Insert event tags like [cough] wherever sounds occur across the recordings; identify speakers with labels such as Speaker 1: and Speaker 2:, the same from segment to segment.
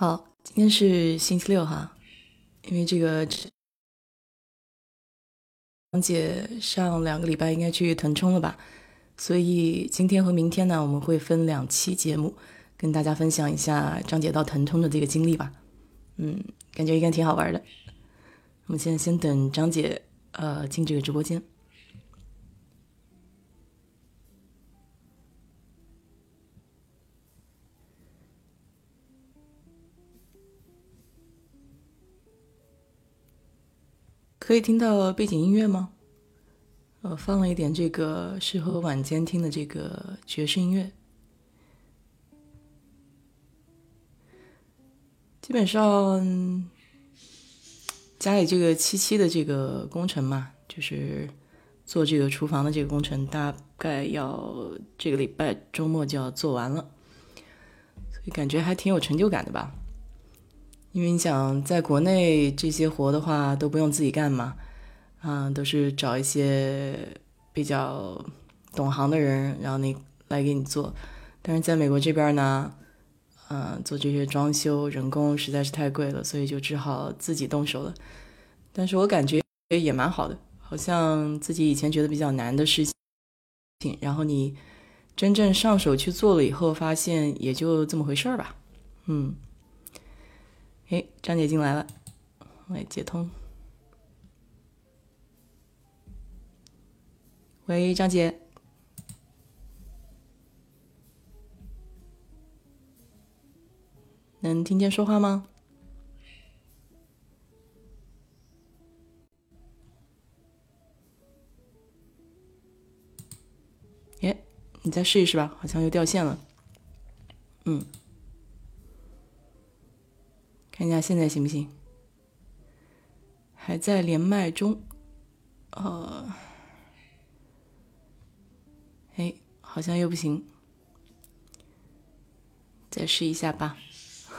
Speaker 1: 好，今天是星期六哈，因为这个张姐上两个礼拜应该去腾冲了吧，所以今天和明天呢，我们会分两期节目跟大家分享一下张姐到腾冲的这个经历吧。嗯，感觉应该挺好玩的。我们现在先等张姐呃进这个直播间。可以听到背景音乐吗？呃，放了一点这个适合晚间听的这个爵士音乐。基本上家里这个七七的这个工程嘛，就是做这个厨房的这个工程，大概要这个礼拜周末就要做完了，所以感觉还挺有成就感的吧。因为你想在国内这些活的话都不用自己干嘛，啊，都是找一些比较懂行的人，然后你来给你做。但是在美国这边呢，嗯，做这些装修人工实在是太贵了，所以就只好自己动手了。但是我感觉也蛮好的，好像自己以前觉得比较难的事情，然后你真正上手去做了以后，发现也就这么回事儿吧，嗯。哎，张姐进来了，来接通。喂，张姐，能听见说话吗？耶，你再试一试吧，好像又掉线了。嗯。看一下现在行不行？还在连麦中，呃，哎，好像又不行，再试一下吧。[laughs]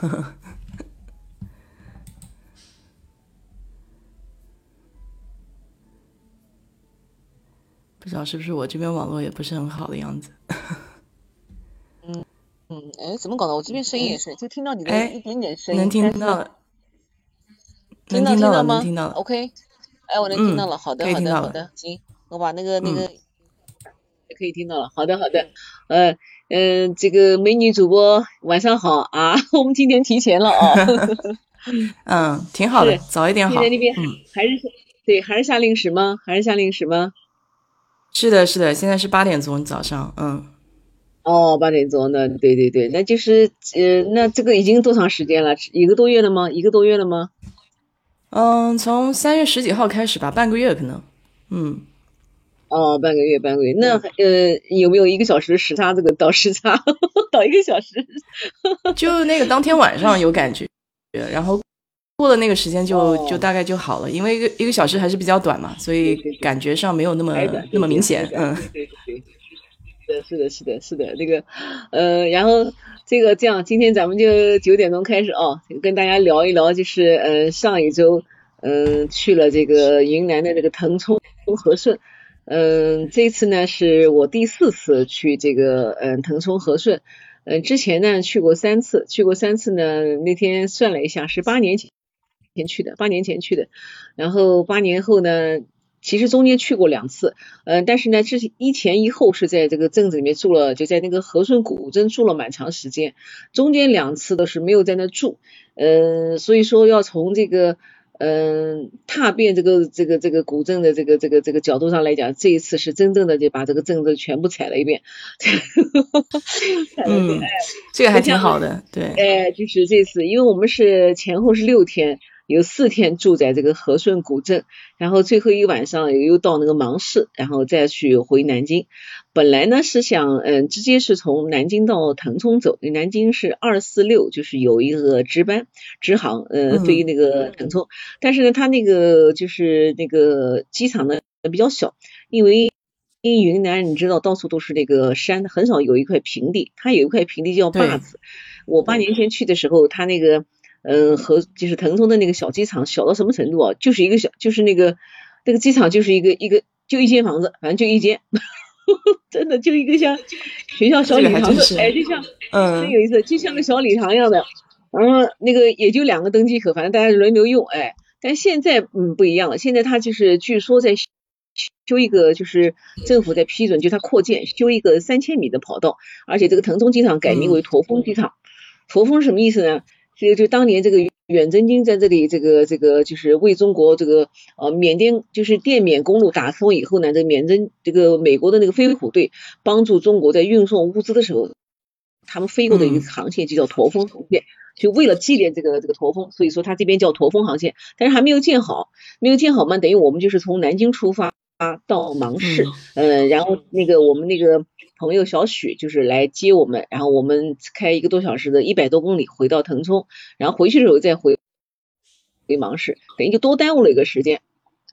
Speaker 1: 不知道是不是我这边网络也不是很好的样子。
Speaker 2: 嗯，哎，怎么搞的？我这边声音也是，就听到你的一点点声
Speaker 1: 音。能听到？
Speaker 2: 听到听
Speaker 1: 到
Speaker 2: 吗？
Speaker 1: 听到了。
Speaker 2: OK，哎，我能听到了。好的，好
Speaker 1: 的，
Speaker 2: 好的。行，我把那个那个也可以听到了。好的，好的。呃嗯，这个美女主播晚上好啊！[laughs] 我们今天提前了啊。[laughs]
Speaker 1: 嗯，挺好的，早一点好。
Speaker 2: 现在那边还是对，还是下令时吗？还是下令时吗？
Speaker 1: 是的，是的，现在是八点钟早上。嗯。
Speaker 2: 哦，八点钟的，对对对，那就是呃，那这个已经多长时间了？一个多月了吗？一个多月了吗？
Speaker 1: 嗯，从三月十几号开始吧，半个月可能。嗯。
Speaker 2: 哦，半个月，半个月。那呃，有没有一个小时时差？这个倒时差，倒一个小时。[laughs]
Speaker 1: 就那个当天晚上有感觉，然后过了那个时间就就大概就好了，因为一个一个小时还是比较短嘛，所以感觉上没有那么那么明显。嗯。
Speaker 2: 对对。是的，是的，是的，那个，呃，然后这个这样，今天咱们就九点钟开始啊，跟大家聊一聊，就是呃上一周，嗯，去了这个云南的这个腾冲和顺，嗯，这次呢是我第四次去这个嗯腾冲和顺，嗯，之前呢去过三次，去过三次呢，那天算了一下是八年前前去的，八年前去的，然后八年后呢。其实中间去过两次，嗯，但是呢，这一前一后是在这个镇子里面住了，就在那个和顺古镇住了蛮长时间，中间两次都是没有在那住，嗯，所以说要从这个嗯踏遍这个这个这个古镇的这个这个这个角度上来讲，这一次是真正的就把这个镇子全部踩了一遍，[laughs]
Speaker 1: 嗯，这个还挺好的，对，
Speaker 2: 哎，就是这次，因为我们是前后是六天。有四天住在这个和顺古镇，然后最后一晚上又到那个芒市，然后再去回南京。本来呢是想，嗯，直接是从南京到腾冲走，南京是二四六，就是有一个值班直航，呃，飞那个腾冲。但是呢，它那个就是那个机场呢比较小，因为因为云南你知道到处都是那个山，很少有一块平地。它有一块平地叫坝子。我八年前去的时候，它那个。嗯，和就是腾冲的那个小机场小到什么程度啊？就是一个小，就是那个那个机场就是一个一个就一间房子，反正就一间，[laughs] 真的就一个像学校小礼堂的，哎，就像嗯，真有意思，就像个小礼堂一样的。然后，那个也就两个登机口，反正大家轮流用，哎，但现在嗯不一样了，现在他就是据说在修一个，就是政府在批准，就他扩建修一个三千米的跑道，而且这个腾冲机场改名为驼峰机场。驼峰什么意思呢？这个就当年这个远征军在这里，这个这个就是为中国这个呃缅甸就是滇缅公路打通以后呢，这缅征这个美国的那个飞虎队帮助中国在运送物资的时候，他们飞过的一个航线就叫驼峰航线，就为了纪念这个这个驼峰，所以说它这边叫驼峰航线，但是还没有建好，没有建好嘛，等于我们就是从南京出发到芒市，嗯，然后那个我们那个。朋友小许就是来接我们，然后我们开一个多小时的一百多公里回到腾冲，然后回去的时候再回回芒市，等于就多耽误了一个时间。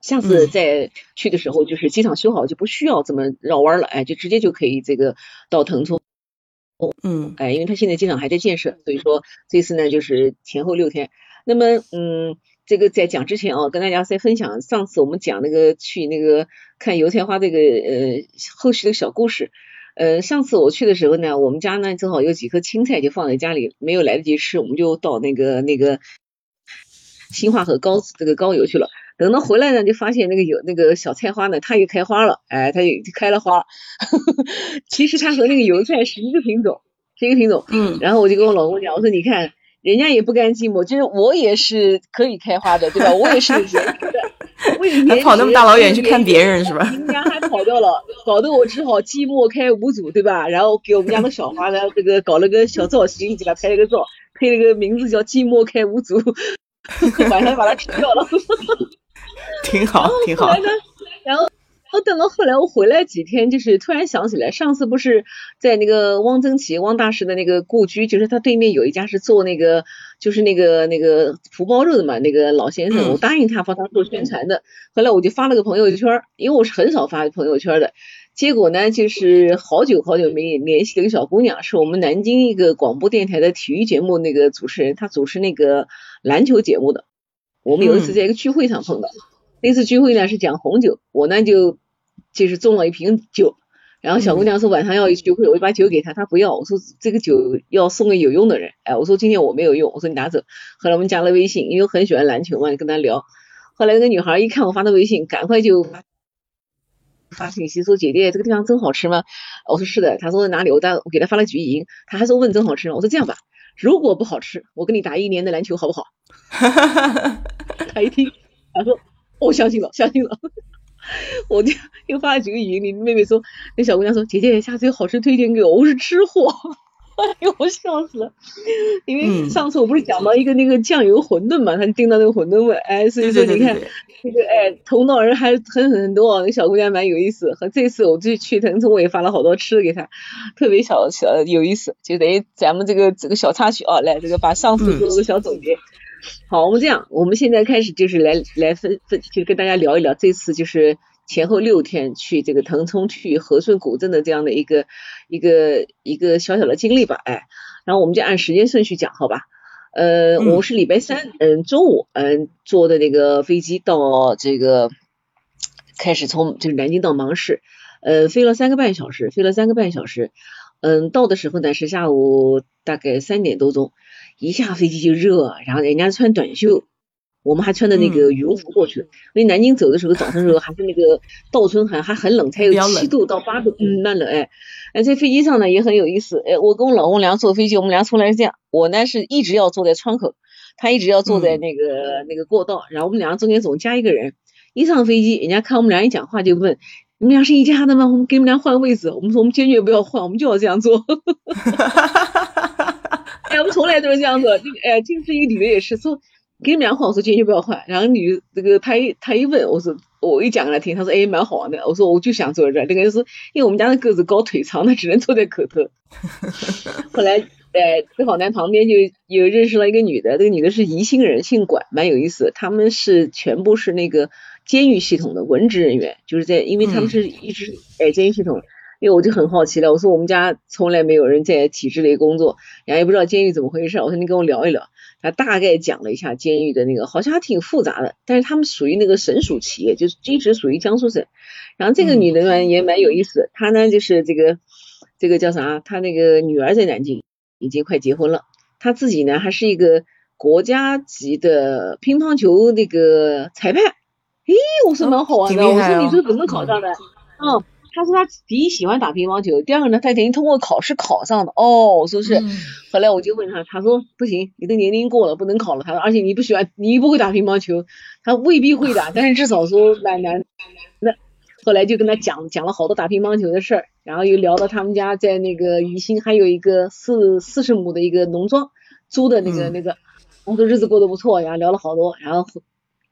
Speaker 2: 下次再去的时候，就是机场修好就不需要这么绕弯了，哎，就直接就可以这个到腾冲。
Speaker 1: 嗯，
Speaker 2: 哎，因为他现在机场还在建设，所以说这次呢就是前后六天。那么，嗯，这个在讲之前啊，跟大家再分享上次我们讲那个去那个看油菜花这个呃后续的小故事。呃，上次我去的时候呢，我们家呢正好有几颗青菜，就放在家里，没有来得及吃，我们就到那个那个新化和高这个高邮去了。等到回来呢，就发现那个有那个小菜花呢，它也开花了，哎，它也开了花。[laughs] 其实它和那个油菜是一个品种，是一个品种。
Speaker 1: 嗯。
Speaker 2: 然后我就跟我老公讲，我说你看，人家也不甘寂寞，就是我也是可以开花的，对吧？我也是人的。
Speaker 1: 还跑那么大老远去看别人是吧？
Speaker 2: 人家还跑掉了，搞得我只好寂寞开五组，对吧？然后给我们家的小花呢，这个搞了个小造型，给他拍了个照，配了个名字叫“寂寞开五组”，[laughs] 晚上把它吃掉了，
Speaker 1: 挺好，挺好。
Speaker 2: 然后。我等到后来我回来几天，就是突然想起来，上次不是在那个汪曾祺汪大师的那个故居，就是他对面有一家是做那个，就是那个那个福包肉的嘛，那个老先生，我答应他帮他做宣传的。后来我就发了个朋友圈，因为我是很少发朋友圈的。结果呢，就是好久好久没联系的一个小姑娘，是我们南京一个广播电台的体育节目那个主持人，她主持那个篮球节目的。我们有一次在一个聚会上碰到。那次聚会呢是讲红酒，我呢就就是中了一瓶酒，然后小姑娘说晚上要聚会，我就把酒给她，她不要，我说这个酒要送给有用的人，哎，我说今天我没有用，我说你拿走。后来我们加了微信，因为很喜欢篮球嘛，就跟她聊。后来那个女孩一看我发的微信，赶快就发信息说姐姐这个地方真好吃吗？我说是的，她说哪里？我带我给她发了语音，她还说问真好吃吗？我说这样吧，如果不好吃，我跟你打一年的篮球好不好？[laughs] 她一听，她说。我相信了，[laughs] 相信了，我就又发了几个语音。你妹妹说，那小姑娘说，姐姐下次有好吃推荐给我，我是吃货，[laughs] 哎呦，我笑死了。因为上次我不是讲到一个那个酱油馄饨嘛，他就盯到那个馄饨味，哎，所以说你看那个哎，头脑人还很很多，那小姑娘蛮有意思。和这次我就去腾冲，我也发了好多吃的给她，特别小小有意思，就等于咱们这个这个小插曲啊，来这个把上次做了个小总结。好，我们这样，我们现在开始就是来来分分，就跟大家聊一聊这次就是前后六天去这个腾冲去和顺古镇的这样的一个一个一个小小的经历吧，哎，然后我们就按时间顺序讲，好吧？呃，我是礼拜三，嗯，中午，嗯，坐的那个飞机到这个开始从就是南京到芒市，呃，飞了三个半小时，飞了三个半小时，嗯，到的时候呢是下午大概三点多钟。一下飞机就热，然后人家穿短袖，我们还穿的那个羽绒服过去。因为南京走的时候，早晨时候还是那个倒春寒，还很冷，才有七度到八度，嗯，那冷哎。哎，在飞机上呢也很有意思，哎，我跟我老公俩坐飞机，我们俩从来是这样，我呢是一直要坐在窗口，他一直要坐在那个那个过道，然后我们俩中间总加一个人。一上飞机，人家看我们俩一讲话就问，你们俩是一家的吗？我们给你们俩换位置。我们说我们坚决不要换，我们就要这样做。[laughs] 哎，我们从来都是这样子。就哎，就是一个女的也是说，给你们俩换，我说坚决不要换。然后女这个她一她一问，我说我一讲给她听，她说哎蛮好玩的。我说我就想坐这。那个人说，因为我们家的个子高，腿长，她只能坐在口头。[laughs] 后来哎，正好在旁边就有认识了一个女的，这个女的是宜兴人，姓管，蛮有意思。他们是全部是那个监狱系统的文职人员，就是在，因为他们是一直哎监狱系统。因为我就很好奇了，我说我们家从来没有人在体制内工作，然后也不知道监狱怎么回事。我说你跟我聊一聊，他大概讲了一下监狱的那个，好像还挺复杂的。但是他们属于那个省属企业，就是一直属于江苏省。然后这个女的呢也蛮有意思，她呢就是这个这个叫啥？她那个女儿在南京，已经快结婚了。她自己呢还是一个国家级的乒乓球那个裁判。诶，我说蛮好玩的，我说你这怎么考上的？嗯。他说他第一喜欢打乒乓球，第二个呢，他等于通过考试考上的。哦，我说是。后来我就问他，他说不行，你的年龄过了，不能考了。他说，而且你不喜欢，你不会打乒乓球，他未必会打，但是至少说蛮难。那后来就跟他讲讲了好多打乒乓球的事儿，然后又聊到他们家在那个宜兴还有一个四四十亩的一个农庄租的那个那个，我说日子过得不错，然后聊了好多，然后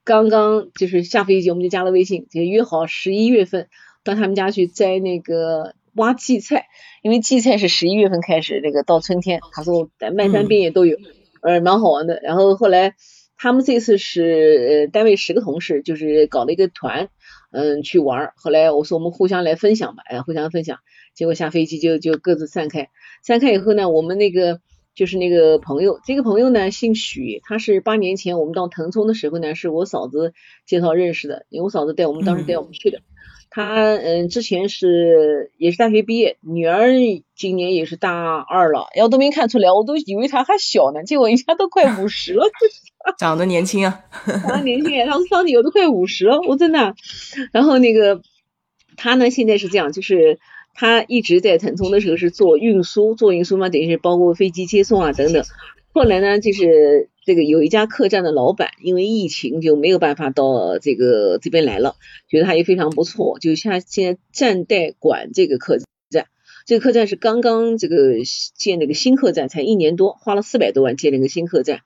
Speaker 2: 刚刚就是下飞机我们就加了微信，就约好十一月份。到他们家去摘那个挖荠菜，因为荠菜是十一月份开始，那个到春天，他说漫山遍野都有，呃，蛮好玩的。然后后来他们这次是呃单位十个同事，就是搞了一个团，嗯，去玩。后来我说我们互相来分享吧，哎，互相分享。结果下飞机就就各自散开，散开以后呢，我们那个就是那个朋友，这个朋友呢姓许，他是八年前我们到腾冲的时候呢，是我嫂子介绍认识的，因为我嫂子带我们当时带我们去的。他嗯，之前是也是大学毕业，女儿今年也是大二了，要都没看出来，我都以为他还小呢，结果人家都快五十了，[laughs]
Speaker 1: 长得年轻啊，
Speaker 2: 长得年轻，他说桑迪我都快五十了，我真的。然后那个他呢，现在是这样，就是他一直在腾冲的时候是做运输，做运输嘛，等于是包括飞机接送啊等等。后来呢，就是这个有一家客栈的老板，因为疫情就没有办法到这个这边来了，觉得他也非常不错，就像现在暂代管这个客栈。这个客栈是刚刚这个建了个新客栈，才一年多，花了四百多万建了个新客栈。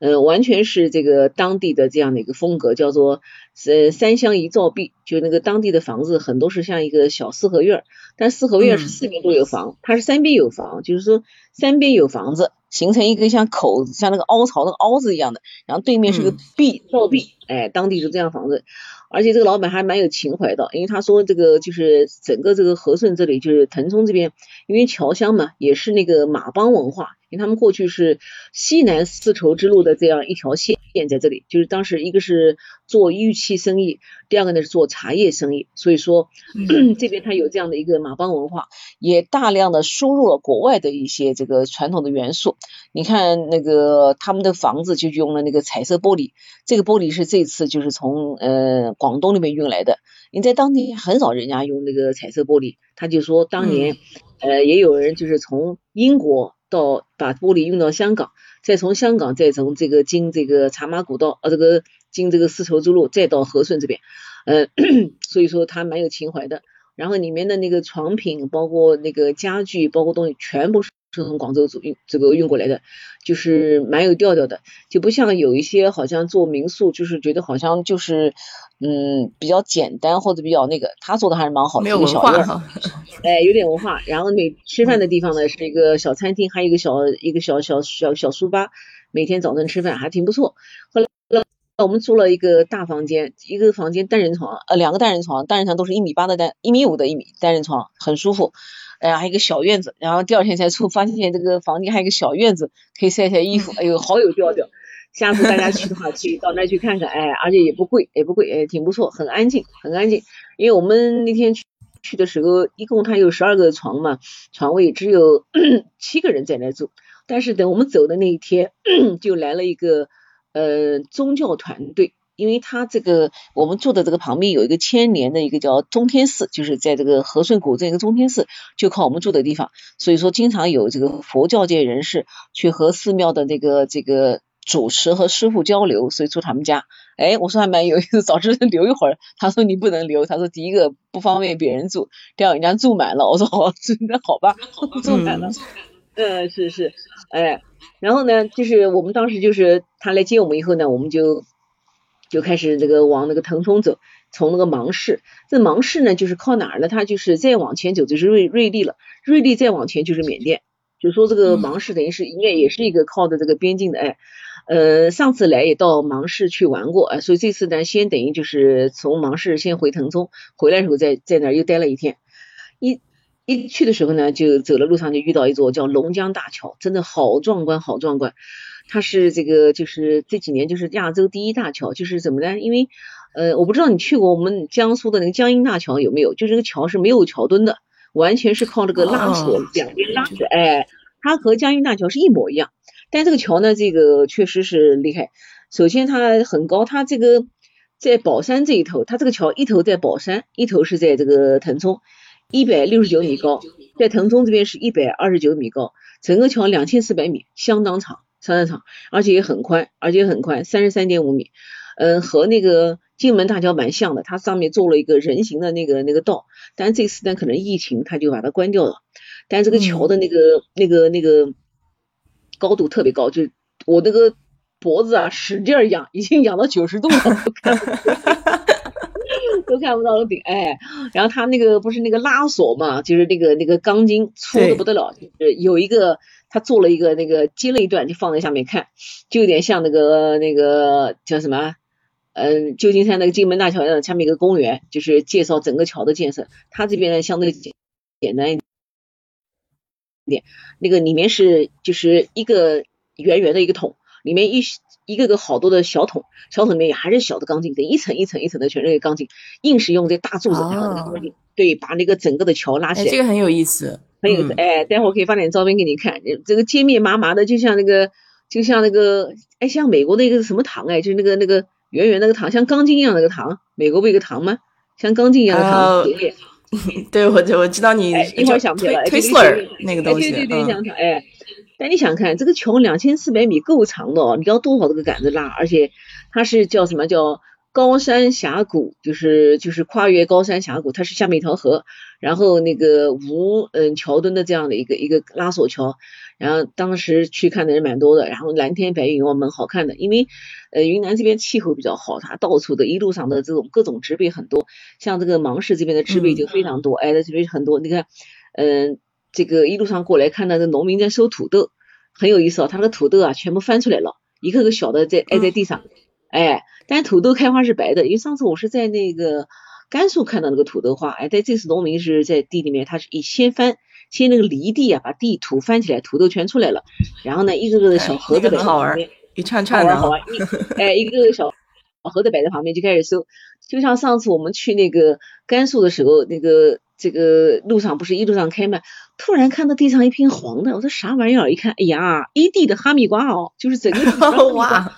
Speaker 2: 呃，完全是这个当地的这样的一个风格，叫做呃三乡一造壁，就那个当地的房子很多是像一个小四合院，但四合院是四边都有房，它是三边有房，就是说三边有房子。形成一个像口子，像那个凹槽那个凹子一样的，然后对面是个壁造壁，哎，当地就这样房子，而且这个老板还蛮有情怀的，因为他说这个就是整个这个和顺这里就是腾冲这边，因为侨乡嘛，也是那个马帮文化，因为他们过去是西南丝绸之路的这样一条线线在这里，就是当时一个是做玉器生意，第二个呢是做茶叶生意，所以说 [clears throat] 这边它有这样的一个马帮文化，也大量的输入了国外的一些这个传统的元素。你看那个他们的房子就用了那个彩色玻璃，这个玻璃是这次就是从呃广东那边运来的。你在当地很少人家用那个彩色玻璃，他就说当年呃也有人就是从英国到把玻璃运到香港，再从香港再从这个经这个茶马古道呃这个经这个丝绸之路再到和顺这边，呃 [clears throat] 所以说他蛮有情怀的。然后里面的那个床品，包括那个家具，包括东西全部是。是从广州运这个运过来的，就是蛮有调调的，就不像有一些好像做民宿，就是觉得好像就是嗯比较简单或者比较那个，他做的还是蛮好的，一个小院儿，哎，有点文化。然后你吃饭的地方呢是一个小餐厅，还有一个小一个小小小小书吧，每天早晨吃饭还挺不错。后来我们租了一个大房间，一个房间单人床，呃，两个单人床，单人床都是一米八的单，一米五的一米单人床，很舒服。哎呀，还有一个小院子，然后第二天才出，发现这个房间还有个小院子，可以晒晒衣服，哎呦，好有调调。下次大家去的话，去到那去看看，哎，而且也不贵，也不贵，哎，挺不错，很安静，很安静。因为我们那天去去的时候，一共它有十二个床嘛，床位只有 [coughs] 七个人在那住。但是等我们走的那一天，[coughs] 就来了一个呃宗教团队。因为他这个我们住的这个旁边有一个千年的一个叫中天寺，就是在这个和顺古镇一个中天寺，就靠我们住的地方，所以说经常有这个佛教界人士去和寺庙的那个这个主持和师傅交流，所以住他们家。哎，我说还蛮有意思，早知道留一会儿。他说你不能留，他说第一个不方便别人住，第二人家住满了。我说好，真的好吧，住满了。嗯，是是，哎，然后呢，就是我们当时就是他来接我们以后呢，我们就。就开始这个往那个腾冲走，从那个芒市，这芒市呢就是靠哪儿呢？它就是再往前走就是瑞瑞丽了，瑞丽再往前就是缅甸，就说这个芒市等于是应该也是一个靠的这个边境的，哎，呃，上次来也到芒市去玩过，哎，所以这次呢先等于就是从芒市先回腾冲，回来时候在在那儿又待了一天，一一去的时候呢就走了路上就遇到一座叫龙江大桥，真的好壮观，好壮观。它是这个，就是这几年就是亚洲第一大桥，就是怎么呢？因为呃，我不知道你去过我们江苏的那个江阴大桥有没有？就这个桥是没有桥墩的，完全是靠这个拉索两边拉着，哎，它和江阴大桥是一模一样。但这个桥呢，这个确实是厉害。首先它很高，它这个在宝山这一头，它这个桥一头在宝山，一头是在这个腾冲，一百六十九米高，在腾冲这边是一百二十九米高，整个桥两千四百米，相当长，相当长，而且也很宽，而且很宽，三十三点五米。嗯，和那个金门大桥蛮像的，它上面做了一个人行的那个那个道，但这次呢可能疫情，它就把它关掉了。但这个桥的那个那个那个高度特别高，就我那个脖子啊使劲仰，已经仰到九十度了，[laughs] 都看不到顶。哎，然后他那个不是那个拉锁嘛，就是那个那个钢筋粗的不得了，就是有一个他做了一个那个接了一段就放在下面看，就有点像那个那个叫什么？嗯，旧金山那个金门大桥上下面一个公园，就是介绍整个桥的建设。它这边呢相对简简单一点，那个里面是就是一个圆圆的一个桶，里面一一个个好多的小桶，小桶里面也还是小的钢筋，等一层一层一层的全是钢筋，硬是用这大柱子然后那个钢筋，对，把那个整个的桥拉起来。
Speaker 1: 这个很有意思，
Speaker 2: 很有意思。哎，待会儿可以发点照片给你看，这个街面麻麻的，就像那个就像那个哎，像美国的一个什么糖哎，就是那个那个。圆圆那个糖，像钢筋一样那个糖，美国不有个糖吗？像钢筋一样的糖，[laughs]
Speaker 1: 对，我我知道你
Speaker 2: 一会儿想不起来
Speaker 1: ，Twister 那个东
Speaker 2: 西，对对对，像哎，但你想看这个桥两千四百米够长的哦，你要多少这个杆子拉？而且它是叫什么叫高山峡谷，就是就是跨越高山峡谷，它是下面一条河，然后那个无嗯桥墩的这样的一个一个拉索桥。然后当时去看的人蛮多的，然后蓝天白云哦，蛮好看的。因为呃云南这边气候比较好，它到处的一路上的这种各种植被很多，像这个芒市这边的植被就非常多，哎，这边很多。你看，嗯，这个一路上过来看到这农民在收土豆，很有意思哦。他那个土豆啊全部翻出来了，一个个小的在挨在地上，哎，但土豆开花是白的，因为上次我是在那个甘肃看到那个土豆花，哎，但这次农民是在地里面，他是以先翻。先那个犁地啊，把地土翻起来，土豆全出来了。然后呢，一个个的小盒子摆在旁边，
Speaker 1: 一串串的，
Speaker 2: 好玩。哎，一个个小盒子摆在旁边就开始收。就像上次我们去那个甘肃的时候，那个这个路上不是一路上开吗？突然看到地上一片黄的，我说啥玩意儿？一看，哎呀，一地的哈密瓜哦，就是整个 [laughs]
Speaker 1: 哇，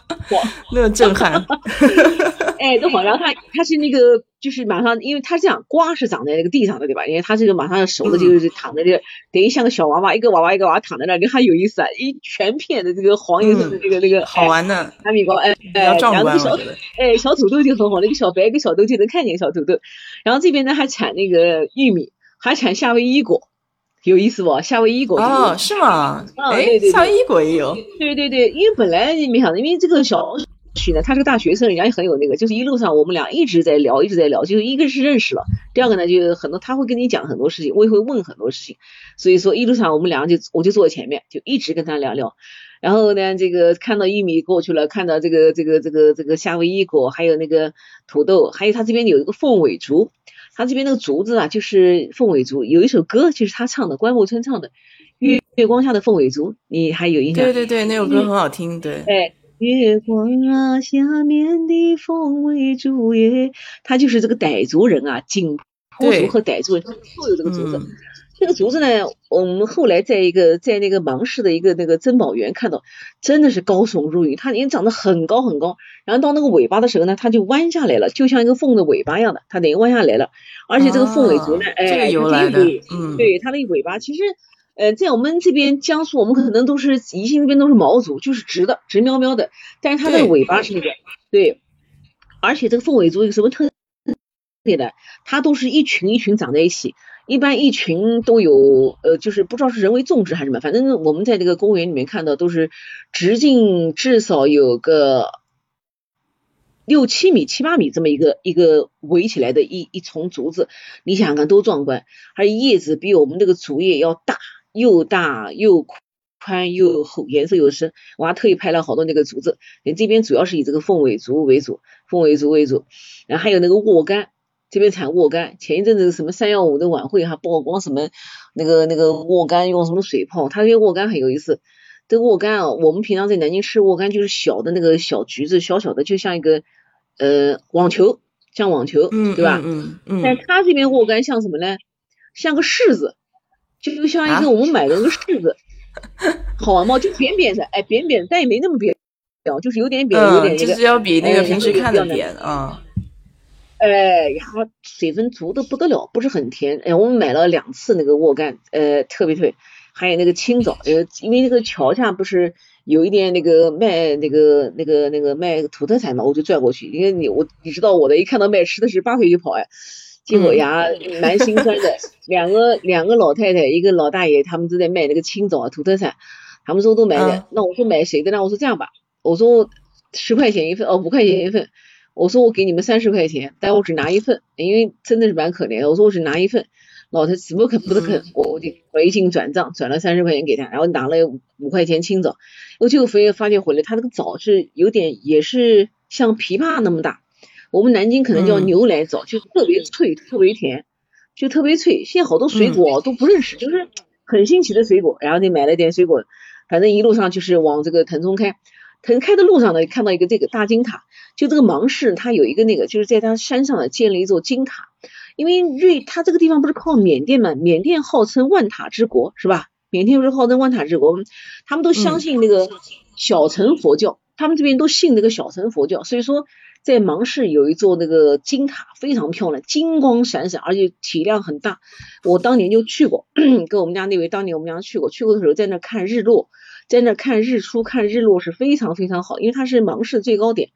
Speaker 1: 那个震撼。[laughs]
Speaker 2: 哎，都好，然后它它是那个，就是马上，因为它这样瓜是长在那个地上的，对吧？因为它这个马上要熟了，就是躺在这，等于像个小娃娃，一个娃娃一个娃娃躺在那，就还有意思啊！一全片的这个黄颜色的这个那个
Speaker 1: 好玩的
Speaker 2: 哈密瓜，哎哎，两个小哎小土豆就很好，那个小白跟小豆就能看见小土豆。然后这边呢还产那个玉米，还产夏威夷果，有意思不？夏威夷果
Speaker 1: 哦，是吗？
Speaker 2: 哎，
Speaker 1: 夏威夷果也有。
Speaker 2: 对对对，因为本来没想到，因为这个小。去呢，他是个大学生，人家也很有那个，就是一路上我们俩一直在聊，一直在聊，就是一个是认识了，第二个呢就很多他会跟你讲很多事情，我也会问很多事情，所以说一路上我们俩就我就坐在前面，就一直跟他聊聊，然后呢这个看到玉米过去了，看到这个这个这个这个夏威夷果，还有那个土豆，还有他这边有一个凤尾竹，他这边那个竹子啊就是凤尾竹，有一首歌就是他唱的，关牧村唱的月月光下的凤尾竹，你还有印象？
Speaker 1: 对对对，那首歌很好听，对。
Speaker 2: 哎。月光啊，下面的凤尾竹耶，他就是这个傣族人啊，景颇族和傣族人都有这个竹子。这个竹子呢，我们后来在一个在那个芒市的一个那个珍宝园看到，真的是高耸入云，它已经长得很高很高。然后到那个尾巴的时候呢，它就弯下来了，就像一个凤的尾巴一样的，它等于弯下来了。而且这个凤尾竹呢，哎，
Speaker 1: 对，嗯，
Speaker 2: 对，它的尾巴其实。呃，在我们这边江苏，我们可能都是宜兴这边都是毛竹，就是直的，直苗苗的。但是它的尾巴是那个，对。而且这个凤尾竹有什么特点的？它都是一群一群长在一起，一般一群都有，呃，就是不知道是人为种植还是什么，反正我们在这个公园里面看到都是直径至少有个六七米、七八米这么一个一个围起来的一一丛竹子，你想想看多壮观，而且叶子比我们这个竹叶要大。又大又宽又厚，颜色又深，我还特意拍了好多那个竹子。你这边主要是以这个凤尾竹为主，凤尾竹为主，然后还有那个沃柑，这边产沃柑。前一阵子什么三幺五的晚会还曝光什么那个那个沃柑用什么水泡，它这边沃柑很有意思。这沃柑啊，我们平常在南京吃沃柑就是小的那个小橘子，小小的就像一个呃网球，像网球，对吧？
Speaker 1: 嗯嗯。
Speaker 2: 但它这边沃柑像什么呢？像个柿子。就像一个我们买的那个柿子，好玩吗？就扁扁的，哎，扁扁，但也没那么扁，就是有点扁，有点那
Speaker 1: 个，就是要比那个平时看的扁啊。
Speaker 2: 哎，然后水分足的不得了，不是很甜。哎，我们买了两次那个沃柑，呃，特别特别。还有那个青枣，呃，因为那个桥下不是有一点那个卖那个那个那个卖土特产嘛，我就转过去。因为你我你知道我的，一看到卖吃的是拔腿就跑哎，结果呀蛮心酸的。[laughs] 两个两个老太太，一个老大爷，他们都在卖那个青枣土特产，他们说都买的。那我说买谁的呢？我说这样吧，我说十块钱一份，哦，五块钱一份。我说我给你们三十块钱，但我只拿一份，因为真的是蛮可怜的。我说我只拿一份，老太死不肯不得肯，我我就微信转账转了三十块钱给他，然后拿了五块钱青枣。我就发现发现回来，他那个枣是有点也是像枇杷那么大，我们南京可能叫牛奶枣，就特别脆特别甜，就特别脆。现在好多水果都不认识，就是很新奇的水果。然后就买了点水果，反正一路上就是往这个腾冲开。腾开的路上呢，看到一个这个大金塔，就这个芒市，它有一个那个，就是在它山上呢建了一座金塔。因为瑞它这个地方不是靠缅甸嘛，缅甸号称万塔之国，是吧？缅甸不是号称万塔之国，他们都相信那个小乘佛教，他们这边都信那个小乘佛教，所以说在芒市有一座那个金塔，非常漂亮，金光闪闪，而且体量很大。我当年就去过，[clears throat] 跟我们家那位当年我们家去过，去过的时候在那看日落。在那看日出、看日落是非常非常好，因为它是芒市最高点。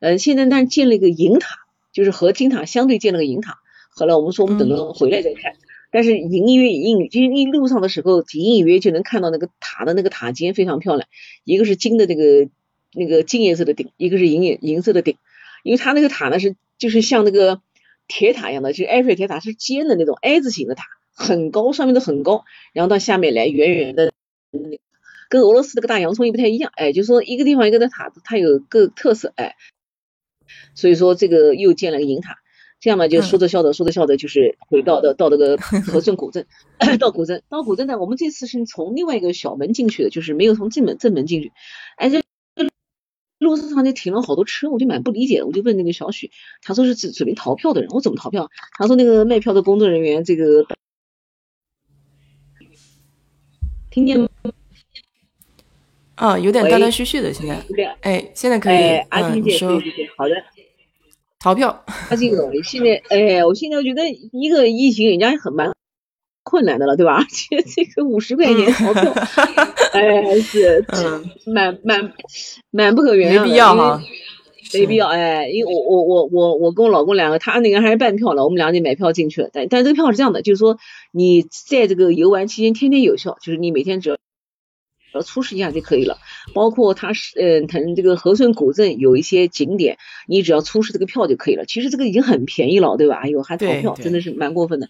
Speaker 2: 呃，现在那建了一个银塔，就是和金塔相对建了个银塔。后来我们说我们等着回来再看，但是隐隐约隐，就是一路上的时候隐隐约就能看到那个塔的那个塔尖非常漂亮，一个是金的那个那个金颜色的顶，一个是银银银色的顶。因为它那个塔呢是就是像那个铁塔一样的，就是埃菲尔铁塔是尖的那种 I 字形的塔，很高，上面都很高，然后到下面来圆圆的。跟俄罗斯那个大洋葱也不太一样，哎，就说一个地方一个的塔子，它有各特色，哎，所以说这个又建了个银塔，这样嘛就说着笑着说着笑着就是回到的到那个和顺古镇，[clears throat] 到古镇到古镇呢，我们这次是从另外一个小门进去的，就是没有从正门正门进去，哎，这路上就停了好多车，我就蛮不理解，我就问那个小许，他说是指准备逃票的人，我怎么逃票？他说那个卖票的工作人员这个听见吗。
Speaker 1: 啊，有点断断续续的，现在，哎，现在可以，
Speaker 2: 哎，
Speaker 1: 收，对对对，
Speaker 2: 好的，
Speaker 1: 逃票，
Speaker 2: 阿金哥，[laughs] 现在，哎，我现在觉得一个疫情，人家很蛮困难的了，对吧？而 [laughs] 且这个五十块钱逃票，[laughs] 哎，是，嗯，蛮蛮蛮不可原谅，
Speaker 1: 没必要哈，
Speaker 2: 没必要，哎，因为我我我我我跟我老公两个，他那个还是半票了，我们俩就买票进去了，但但这个票是这样的，就是说你在这个游玩期间天天有效，就是你每天只要。要出示一下就可以了，包括它是嗯，腾这个和顺古镇有一些景点，你只要出示这个票就可以了。其实这个已经很便宜了，对吧？哎呦，还逃票，真的是蛮过分的。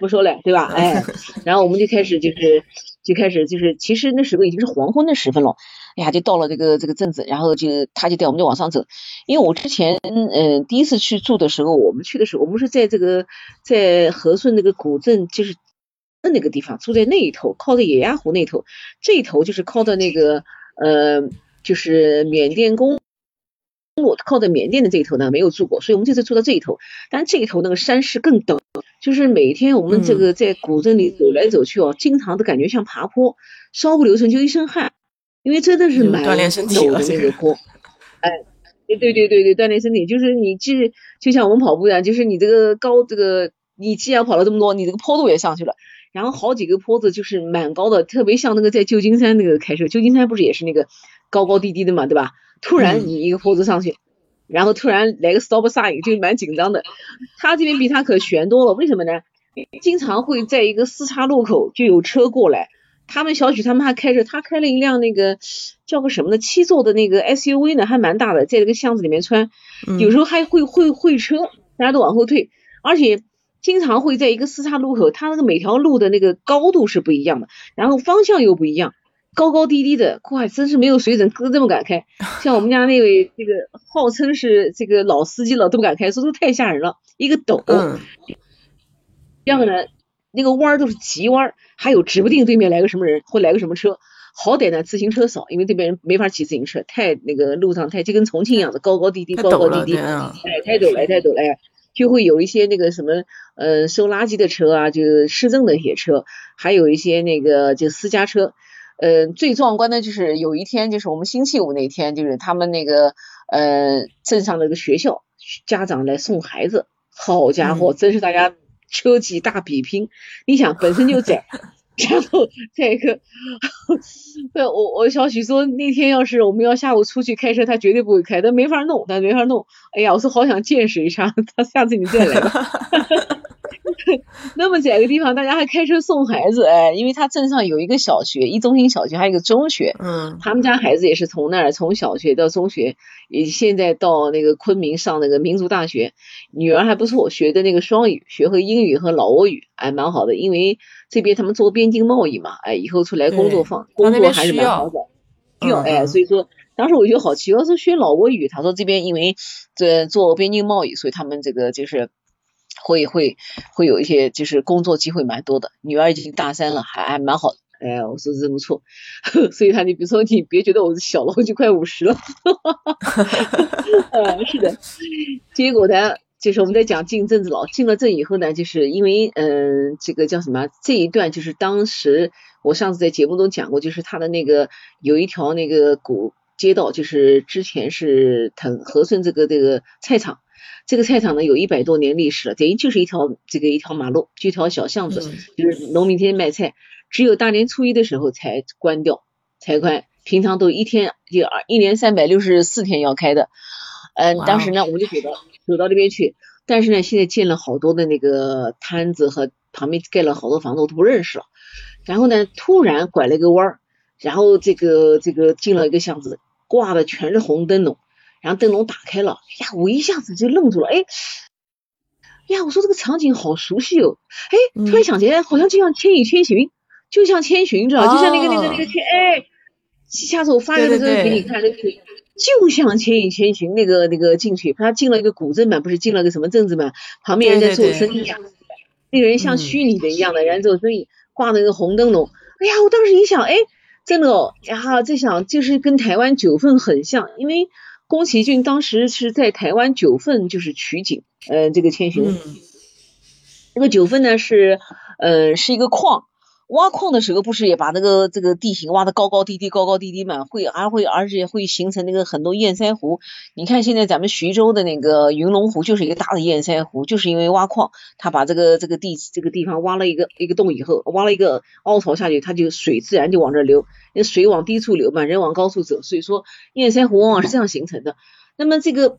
Speaker 2: 不说了，对吧？[laughs] 哎，然后我们就开始就是就开始就是，其实那时候已经是黄昏的时分了。哎呀，就到了这个这个镇子，然后就他就带我们就往上走。因为我之前嗯第一次去住的时候，我们去的时候，我们是在这个在和顺那个古镇，就是。那个地方住在那一头，靠着野鸭湖那头，这一头就是靠的那个呃，就是缅甸公路，靠着缅甸的这一头呢没有住过，所以我们这次住到这一头。但这一头那个山势更陡，就是每天我们这个在古镇里走来走去哦，经常都感觉像爬坡，稍不留神就一身汗，因为真的是蛮
Speaker 1: 锻炼身体
Speaker 2: 的那个坡。哎，对对对对，锻炼身体就是你即就像我们跑步一样，就是你这个高这个你既然跑了这么多，你这个坡度也上去了。然后好几个坡子就是蛮高的，特别像那个在旧金山那个开车，旧金山不是也是那个高高低低的嘛，对吧？突然你一个坡子上去，然后突然来个 stop sign，就蛮紧张的。他这边比他可悬多了，为什么呢？经常会在一个四叉路口就有车过来，他们小许他们还开着，他开了一辆那个叫个什么的七座的那个 SUV 呢，还蛮大的，在这个巷子里面穿，有时候还会会会车，大家都往后退，而且。经常会在一个四岔路口，它那个每条路的那个高度是不一样的，然后方向又不一样，高高低低的，哇，真是没有水准，哥这么敢开。像我们家那位这个号称是这个老司机了都不敢开，说这太吓人了，一个陡。嗯。第二个呢，那个弯儿都是急弯儿，还有指不定对面来个什么人或来个什么车。好歹呢，自行车少，因为这边人没法骑自行车，太那个路上太就跟重庆一样的高高低低，高高低低，哎，太陡了，太陡了。就会有一些那个什么，呃，收垃圾的车啊，就是市政的一些车，还有一些那个就私家车，呃，最壮观的就是有一天，就是我们星期五那天，就是他们那个呃镇上的一个学校家长来送孩子，好家伙，真是大家车技大比拼。你想，本身就窄。然后再一个，我我小许说那天要是我们要下午出去开车，他绝对不会开，他没法弄，他没法弄。哎呀，我说好想见识一下，他下次你再来吧。[laughs] 那么窄个地方，大家还开车送孩子，哎，因为他镇上有一个小学，一中心小学，还有一个中学，
Speaker 1: 嗯，
Speaker 2: 他们家孩子也是从那儿从小学到中学，也现在到那个昆明上那个民族大学，女儿还不错，学的那个双语，学会英语和老挝语，还蛮好的，因为这边他们做边境贸易嘛，哎，以后出来工作放工作还是蛮好的，需要哎，所以说当时我就好奇，要是学老挝语，他说这边因为这做边境贸易，所以他们这个就是。会会会有一些就是工作机会蛮多的，女儿已经大三了，还还蛮好的。哎，我说真不错，[laughs] 所以他你比如说你别觉得我是小了，我就快五十了。[laughs] [laughs] 嗯，是的。结果呢，就是我们在讲进镇子老进了镇以后呢，就是因为嗯，这个叫什么？这一段就是当时我上次在节目中讲过，就是他的那个有一条那个古街道，就是之前是腾和顺这个这个菜场。这个菜场呢有一百多年历史了，等于就是一条这个一条马路，就一条小巷子，就是农民天天卖菜，只有大年初一的时候才关掉，才关，平常都一天就二一年三百六十四天要开的。嗯，当时呢我们就走到走到那边去，但是呢现在建了好多的那个摊子和旁边盖了好多房子，我都不认识了。然后呢突然拐了一个弯儿，然后这个这个进了一个巷子，挂的全是红灯笼。然后灯笼打开了，呀，我一下子就愣住了，哎，呀，我说这个场景好熟悉哦，哎，突然想起来，好像就像《千与千寻》，就像千寻，知道吧就像那个那个那个千，哎，下次我发一个这个给你看，那个就像《千与千寻》那个那个进去，他进了一个古镇嘛，不是进了个什么镇子嘛，旁边人在做生意啊，那个人像虚拟的一样的，人做生意，挂那个红灯笼，哎呀，我当时一想，哎，真的哦，然后，在想就是跟台湾九份很像，因为。宫崎骏当时是在台湾九份就是取景，呃，这个千寻，那个九份呢是，呃，是一个矿。挖矿的时候不是也把那个这个地形挖的高高低低高高低低嘛，会还会而且会形成那个很多堰塞湖。你看现在咱们徐州的那个云龙湖就是一个大的堰塞湖，就是因为挖矿，他把这个这个地这个地方挖了一个一个洞以后，挖了一个凹槽下去，它就水自然就往这流，那水往低处流嘛，人往高处走，所以说堰塞湖往往是这样形成的。那么这个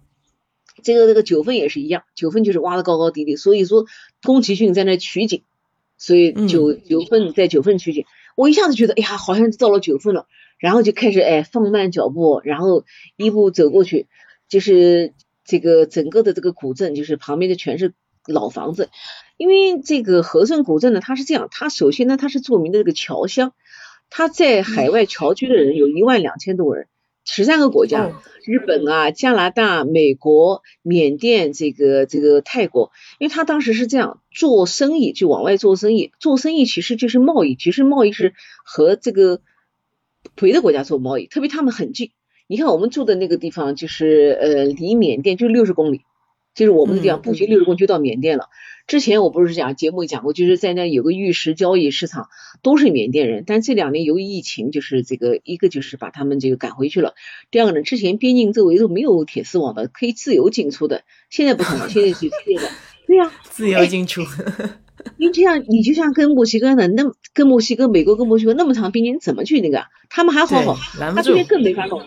Speaker 2: 这个这个九份也是一样，九份就是挖的高高低低，所以说宫崎骏在那取景。所以九九份在九份区间，我一下子觉得，哎呀，好像到了九份了，然后就开始哎放慢脚步，然后一步走过去，就是这个整个的这个古镇，就是旁边的全是老房子，因为这个和顺古镇呢，它是这样，它首先呢它是著名的这个侨乡，它在海外侨居的人有一万两千多人。十三个国家，日本啊、加拿大、美国、缅甸，这个这个泰国，因为他当时是这样做生意，就往外做生意，做生意其实就是贸易，其实贸易是和这个别的国家做贸易，特别他们很近。你看我们住的那个地方，就是呃离缅甸就六十公里。就是我们的地方步行六十公里就到缅甸了。之前我不是讲节目讲过，就是在那有个玉石交易市场，都是缅甸人。但这两年由于疫情，就是这个一个就是把他们这个赶回去了。第二个呢，之前边境周围都没有铁丝网的，可以自由进出的。现在不同了，现在是这个，对呀，[laughs]
Speaker 1: 自由进出。
Speaker 2: 因为这样，你就像跟墨西哥的那跟墨西哥、美国跟墨西哥那么长边境，怎么去那个？他们还好好，他这边更没法弄，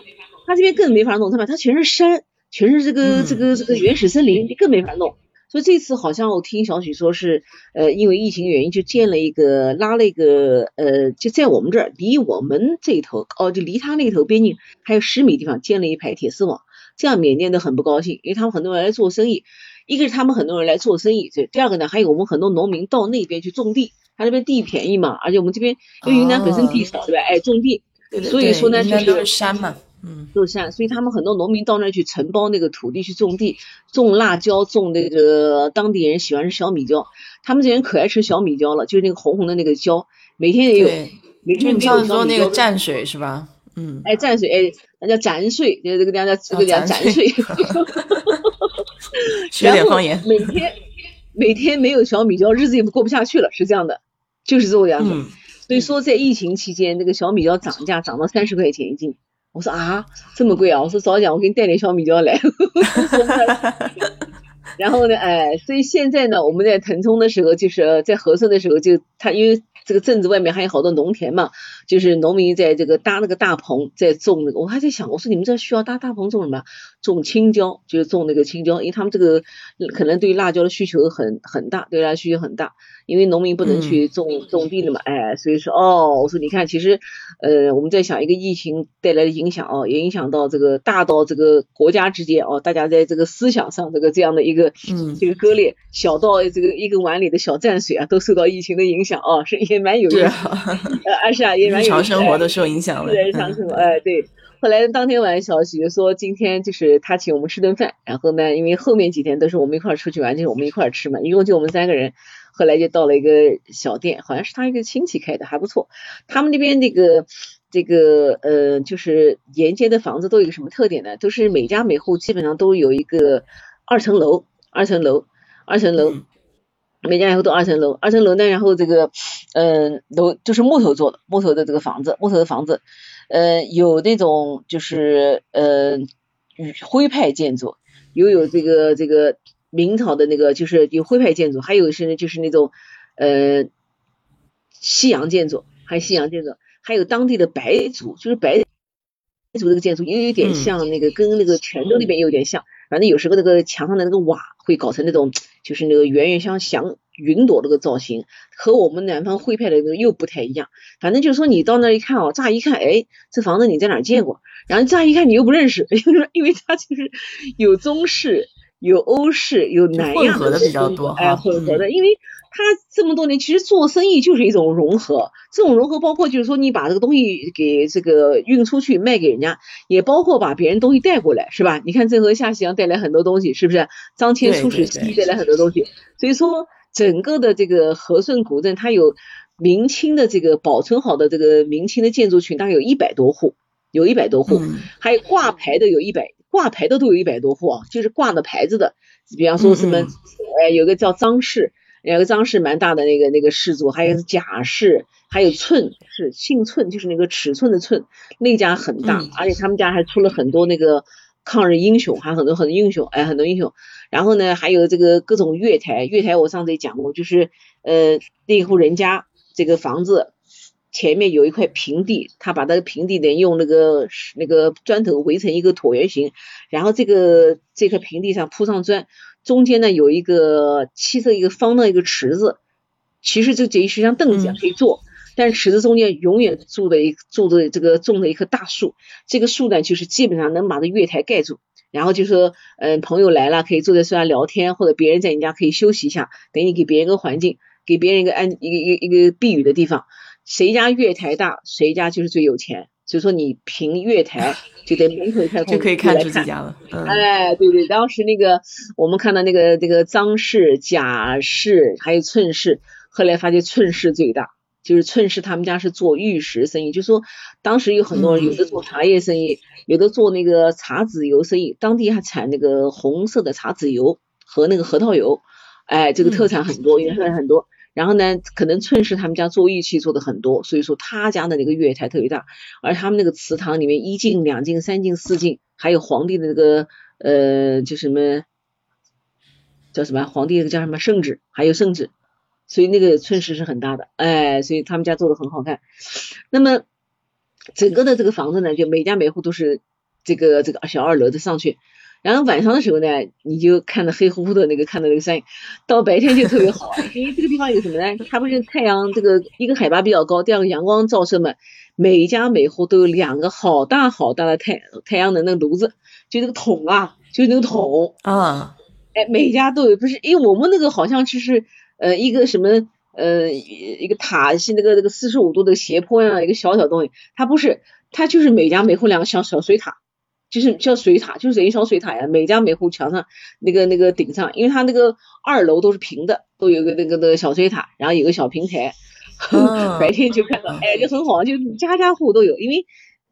Speaker 2: 他这边更没法弄，他吧他全是山。全是这个这个这个原始森林，你更没法弄。所以这次好像我听小许说是，呃，因为疫情原因就建了一个拉了一个，呃，就在我们这儿离我们这一头，哦，就离他那头边境还有十米地方建了一排铁丝网。这样缅甸的很不高兴，因为他们很多人来做生意，一个是他们很多人来做生意，这第二个呢，还有我们很多农民到那边去种地，他那边地便宜嘛，而且我们这边因为云南本身地少，对吧？哎，种地，所以说呢就是
Speaker 1: 山嘛。
Speaker 2: 嗯，就是山，所以他们很多农民到那儿去承包那个土地去种地，种辣椒，种那个当地人喜欢吃小米椒，他们这人可爱吃小米椒了，就是那个红红的那个椒，每天也有，每天没有
Speaker 1: 说那个蘸水是吧？嗯，
Speaker 2: 哎，蘸水，哎，那叫蘸水，这个叫这个叫蘸水，[laughs]
Speaker 1: 学点方言。
Speaker 2: 每天每天没有小米椒，日子也过不下去了，是这样的，就是这个样子。所以说在疫情期间，那个小米椒涨价涨到三十块钱一斤。我说啊，这么贵啊！我说早讲，我给你带点小米椒来。[laughs] 然后呢，哎，所以现在呢，我们在腾冲的时候，就是在和顺的时候，就他因为。这个镇子外面还有好多农田嘛，就是农民在这个搭那个大棚在种那个，我还在想，我说你们这需要搭大棚种什么？种青椒，就是种那个青椒，因为他们这个可能对辣椒的需求很很大，对辣椒需求很大，因为农民不能去种种地了嘛，哎，所以说哦，我说你看，其实呃我们在想一个疫情带来的影响哦，也影响到这个大到这个国家之间哦，大家在这个思想上这个这样的一个这个割裂，小到这个一个碗里的小蘸水啊，都受到疫情的影响哦，是。也蛮有意思，呃，而且啊，也蛮
Speaker 1: 日常生活都受影响了。
Speaker 2: 日常生活，哎，对。后来当天晚上消息说，今天就是他请我们吃顿饭，然后呢，因为后面几天都是我们一块儿出去玩，就是我们一块儿吃嘛，一共就我们三个人。后来就到了一个小店，好像是他一个亲戚开的，还不错。他们那边那个这个呃，就是沿街的房子都有一个什么特点呢？都是每家每户基本上都有一个二层楼，二层楼，二层楼。每家以后都二层楼，二层楼呢，然后这个，嗯，楼就是木头做的，木头的这个房子，木头的房子，呃，有那种就是呃徽派建筑，又有这个这个明朝的那个就是有徽派建筑，还有是就是那种呃西洋建筑，还有西洋建筑，还有当地的白族，就是白族这个建筑又有点像那个跟那个泉州那边有点像。反正有时候那个墙上的那个瓦会搞成那种，就是那个圆圆像祥云朵那个造型，和我们南方徽派的那个又不太一样。反正就是说你到那一看哦，乍一看，哎，这房子你在哪见过？然后乍一看你又不认识，[laughs] 因为因为它就是有中式。有欧式，有南亚
Speaker 1: 的比较多，
Speaker 2: 哎，混合的，因为他这么多年其实做生意就是一种融合，这种融合包括就是说你把这个东西给这个运出去卖给人家，也包括把别人东西带过来，是吧？你看郑和下西洋带来很多东西，是不是？张骞出使西带来很多东西，所以说整个的这个和顺古镇，它有明清的这个保存好的这个明清的建筑群，大概有一百多户，有一百多户，还有挂牌的有一百。挂牌的都有一百多户啊，就是挂的牌子的，比方说什么，哎，有个叫张氏，有个张氏蛮大的那个那个氏族，还有贾氏，还有寸是姓寸，就是那个尺寸的寸，那家很大，而且他们家还出了很多那个抗日英雄，还有很多很多英雄，哎，很多英雄。然后呢，还有这个各种月台，月台我上次也讲过，就是呃那户人家这个房子。前面有一块平地，他把那个平地呢用那个那个砖头围成一个椭圆形，然后这个这块平地上铺上砖，中间呢有一个砌设一个方的一个池子，其实就等于是像凳子一样可以坐，但是池子中间永远住着一住着这个种着一棵大树，这个树呢就是基本上能把这月台盖住，然后就说嗯朋友来了可以坐在树下聊天，或者别人在你家可以休息一下，等于给别人一个环境，给别人一个安一个一个一个避雨的地方。谁家月台大，谁家就是最有钱。所以说你凭月台 [laughs] 就得门口开
Speaker 1: 就可以看出自家了。
Speaker 2: 哎，对对，当时那个我们看到那个那个张氏、贾氏还有寸氏，后来发现寸氏最大，就是寸氏他们家是做玉石生意，就说当时有很多人，有的做茶叶生意，有的做那个茶籽油生意，当地还产那个红色的茶籽油和那个核桃油，哎，这个特产很多，原产很多。然后呢，可能寸氏他们家做玉器做的很多，所以说他家的那个月台特别大，而他们那个祠堂里面一进、两进、三进、四进，还有皇帝的那个呃，就什么叫什么皇帝那个叫什么圣旨，还有圣旨，所以那个寸氏是很大的，哎，所以他们家做的很好看。那么整个的这个房子呢，就每家每户都是这个这个小二楼的上去。然后晚上的时候呢，你就看到黑乎乎的那个，看到那个山，到白天就特别好，因为这个地方有什么呢？它不是太阳这个一个海拔比较高，第二个阳光照射嘛，每家每户都有两个好大好大的太太阳能的炉子，就那个桶啊，就那个桶
Speaker 1: 啊，
Speaker 2: 哎，每家都有，不是因为我们那个好像就是呃一个什么呃一个塔是那个那个四十五度的斜坡样一个小小东西，它不是，它就是每家每户两个小小水塔。就是叫水塔，就是等于小水塔呀。每家每户墙上那个那个顶上，因为它那个二楼都是平的，都有个那个那个小水塔，然后有个小平台，[laughs] 白天就看到，哎，就很好，就家家户都有。因为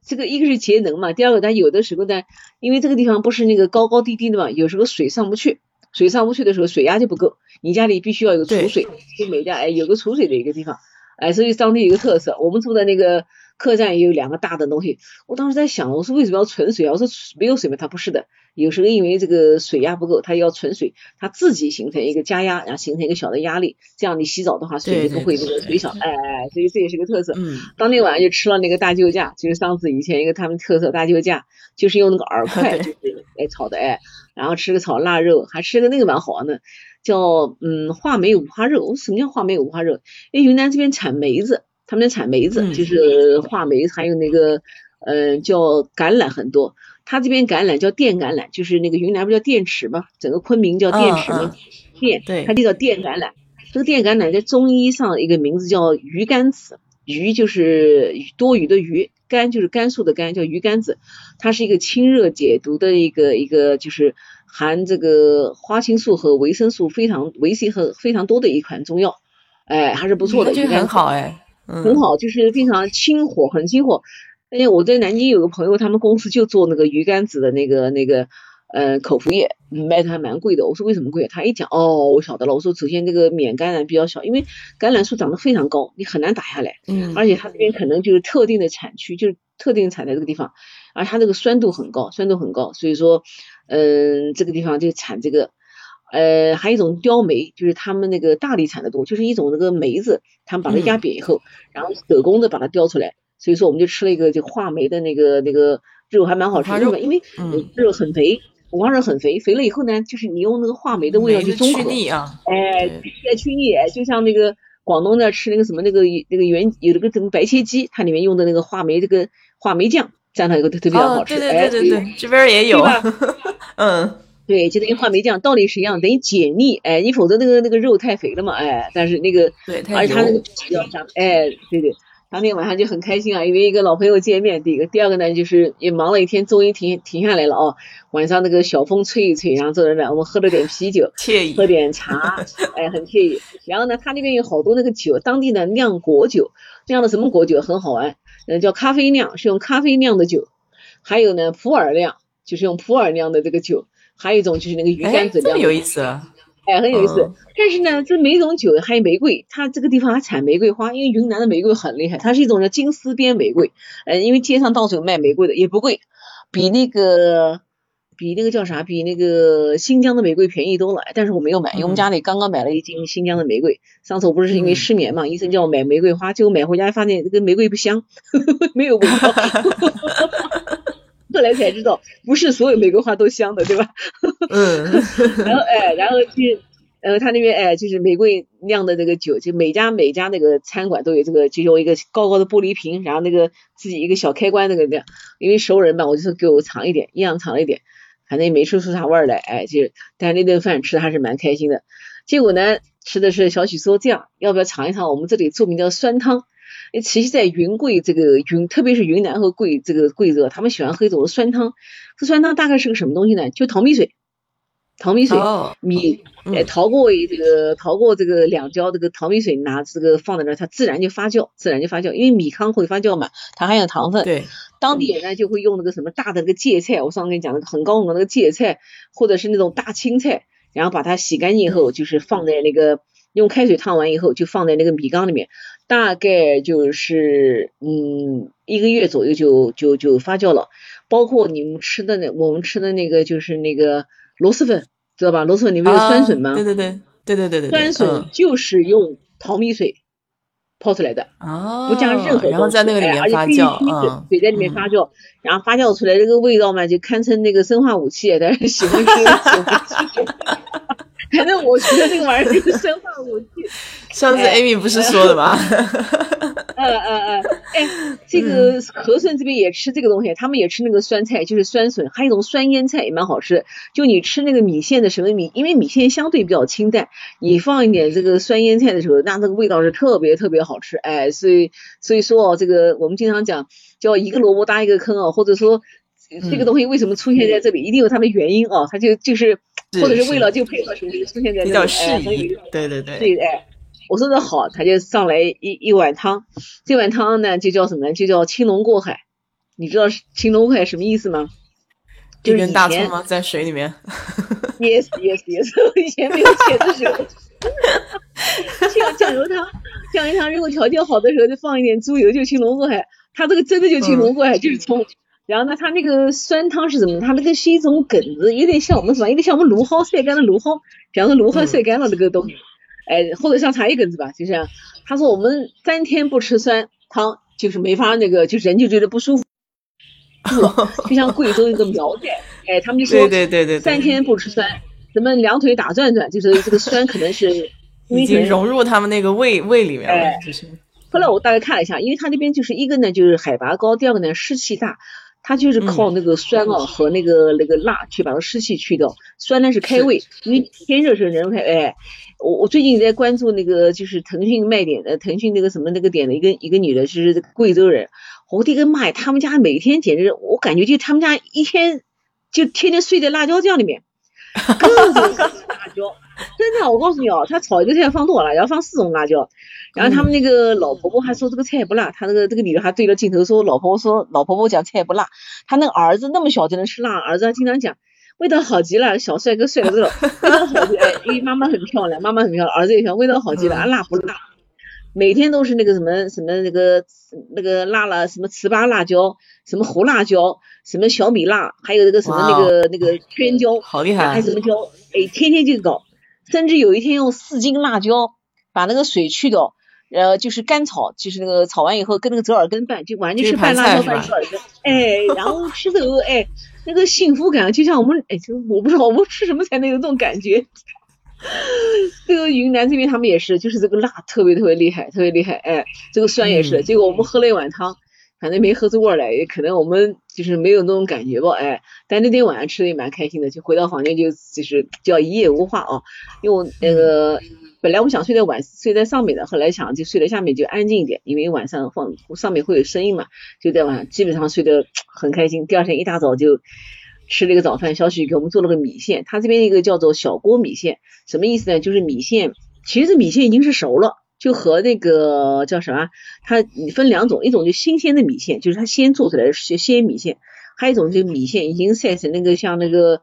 Speaker 2: 这个一个是节能嘛，第二个它有的时候呢，因为这个地方不是那个高高低低的嘛，有时候水上不去，水上不去的时候水压就不够，你家里必须要有储水，就每家哎有个储水的一个地方。哎，所以当地有一个特色。我们住的那个客栈也有两个大的东西。我当时在想，我说为什么要存水啊？我说没有水吗？他不是的，有时候因为这个水压不够，它要存水，它自己形成一个加压，然后形成一个小的压力，这样你洗澡的话水就不会那个水小。哎哎，所以这也是个特色。
Speaker 1: 嗯。
Speaker 2: 当天晚上就吃了那个大救驾，就是上次以前一个他们特色大救驾，就是用那个饵块 [laughs] 就是来炒的哎，然后吃个炒腊肉，还吃个那个蛮好玩的。叫嗯话梅五花肉，我什么叫话梅五花肉？因为云南这边产梅子，他们产梅子就是话梅，还有那个呃叫橄榄很多。他这边橄榄叫电橄榄，就是那个云南不叫电池吗？整个昆明叫电池吗？电，
Speaker 1: 对，
Speaker 2: 它就叫电橄榄。这个电橄榄在中医上一个名字叫鱼甘子，鱼就是多余的鱼，甘就是甘肃的甘，叫鱼甘子。它是一个清热解毒的一个一个就是。含这个花青素和维生素非常维 C 和非常多的一款中药，哎，还是不错的，
Speaker 1: 这个很好哎，
Speaker 2: 很好，就是非常清火，很清火。哎，我在南京有个朋友，他们公司就做那个鱼肝子的那个那个呃口服液，卖的还蛮贵的。我说为什么贵？他一讲哦，我晓得了。我说首先这个免感染比较小，因为橄榄树长得非常高，你很难打下来。
Speaker 1: 嗯，
Speaker 2: 而且它这边可能就是特定的产区，就是特定产在这个地方，而它这个酸度很高，酸度很高，所以说。嗯，这个地方就产这个，呃，还有一种雕梅，就是他们那个大理产的多，就是一种那个梅子，他们把它压扁以后，然后手工的把它雕出来，所以说我们就吃了一个就话梅的那个那个肉，还蛮好吃的，因为肉很肥，五花肉很肥，肥了以后呢，就是你用那个话梅的味道去中和，哎，来去腻，就像那个广东那吃那个什么那个那个原有那个什么白切鸡，它里面用的那个话梅这个话梅酱。蘸上以后特特别好吃，
Speaker 1: 对对对对，这边也有，[laughs] 嗯，
Speaker 2: 对，就等于话梅酱道理是一样，等于解腻，哎，你否则那个那个肉太肥了嘛，哎，但是那个，
Speaker 1: 对，
Speaker 2: 而且它那个比较香，哎，对对，当天晚上就很开心啊，因为一个老朋友见面，第一个，第二个呢，就是也忙了一天，终于停停下来了哦，晚上那个小风吹一吹，然后坐在那，我们喝了点啤酒，[laughs]
Speaker 1: 惬意，
Speaker 2: 喝点茶，哎，很惬意。然后呢，他那边有好多那个酒，当地的酿果酒，酿的什么果酒很好玩。嗯，叫咖啡酿，是用咖啡酿的酒，还有呢，普洱酿，就是用普洱酿的这个酒，还有一种就是那个鱼肝子酿，
Speaker 1: 这么有意思啊！
Speaker 2: 哎，很有意思。但是呢，这每种酒还有玫瑰，它这个地方还产玫瑰花，因为云南的玫瑰很厉害，它是一种叫金丝边玫瑰，呃，因为街上到处有卖玫瑰的，也不贵，比那个。比那个叫啥？比那个新疆的玫瑰便宜多了。但是我没有买，因为我们家里刚刚买了一斤新疆的玫瑰。上次我不是因为失眠嘛，医生叫我买玫瑰花，结果买回家发现这个玫瑰不香，呵 [laughs] 呵没有味道。[laughs] [laughs] 后来才知道，不是所有玫瑰花都香的，对吧？
Speaker 1: 嗯。[laughs]
Speaker 2: 然后哎，然后去呃，他那边哎，就是玫瑰酿的那个酒，就每家每家那个餐馆都有这个，就用一个高高的玻璃瓶，然后那个自己一个小开关那个的，因为熟人嘛，我就说给我尝一点，一样尝了一点。反正也没吃出啥味儿来，哎，就但是那顿饭吃的还是蛮开心的。结果呢，吃的是小许说这样，要不要尝一尝我们这里著名的酸汤？其实，在云贵这个云，特别是云南和贵这个贵州，他们喜欢喝一种酸汤。这酸汤大概是个什么东西呢？就淘米水，淘米水，米，哎，淘过这个淘过这个两浇这个淘米水，拿这个放在那，它自然就发酵，自然就发酵，因为米糠会发酵嘛，它含有糖分。
Speaker 1: 对。
Speaker 2: 当地人呢就会用那个什么大的那个芥菜，我上次跟你讲那个很高很高那个芥菜，或者是那种大青菜，然后把它洗干净以后，就是放在那个用开水烫完以后，就放在那个米缸里面，大概就是嗯一个月左右就就就发酵了。包括你们吃的那我们吃的那个就是那个螺蛳粉，知道吧？螺蛳粉里面有酸笋吗？
Speaker 1: 对对对对对对对，
Speaker 2: 酸笋就是用淘米水。泡出来的，不加任何东西，
Speaker 1: 然后在那个里面发酵，
Speaker 2: 嗯，水在里面发酵，然后发酵出来这个味道嘛，就堪称那个生化武器，但是 [laughs] 喜欢吃，喜欢吃。[laughs] 反正我觉得这个玩意儿就是生化武器。[laughs]
Speaker 1: 上次 Amy 不是说的吗？[laughs]
Speaker 2: 嗯嗯嗯，哎，这个和顺这边也吃这个东西，他们也吃那个酸菜，就是酸笋，还有一种酸腌菜也蛮好吃。就你吃那个米线的时候，米因为米线相对比较清淡，你放一点这个酸腌菜的时候，那那个味道是特别特别好吃。哎，所以所以说哦，这个我们经常讲叫一个萝卜搭一个坑哦，或者说这个东西为什么出现在这里，一定有它的原因哦，它就就是。或者是为了就配合什么出现在
Speaker 1: 比较适宜，对对对，
Speaker 2: 对哎，我说的好，他就上来一一碗汤，这碗汤呢就叫什么？就叫青龙过海。你知道青龙过海什么意思吗？
Speaker 1: 就是大葱吗？在水里面
Speaker 2: ？Yes yes yes，[laughs] 以前没有钱的时候，像酱油汤，酱油汤如果条件好的时候，就放一点猪油，就青龙过海。它这个真的就青龙过海，就是葱。然后呢，它那个酸汤是怎么？它那个是一种梗子，有点像我们什么？有点像我们芦蒿晒干的芦蒿，比方说芦蒿晒干了那个东西，哎，或者像茶叶梗子吧，就这样。他说我们三天不吃酸汤，就是没法那个，就人就觉得不舒服。[laughs] 就像贵州一个苗寨，哎，他们就说
Speaker 1: 对对对对，
Speaker 2: 三天不吃酸，咱们两腿打转转，就是这个酸可能是
Speaker 1: 已经融入他们那个胃胃里面了，就是。
Speaker 2: 后来我大概看了一下，因为他那边就是一个呢，就是海拔高，第二个呢湿气大，他就是靠那个酸啊和那个那个辣去把它湿气去掉。酸呢是开胃，因为天热时候人开。哎，我我最近在关注那个就是腾讯卖点的，腾讯那个什么那个点的一个一个女的，就是贵州人。我的个妈呀，他们家每天简直，我感觉就他们家一天就天天睡在辣椒酱里面，[laughs] 各种辣椒。[laughs] 真的，我告诉你哦，他炒一个菜放多少辣椒？放四种辣椒。然后他们那个老婆婆还说这个菜不辣，他那个这个女的还对着镜头说，老婆婆说老婆婆讲菜不辣，他那个儿子那么小就能吃辣，儿子还经常讲味道好极了，小帅哥帅的这味道好极，哎，因为妈妈很漂亮，妈妈很漂亮，儿子也漂亮，味道好极了，啊辣不辣？每天都是那个什么什么那个那个辣了什么糍粑辣椒，什么胡辣椒，什么小米辣，还有那个什么那个那个圈椒，
Speaker 1: 好厉害，
Speaker 2: 还什么椒，哎，天天就搞，甚至有一天用四斤辣椒把那个水去掉。呃，就是干炒，就是那个炒完以后跟那个折耳根拌，就完全是拌辣椒拌折耳根，哎，然后吃的时候哎，那个幸福感就像我们哎，就我不知道我们吃什么才能有这种感觉。这个云南这边他们也是，就是这个辣特别特别厉害，特别厉害，哎，这个酸也是。结果我们喝了一碗汤，反正没喝出味来，也可能我们就是没有那种感觉吧，哎，但那天晚上吃的也蛮开心的，就回到房间就就是叫一夜无话哦，因为我那个。本来我想睡在晚睡在上面的，后来想就睡在下面就安静一点，因为晚上放上面会有声音嘛，就在晚上基本上睡得 [tsk] 很开心。第二天一大早就吃了一个早饭，小许给我们做了个米线，他这边一个叫做小锅米线，什么意思呢？就是米线其实米线已经是熟了，就和那个叫什么，它分两种，一种就新鲜的米线，就是它先做出来的鲜米线，还有一种就米线已经晒成那个像那个。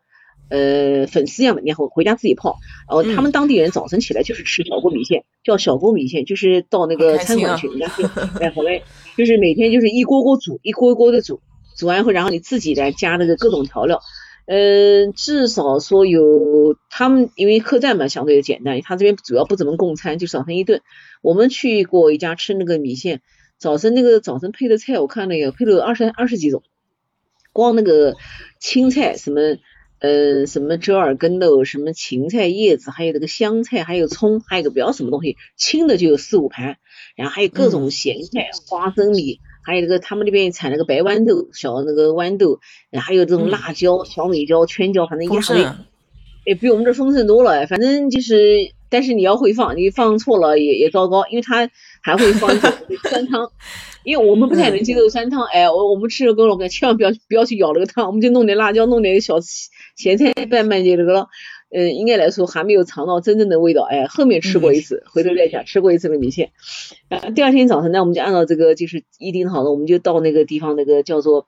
Speaker 2: 呃，粉丝一样的，然后回家自己泡。然后他们当地人早晨起来就是吃小锅米线，叫小锅米线，就是到那个餐馆去，人家是哎好嘞，就是每天就是一锅锅煮，一锅锅的煮，煮完以后，然后你自己来加那个各种调料。嗯，至少说有他们因为客栈嘛，相对简单，他这边主要不怎么供餐，就早晨一顿。我们去过一家吃那个米线，早晨那个早晨配的菜，我看那个配了二十二十几种，光那个青菜什么。呃，什么折耳根豆，什么芹菜叶子，还有那个香菜，还有葱，还有个不知道什么东西，青的就有四五盘，然后还有各种咸菜，花生米，还有这个他们那边产那个白豌豆，小那个豌豆，还有这种辣椒、小米椒、圈椒，反正一大堆，也，比我们这丰盛多了，反正就是，但是你要会放，你放错了也也糟糕，因为它还会放酸汤。[laughs] 因为我们不太能接受酸汤，哎，我我们吃了跟老干，千万不要不要去舀那个汤，我们就弄点辣椒，弄点小咸菜拌拌就那个了。嗯，应该来说还没有尝到真正的味道，哎，后面吃过一次，回头再讲，吃过一次的米线。然后第二天早晨呢，我们就按照这个就是预定好了，我们就到那个地方，那个叫做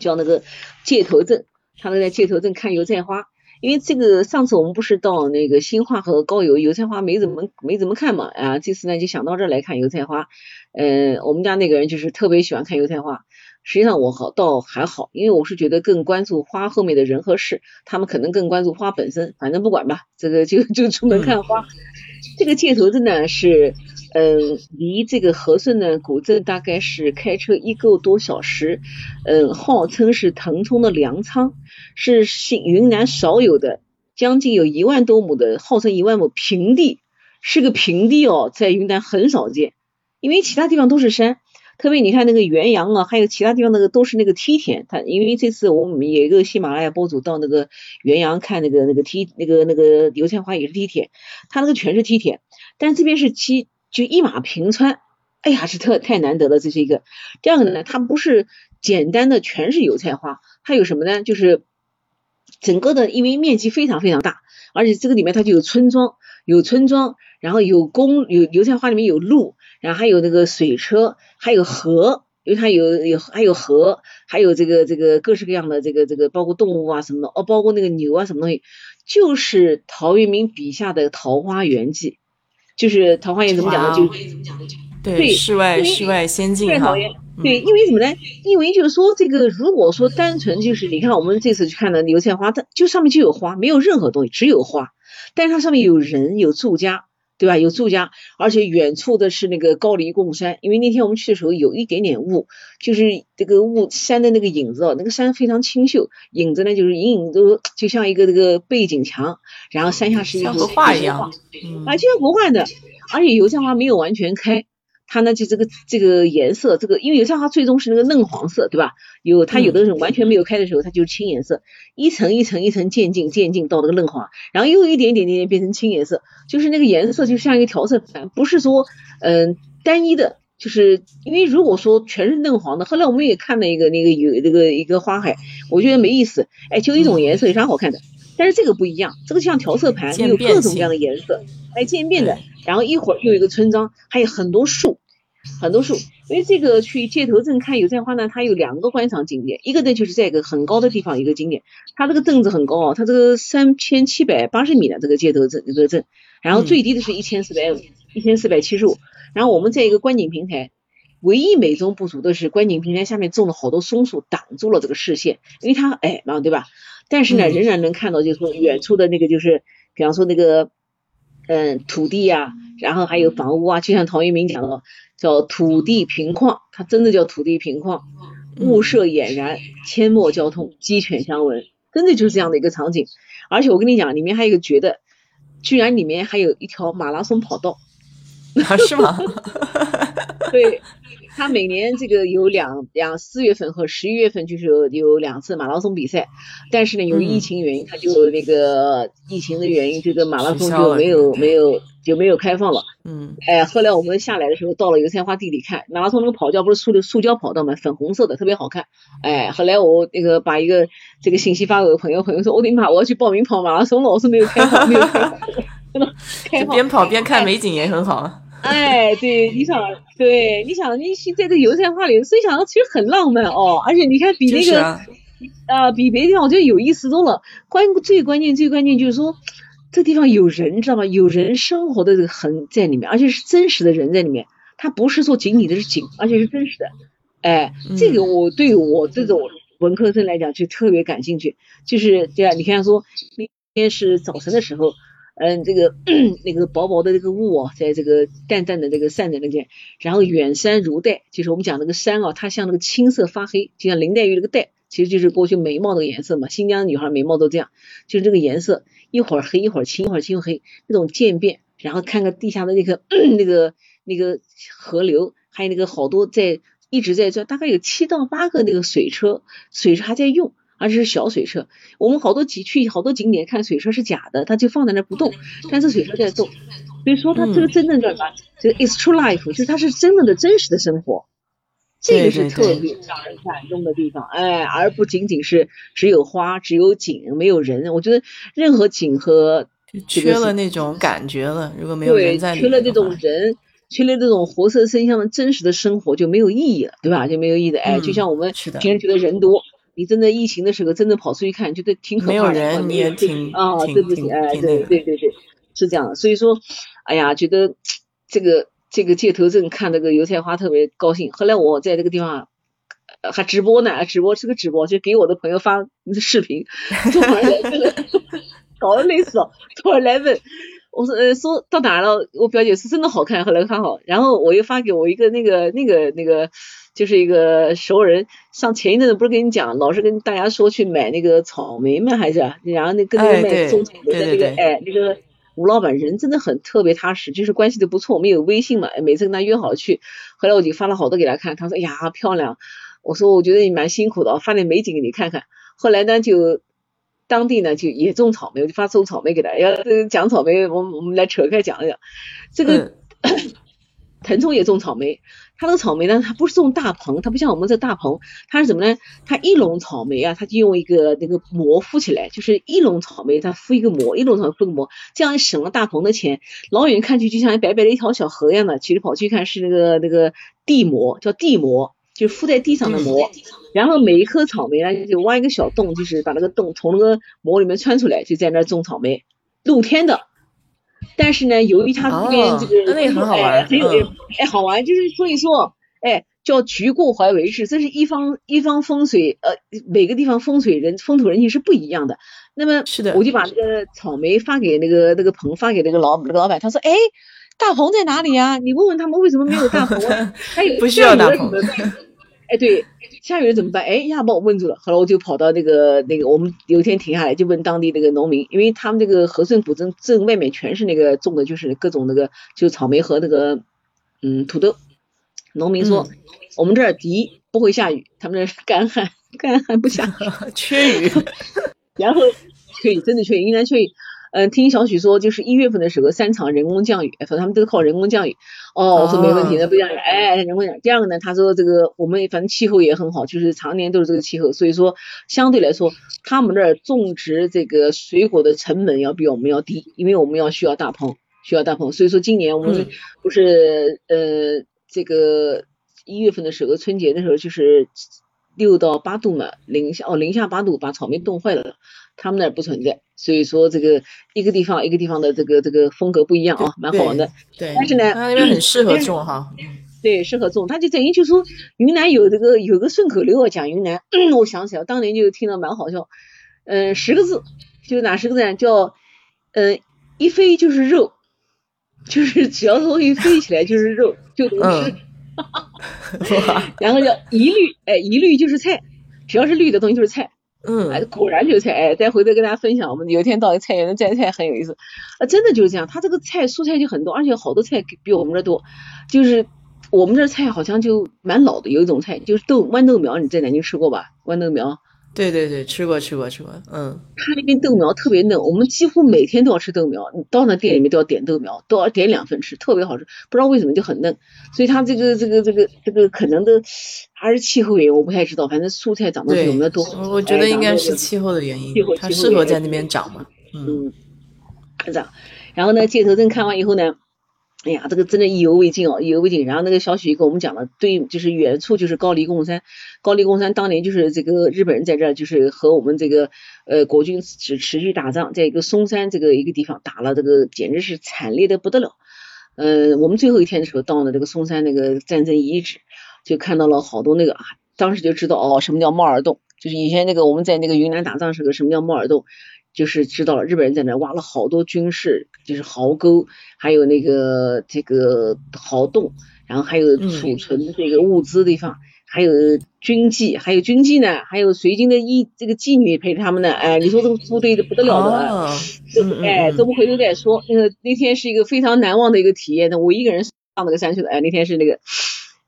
Speaker 2: 叫那个界头镇，他们在界头镇看油菜花。因为这个上次我们不是到那个新化和高邮油菜花没怎么没怎么看嘛啊，这次呢就想到这儿来看油菜花。嗯，我们家那个人就是特别喜欢看油菜花。实际上我好倒还好，因为我是觉得更关注花后面的人和事，他们可能更关注花本身。反正不管吧，这个就就出门看花。这个界头镇呢是。嗯，离这个和顺呢古镇大概是开车一个多小时。嗯，号称是腾冲的粮仓，是新云南少有的，将近有一万多亩的，号称一万亩平地，是个平地哦，在云南很少见，因为其他地方都是山，特别你看那个元阳啊，还有其他地方那个都是那个梯田。它因为这次我们有一个喜马拉雅博主到那个元阳看那个那个梯那个那个油菜花也是梯田，它那个全是梯田，但这边是梯。就一马平川，哎呀，是特太难得了，这是一个。第二个呢，它不是简单的全是油菜花，它有什么呢？就是整个的，因为面积非常非常大，而且这个里面它就有村庄，有村庄，然后有公有油菜花里面有路，然后还有那个水车，还有河，因为它有有还有河，还有这个这个各式各样的这个这个包括动物啊什么的，哦，包括那个牛啊什么东西，就是陶渊明笔下的桃花源记。就是桃花源怎么讲呢？就
Speaker 1: 对世外世外仙境哈。
Speaker 2: 对，因为什么呢？因为就是说，这个如果说单纯就是你看我们这次去看的油菜花，它就上面就有花，没有任何东西，只有花，但是它上面有人，有住家，对吧？有住家，而且远处的是那个高黎贡山。因为那天我们去的时候有一点点雾，就是这个雾山的那个影子哦，那个山非常清秀，影子呢就是隐隐都就像一个这个背景墙，然后山下是一
Speaker 1: 幅画一样，
Speaker 2: 啊，就像国画的，而且油菜花没有完全开。它呢就这个这个颜色，这个因为油菜花最终是那个嫩黄色，对吧？有它有的人完全没有开的时候，它就是青颜色，一层一层一层渐进渐进到那个嫩黄，然后又一点点点点变成青颜色，就是那个颜色就像一个调色盘，不是说嗯单一的，就是因为如果说全是嫩黄的，后来我们也看了一个那个有那个一个花海，我觉得没意思，哎，就一种颜色有啥好看的？但是这个不一样，这个像调色盘，有各种各样的颜色，哎，渐变的。然后一会儿又一个村庄，还有很多树，很多树。因为这个去界头镇看油菜花呢，它有两个观赏景点，一个呢就是在一个很高的地方一个景点，它这个镇子很高哦，它这个三千七百八十米的这个街头镇这个镇，然后最低的是一千四百五，一千四百七十五。然后我们在一个观景平台，唯一美中不足的是观景平台下面种了好多松树，挡住了这个视线，因为它矮嘛，对吧？但是呢，仍然能看到就是说远处的那个就是，比方说那个。嗯，土地呀，然后还有房屋啊，就像陶渊明讲的，叫土地平旷，它真的叫土地平旷，雾色俨然，阡陌交通，鸡犬相闻，真的就是这样的一个场景。而且我跟你讲，里面还有一个绝的，居然里面还有一条马拉松跑道，
Speaker 1: 是吗？[laughs]
Speaker 2: 对。他每年这个有两两四月份和十一月份就是有有两次马拉松比赛，但是呢，由于疫情原因，他就那个疫情的原因，这个马拉松就没有没有就没有开放了。嗯，哎，后来我们下来的时候到了油菜花地里看马拉松那个跑道，不是塑的塑胶跑道嘛，粉红色的，特别好看。哎，后来我那个把一个这个信息发给我朋友，朋友说：“我的妈，我要去报名跑马拉松了。”我说：“没有开放，没有开放。”开
Speaker 1: 放。边跑边看美景也很好。
Speaker 2: 哎，对，你想，对，你想，你在这个油菜花里，所以想到其实很浪漫哦，而且你看比那个，啊，比别的地方我觉得有意思多了。关最关键最关键就是说，这地方有人，知道吗？有人生活的这个痕在里面，而且是真实的人在里面，他不是说景里的是景，而且是真实的。哎，这个我对我这种文科生来讲就特别感兴趣，就是这样。你看说那天是早晨的时候。嗯，这个那个薄薄的这个雾哦，在这个淡淡的这个散在那边，然后远山如黛，就是我们讲那个山啊，它像那个青色发黑，就像林黛玉那个黛，其实就是过去眉毛那个颜色嘛。新疆女孩眉毛都这样，就是这个颜色，一会儿黑一会儿青，一会儿青又黑，那种渐变。然后看看地下的那个 [coughs] 那个那个河流，还有那个好多在一直在转，大概有七到八个那个水车，水车还在用。而且是小水车，我们好多景去好多景点看水车是假的，它就放在那不动，但是水车在动，所以说它这个真正叫什么？这个 is true life，就是它是真正的真实的生活，这个是特别让人感动的地方，哎，而不仅仅是只有花，只有景，没有人。我觉得任何景和
Speaker 1: 缺了那种感觉了，如果没有人在，
Speaker 2: 缺了这种人，缺了这种活色生香的真实的生活就没有意义了，对吧？就没有意义的，哎，就像我们平时觉得人多。你真的疫情的时候，真的跑出去看，觉得挺可怕的。没
Speaker 1: 有人，你也挺
Speaker 2: 啊，对不起，哎，对对对对，是这样的。所以说，哎呀，觉得这个这个街头镇看那个油菜花特别高兴。后来我在这个地方还直播呢，直播是个直播，就给我的朋友发视频，[laughs] 突然来问，搞得累死了。突然来问，我说呃，说到哪了？我表姐是真的好看，后来看好，然后我又发给我一个那个那个那个。就是一个熟人，像前一阵子不是跟你讲，老是跟大家说去买那个草莓嘛，还是然后那跟那个卖种草莓的那个哎，那个吴老板人真的很特别踏实，就是关系都不错，我们有微信嘛，每次跟他约好去，后来我就发了好多给他看，他说哎呀漂亮，我说我觉得你蛮辛苦的，发点美景给你看看。后来呢就当地呢就也种草莓，我就发种草莓给他，要讲草莓，我我们来扯开讲一讲，这个 [laughs] 腾冲也种草莓。它那个草莓呢，它不是种大棚，它不像我们这大棚，它是怎么呢？它一笼草莓啊，它就用一个那个膜敷起来，就是一笼草莓它敷一个膜，一笼草莓敷个膜，这样省了大棚的钱。老远看去就像白白的一条小河一样的，其实跑去看是那个那个地膜，叫地膜，就敷在地上的膜。然后每一颗草莓呢，就挖一个小洞，就是把那个洞从那个膜里面穿出来，就在那种草莓，露天的。但是呢，由于它这边这个
Speaker 1: 那个很好玩，
Speaker 2: 很有哎好玩，就是所以说哎叫橘过淮为市，这是一方一方风水呃每个地方风水人风土人情是不一样的。那么
Speaker 1: 是的，
Speaker 2: 我就把那个草莓发给那个那个棚发给那个老那个老板，他说哎大棚在哪里呀？你问问他们为什么没有大棚？[laughs] 他有
Speaker 1: 不需要大棚。
Speaker 2: 哎对。下雨了怎么办？哎一下，把我问住了。后来我就跑到那个那个，我们有一天停下来就问当地那个农民，因为他们这个和顺古镇镇外面全是那个种的，就是各种那个就草莓和那个嗯土豆。农民说，我们这儿第一不会下雨，他们这干旱，干旱不下雨，[laughs]
Speaker 1: 缺雨。[laughs]
Speaker 2: 然后缺雨，真的缺雨，云南缺雨。嗯，听小许说，就是一月份的时候三场人工降雨，说他们都靠人工降雨。哦，我说没问题，那不降雨，哎，人工降雨。第二个呢，他说这个我们反正气候也很好，就是常年都是这个气候，所以说相对来说，他们那儿种植这个水果的成本要比我们要低，因为我们要需要大棚，需要大棚。所以说今年我们不是呃这个一月份的时候春节的时候就是六到八度嘛，零下哦零下八度，把草莓冻坏了。他们那儿不存在，所以说这个一个地方一个地方的这个这个风格不一样啊，蛮好玩的。
Speaker 1: 对，
Speaker 2: 但是呢，
Speaker 1: 它那边很适合种哈。
Speaker 2: 对，适合种。他就等于就说云南有这个有个顺口溜啊，讲云南，[clears throat] 我想起来，当年就听到蛮好笑。嗯，十个字，就哪十个字？叫嗯，一飞就是肉，就是 [laughs] 只要东西飞起来就是肉，就能吃。[laughs] 然后叫一绿，哎，一绿就是菜，只要是绿的东西就是菜。
Speaker 1: 嗯，
Speaker 2: 哎，果然就是菜，哎，再回头跟大家分享，我们有一天到一个菜园子摘菜很有意思，啊，真的就是这样，他这个菜蔬菜就很多，而且好多菜比我们这多，就是我们这菜好像就蛮老的，有一种菜就是豆豌豆苗，你在南京吃过吧？豌豆苗。
Speaker 1: 对对对，吃过吃过吃过，嗯，
Speaker 2: 他那边豆苗特别嫩，我们几乎每天都要吃豆苗，你到那店里面都要点豆苗，都要点两份吃，特别好吃，不知道为什么就很嫩，所以他这个这个这个这个可能的还是气候原因，我不太知道，反正蔬菜长得比我们的多。
Speaker 1: 我觉得应该是气候的原因，它适合在那边长嘛，嗯，
Speaker 2: 这样，然后呢，街头镇看完以后呢。哎呀，这个真的意犹未尽哦，意犹未尽。然后那个小许跟我们讲了，对，就是远处就是高黎贡山，高黎贡山当年就是这个日本人在这儿，就是和我们这个呃国军持持续打仗，在一个松山这个一个地方打了这个，简直是惨烈的不得了。呃，我们最后一天的时候到了这个松山那个战争遗址，就看到了好多那个啊，当时就知道哦，什么叫猫耳洞，就是以前那个我们在那个云南打仗时候，什么叫猫耳洞。就是知道了，日本人在那挖了好多军事，就是壕沟，还有那个这个壕洞，然后还有储存这个物资的地方，还有军妓，还有军妓呢，还有随军的义这个妓女陪着他们呢。哎，你说这个部队的不得了的，[laughs] 哎，这不回头再说。那个那天是一个非常难忘的一个体验，那我一个人上那个山去的。哎，那天是那个，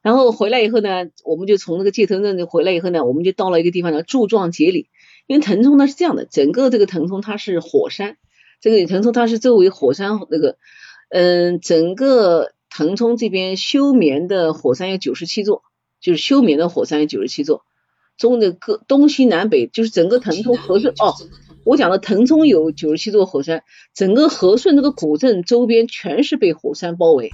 Speaker 2: 然后回来以后呢，我们就从那个界头镇回来以后呢，我们就到了一个地方叫柱状节里。因为腾冲呢是这样的，整个这个腾冲它是火山，这个腾冲它是周围火山那个，嗯，整个腾冲这边休眠的火山有九十七座，就是休眠的火山有九十七座，中的各东西南北就是整个腾冲和顺哦，我讲的腾冲有九十七座火山，整个和顺这个古镇周边全是被火山包围，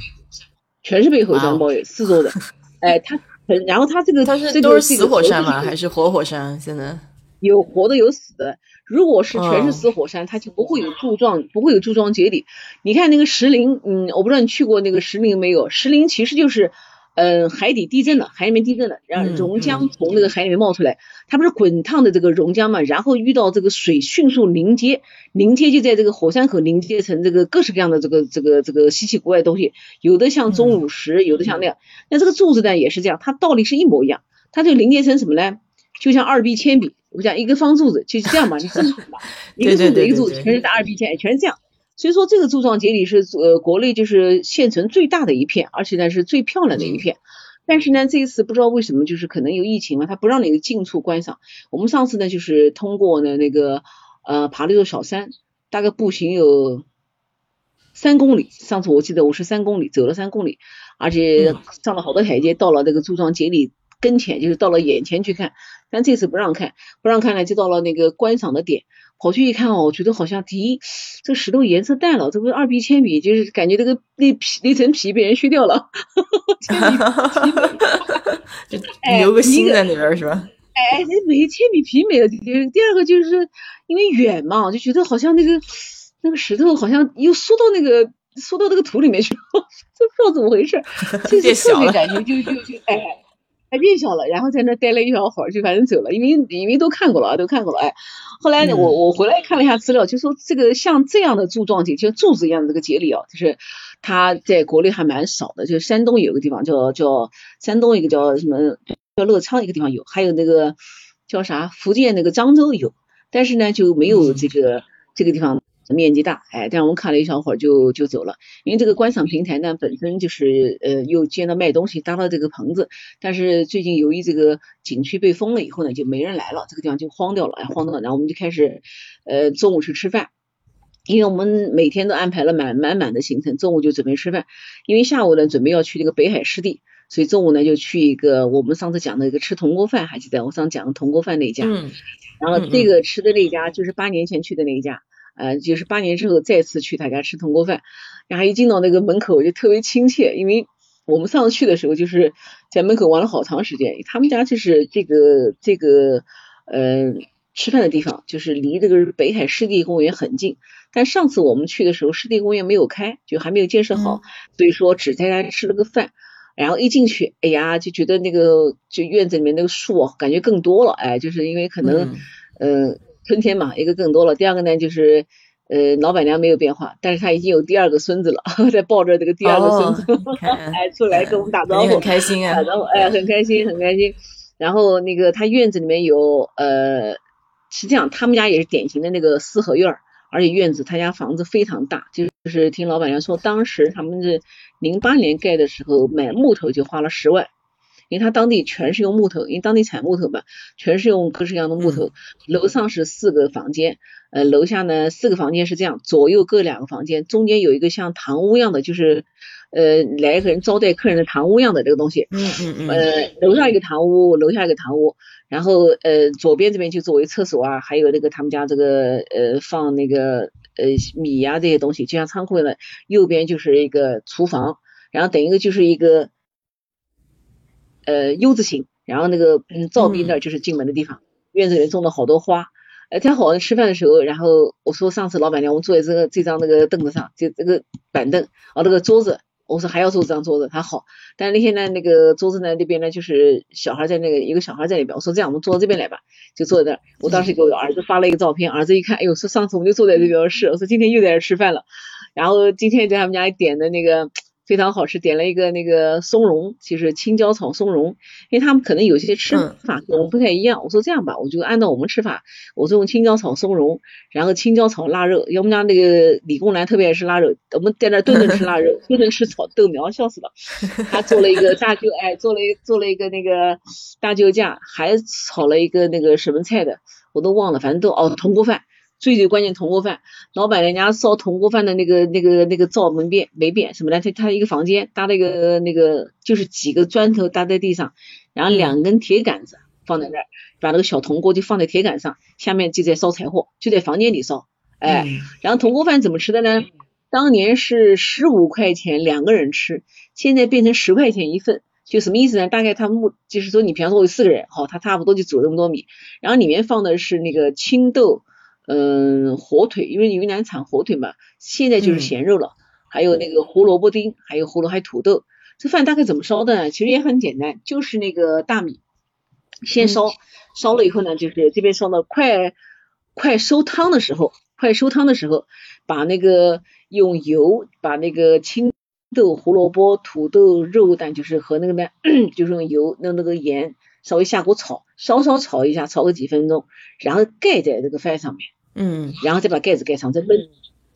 Speaker 2: 全是被火山包围，四座的，[laughs] 哎，它，然后它这个
Speaker 1: 它是都是死火山吗？还是活火山？现在？
Speaker 2: 有活的有死的，如果是全是死火山，它就不会有柱状，不会有柱状节理。你看那个石林，嗯，我不知道你去过那个石林没有？石林其实就是，嗯，海底地震了，海里面地震了，然后熔浆从那个海里面冒出来，它不是滚烫的这个熔浆嘛，然后遇到这个水迅速凝结，凝结就在这个火山口凝结成这个各式各样的这个这个这个稀奇古怪的东西，有的像钟乳石，有的像那样。那这个柱子呢也是这样，它道理是一模一样，它就凝结成什么呢？就像二 B 铅笔。我讲一个方柱子就是这样嘛，[laughs] 你这么吧，一个柱子一个柱子全是大二 B 片，全是这样。所以说这个柱状节理是呃国内就是现存最大的一片，而且呢是最漂亮的一片。但是呢这一次不知道为什么就是可能有疫情嘛，他不让你近处观赏。我们上次呢就是通过呢那个呃爬了一座小山，大概步行有三公里。上次我记得我是三公里走了三公里，而且上了好多台阶，到了那个柱状节理跟前，就是到了眼前去看。但这次不让看，不让看呢，就到了那个观赏的点，跑去一看哦，我觉得好像第一，这个石头颜色淡了，这不是二 B 铅笔，就是感觉这个那皮那层皮被人削掉了，哈哈哈哈哈，[laughs]
Speaker 1: 就留个心在里边是吧？[laughs]
Speaker 2: 哎，那没铅笔皮没了。第二个就是因为远嘛，就觉得好像那个。那个石头好像又缩到那个缩到那个土里面去了，[laughs] 这不知道怎么回事，就是特别感觉就就就哎，还变小了，然后在那待了一小会儿，就反正走了，因为因为都看过了，都看过了，哎，后来我我回来看了一下资料，就说这个像这样的柱状节，就柱子一样的这个节理啊，就是它在国内还蛮少的，就是山东有个地方叫叫山东一个叫什么叫乐昌一个地方有，还有那个叫啥福建那个漳州有，但是呢就没有这个这个地方。面积大，哎，但我们看了一小会儿就就走了，因为这个观赏平台呢本身就是呃又建了卖东西，搭了这个棚子，但是最近由于这个景区被封了以后呢，就没人来了，这个地方就荒掉了，哎，荒掉了，然后我们就开始呃中午去吃饭，因为我们每天都安排了满满满的行程，中午就准备吃饭，因为下午呢准备要去那个北海湿地，所以中午呢就去一个我们上次讲的一个吃铜锅饭，还记得我上次讲的铜锅饭那家，
Speaker 1: 嗯，
Speaker 2: 然后这个吃的那家就是八年前去的那一家。呃，就是八年之后再次去他家吃铜锅饭，然后一进到那个门口就特别亲切，因为我们上次去的时候就是在门口玩了好长时间。他们家就是这个这个呃吃饭的地方，就是离这个北海湿地公园很近。但上次我们去的时候，湿地公园没有开，就还没有建设好，所以说只在家吃了个饭。然后一进去，哎呀，就觉得那个就院子里面那个树感觉更多了，哎，就是因为可能嗯。春天嘛，一个更多了。第二个呢，就是呃，老板娘没有变化，但是她已经有第二个孙子了，[laughs] 在抱着这个第二个孙子，[laughs] 哎，出来跟我们打招呼，
Speaker 1: 很开心啊，
Speaker 2: 打招呼，哎，很开心，很开心。然后那个他院子里面有呃，是这样他们家也是典型的那个四合院儿，而且院子他家房子非常大，就是听老板娘说，当时他们是零八年盖的时候买木头就花了十万。因为他当地全是用木头，因为当地采木头嘛，全是用各式各样的木头。楼上是四个房间，呃，楼下呢四个房间是这样，左右各两个房间，中间有一个像堂屋一样的，就是呃来一个人招待客人的堂屋一样的这个东西。
Speaker 1: 嗯嗯嗯。
Speaker 2: 呃，楼上一个堂屋，楼下一个堂屋，然后呃左边这边就作为厕所啊，还有那个他们家这个呃放那个呃米呀这些东西，就像仓库的。右边就是一个厨房，然后等一个就是一个。呃，U 字形，然后那个嗯，灶壁那儿就是进门的地方。院子里面种了好多花，呃，他好。吃饭的时候，然后我说上次老板娘，我们坐在这个这张那个凳子上，就这个板凳，哦，那个桌子，我说还要坐这张桌子，他好。但那天呢，那个桌子呢那边呢，就是小孩在那个一个小孩在那边，我说这样，我们坐到这边来吧，就坐在那儿。我当时给我儿子发了一个照片，儿子一看，哎呦，说上次我们就坐在这边是，我说今天又在这吃饭了。然后今天在他们家点的那个。非常好吃，点了一个那个松茸，就是青椒炒松茸，因为他们可能有些吃法跟我们不太一样。我说这样吧，我就按照我们吃法，我就用青椒炒松茸，然后青椒炒腊肉。我们家那个理工男特别爱吃腊肉，我们在那顿顿吃腊肉，顿顿吃炒豆苗，笑死了。[laughs] 他做了一个大舅，哎，做了一做了一个那个大舅架，还炒了一个那个什么菜的，我都忘了，反正都哦铜锅饭。最最关键铜锅饭，老板人家烧铜锅饭的那个那个那个灶没变没变什么呢？他他一个房间搭了一个那个就是几个砖头搭在地上，然后两根铁杆子放在那儿，把那个小铜锅就放在铁杆上，下面就在烧柴火，就在房间里烧。哎，然后铜锅饭怎么吃的呢？当年是十五块钱两个人吃，现在变成十块钱一份，就什么意思呢？大概他目就是说你比方说我有四个人，好，他差不多就煮这么多米，然后里面放的是那个青豆。嗯，火腿，因为云南产火腿嘛，现在就是咸肉了。还有那个胡萝卜丁，还有胡萝卜，还土豆。这饭大概怎么烧的呢？其实也很简单，就是那个大米先烧，烧了以后呢，就是这边烧到快快收汤的时候，快收汤的时候，把那个用油把那个青豆、胡萝卜、土豆、肉蛋，就是和那个呢，[coughs] 就是用油弄那个盐稍微下锅炒，稍稍炒一下，炒个几分钟，然后盖在这个饭上面。
Speaker 1: 嗯，
Speaker 2: 然后再把盖子盖上，再焖，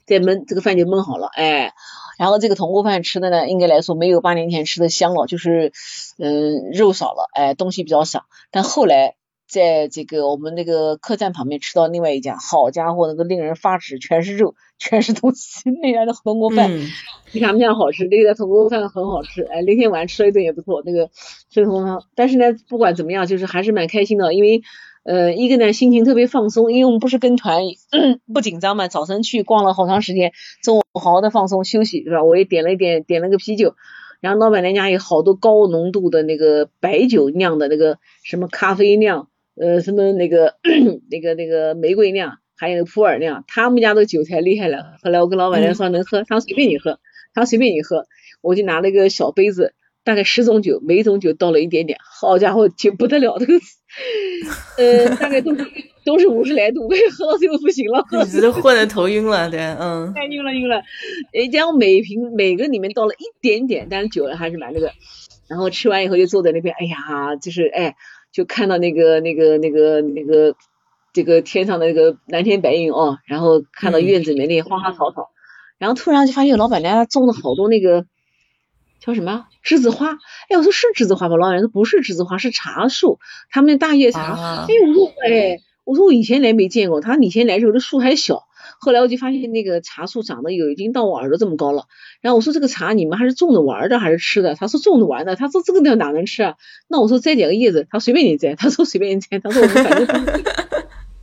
Speaker 2: 再焖，这个饭就焖好了，哎，然后这个铜锅饭吃的呢，应该来说没有八年前吃的香了，就是，嗯，肉少了，哎，东西比较少。但后来在这个我们那个客栈旁边吃到另外一家，好家伙，那个令人发指，全是肉，全是东西，[laughs] 那家的铜锅饭比他们家好吃，那个铜锅饭很好吃，哎，那天晚上吃了一顿也不错，那个吃铜锅饭，但是呢，不管怎么样，就是还是蛮开心的，因为。呃，一个呢，心情特别放松，因为我们不是跟团，不紧张嘛。早晨去逛了好长时间，中午好好的放松休息，是吧？我也点了一点，点了个啤酒，然后老板娘家有好多高浓度的那个白酒酿的那个什么咖啡酿，呃，什么那个那个那个玫瑰酿，还有普洱酿，他们家的酒才厉害了。后来我跟老板娘说能喝，他说随便你喝，他说随便你喝，我就拿了一个小杯子，大概十种酒，每一种酒倒了一点点，好家伙，酒不得了，这个，[laughs] 呃，大概都是都是五十来度，我也喝到最后不行了，
Speaker 1: 你都混的头晕了，对，嗯，[laughs]
Speaker 2: 太晕了晕了，人家每瓶每个里面倒了一点点，但是酒还是蛮那个。然后吃完以后就坐在那边，哎呀，就是哎，就看到那个那个那个那个这个天上的那个蓝天白云哦，然后看到院子里面那些花花草草，然后突然就发现老板娘种了好多那个叫什么栀子花，哎，我说是栀子花吧，老板娘说不是栀子花，是茶树，他们那大叶茶，哎，我说哎，我说我以前来没见过，他以前来时候这树还小。后来我就发现那个茶树长得有已经到我耳朵这么高了，然后我说这个茶你们还是种着玩的还是吃的？他说种着玩的，他说这个地方哪能吃啊？那我说摘点个叶子，他随便你摘，他说随便你摘，他说我们反正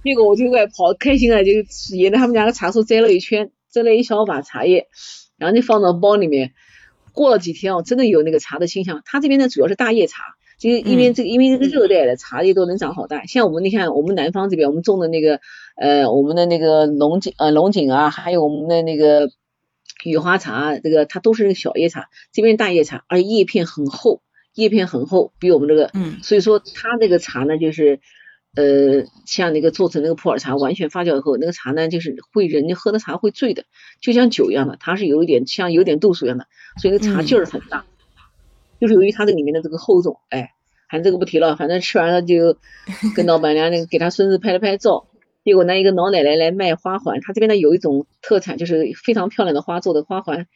Speaker 2: 那个我就在跑开心了，就沿着他们家的茶树摘了一圈，摘了一小把茶叶，然后就放到包里面。过了几天哦，真的有那个茶的清香。它这边呢主要是大叶茶。就是因为这个，因为这个热带的茶叶都能长好大，像我们你看，我们南方这边我们种的那个，呃，我们的那个龙井呃龙井啊，还有我们的那个雨花茶，这个它都是那个小叶茶，这边大叶茶，而叶片很厚，叶片很厚，比我们这个，
Speaker 1: 嗯，
Speaker 2: 所以说它这个茶呢，就是呃，像那个做成那个普洱茶，完全发酵以后，那个茶呢，就是会人家喝的茶会醉的，就像酒一样的，它是有一点像有点度数一样的，所以那茶劲儿很大。就是由于它这里面的这个厚重，哎，反正这个不提了，反正吃完了就 [laughs] 跟老板娘那个给他孙子拍了拍照，结果那一个老奶奶来卖花环，她这边呢有一种特产，就是非常漂亮的花做的花环，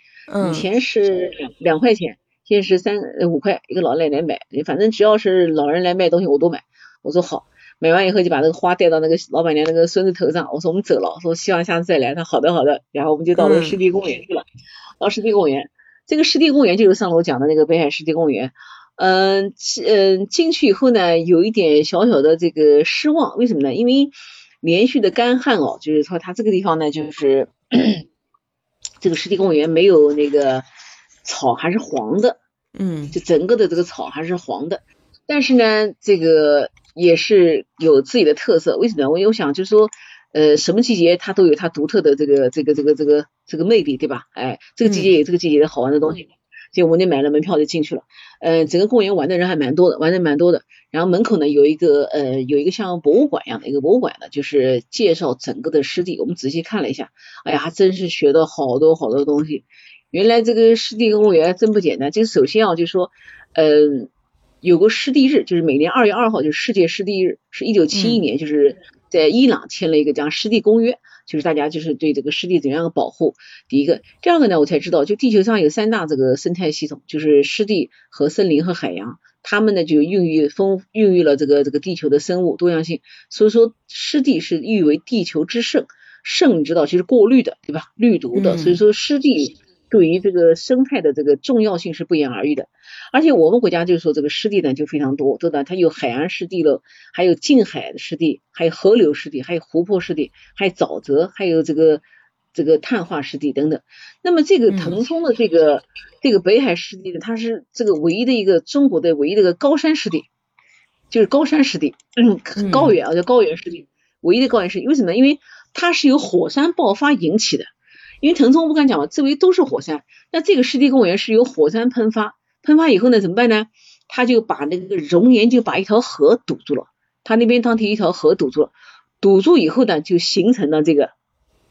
Speaker 2: 以前是两两块钱，现在是三五块，一个老奶奶买，反正只要是老人来卖东西我都买，我说好，买完以后就把那个花带到那个老板娘那个孙子头上，我说我们走了，说希望下次再来，他好的好的，然后我们就到了湿地公园去了，到湿地公园。这个湿地公园就是上楼讲的那个北海湿地公园，嗯，嗯，进去以后呢，有一点小小的这个失望，为什么呢？因为连续的干旱哦，就是说它这个地方呢，就是 [coughs] 这个湿地公园没有那个草，还是黄的，
Speaker 1: 嗯，
Speaker 2: 就整个的这个草还是黄的，但是呢，这个也是有自己的特色，为什么？我有想就是说。呃，什么季节它都有它独特的这个这个这个这个这个魅力，对吧？哎，这个季节有这个季节的好玩的东西，就我那买了门票就进去了。呃，整个公园玩的人还蛮多的，玩的蛮多的。然后门口呢有一个呃有一个像博物馆一样的一个博物馆的，就是介绍整个的湿地。我们仔细看了一下，哎呀，还真是学到好多好多东西。原来这个湿地公园真不简单。这个首先啊，就是说，呃，有个湿地日，就是每年二月二号就是世界湿地日，是一九七一年，就是。在伊朗签了一个叫湿地公约，就是大家就是对这个湿地怎样的保护。第一个，第二个呢，我才知道，就地球上有三大这个生态系统，就是湿地和森林和海洋，它们呢就孕育丰孕育了这个这个地球的生物多样性。所以说，湿地是誉为地球之圣，圣你知道其实过滤的，对吧？滤毒的。所以说，湿地。对于这个生态的这个重要性是不言而喻的，而且我们国家就是说这个湿地呢就非常多，对吧？它有海岸湿地了，还有近海的湿地，还有河流湿地，还有湖泊湿地，还有沼泽，还有这个这个碳化湿地等等。那么这个腾冲的这个这个北海湿地呢，它是这个唯一的一个中国的唯一的一个高山湿地，就是高山湿地，嗯，高原啊叫高原湿地，唯一的高原湿地。为什么？因为它是由火山爆发引起的。因为腾冲不敢讲嘛，周围都是火山，那这个湿地公园是由火山喷发，喷发以后呢，怎么办呢？他就把那个熔岩就把一条河堵住了，他那边当地一条河堵住了，堵住以后呢，就形成了这个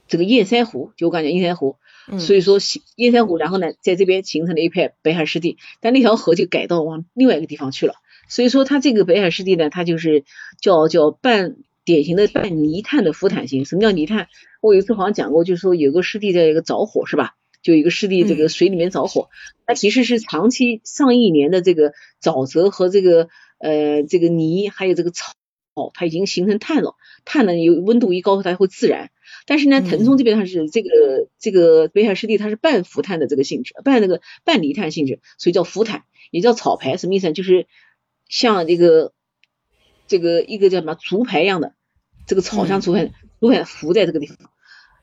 Speaker 2: 这个堰塞湖，就我刚讲堰塞湖，所以说堰塞湖，然后呢，在这边形成了一片北海湿地，但那条河就改道往另外一个地方去了，所以说它这个北海湿地呢，它就是叫叫半。典型的半泥炭的浮坦型，什么叫泥炭？我有一次好像讲过，就是说有个湿地在一个着火，是吧？就一个湿地这个水里面着火，它其实是长期上亿年的这个沼泽和这个呃这个泥还有这个草，它已经形成碳了。碳呢有温度一高它会自燃。但是呢，腾冲这边它是这个这个北海湿地它是半浮碳的这个性质，半那个半泥炭性质，所以叫浮碳，也叫草排。什么意思呢？就是像这个这个一个叫什么竹排一样的。这个草像竹排，竹排浮在这个地方。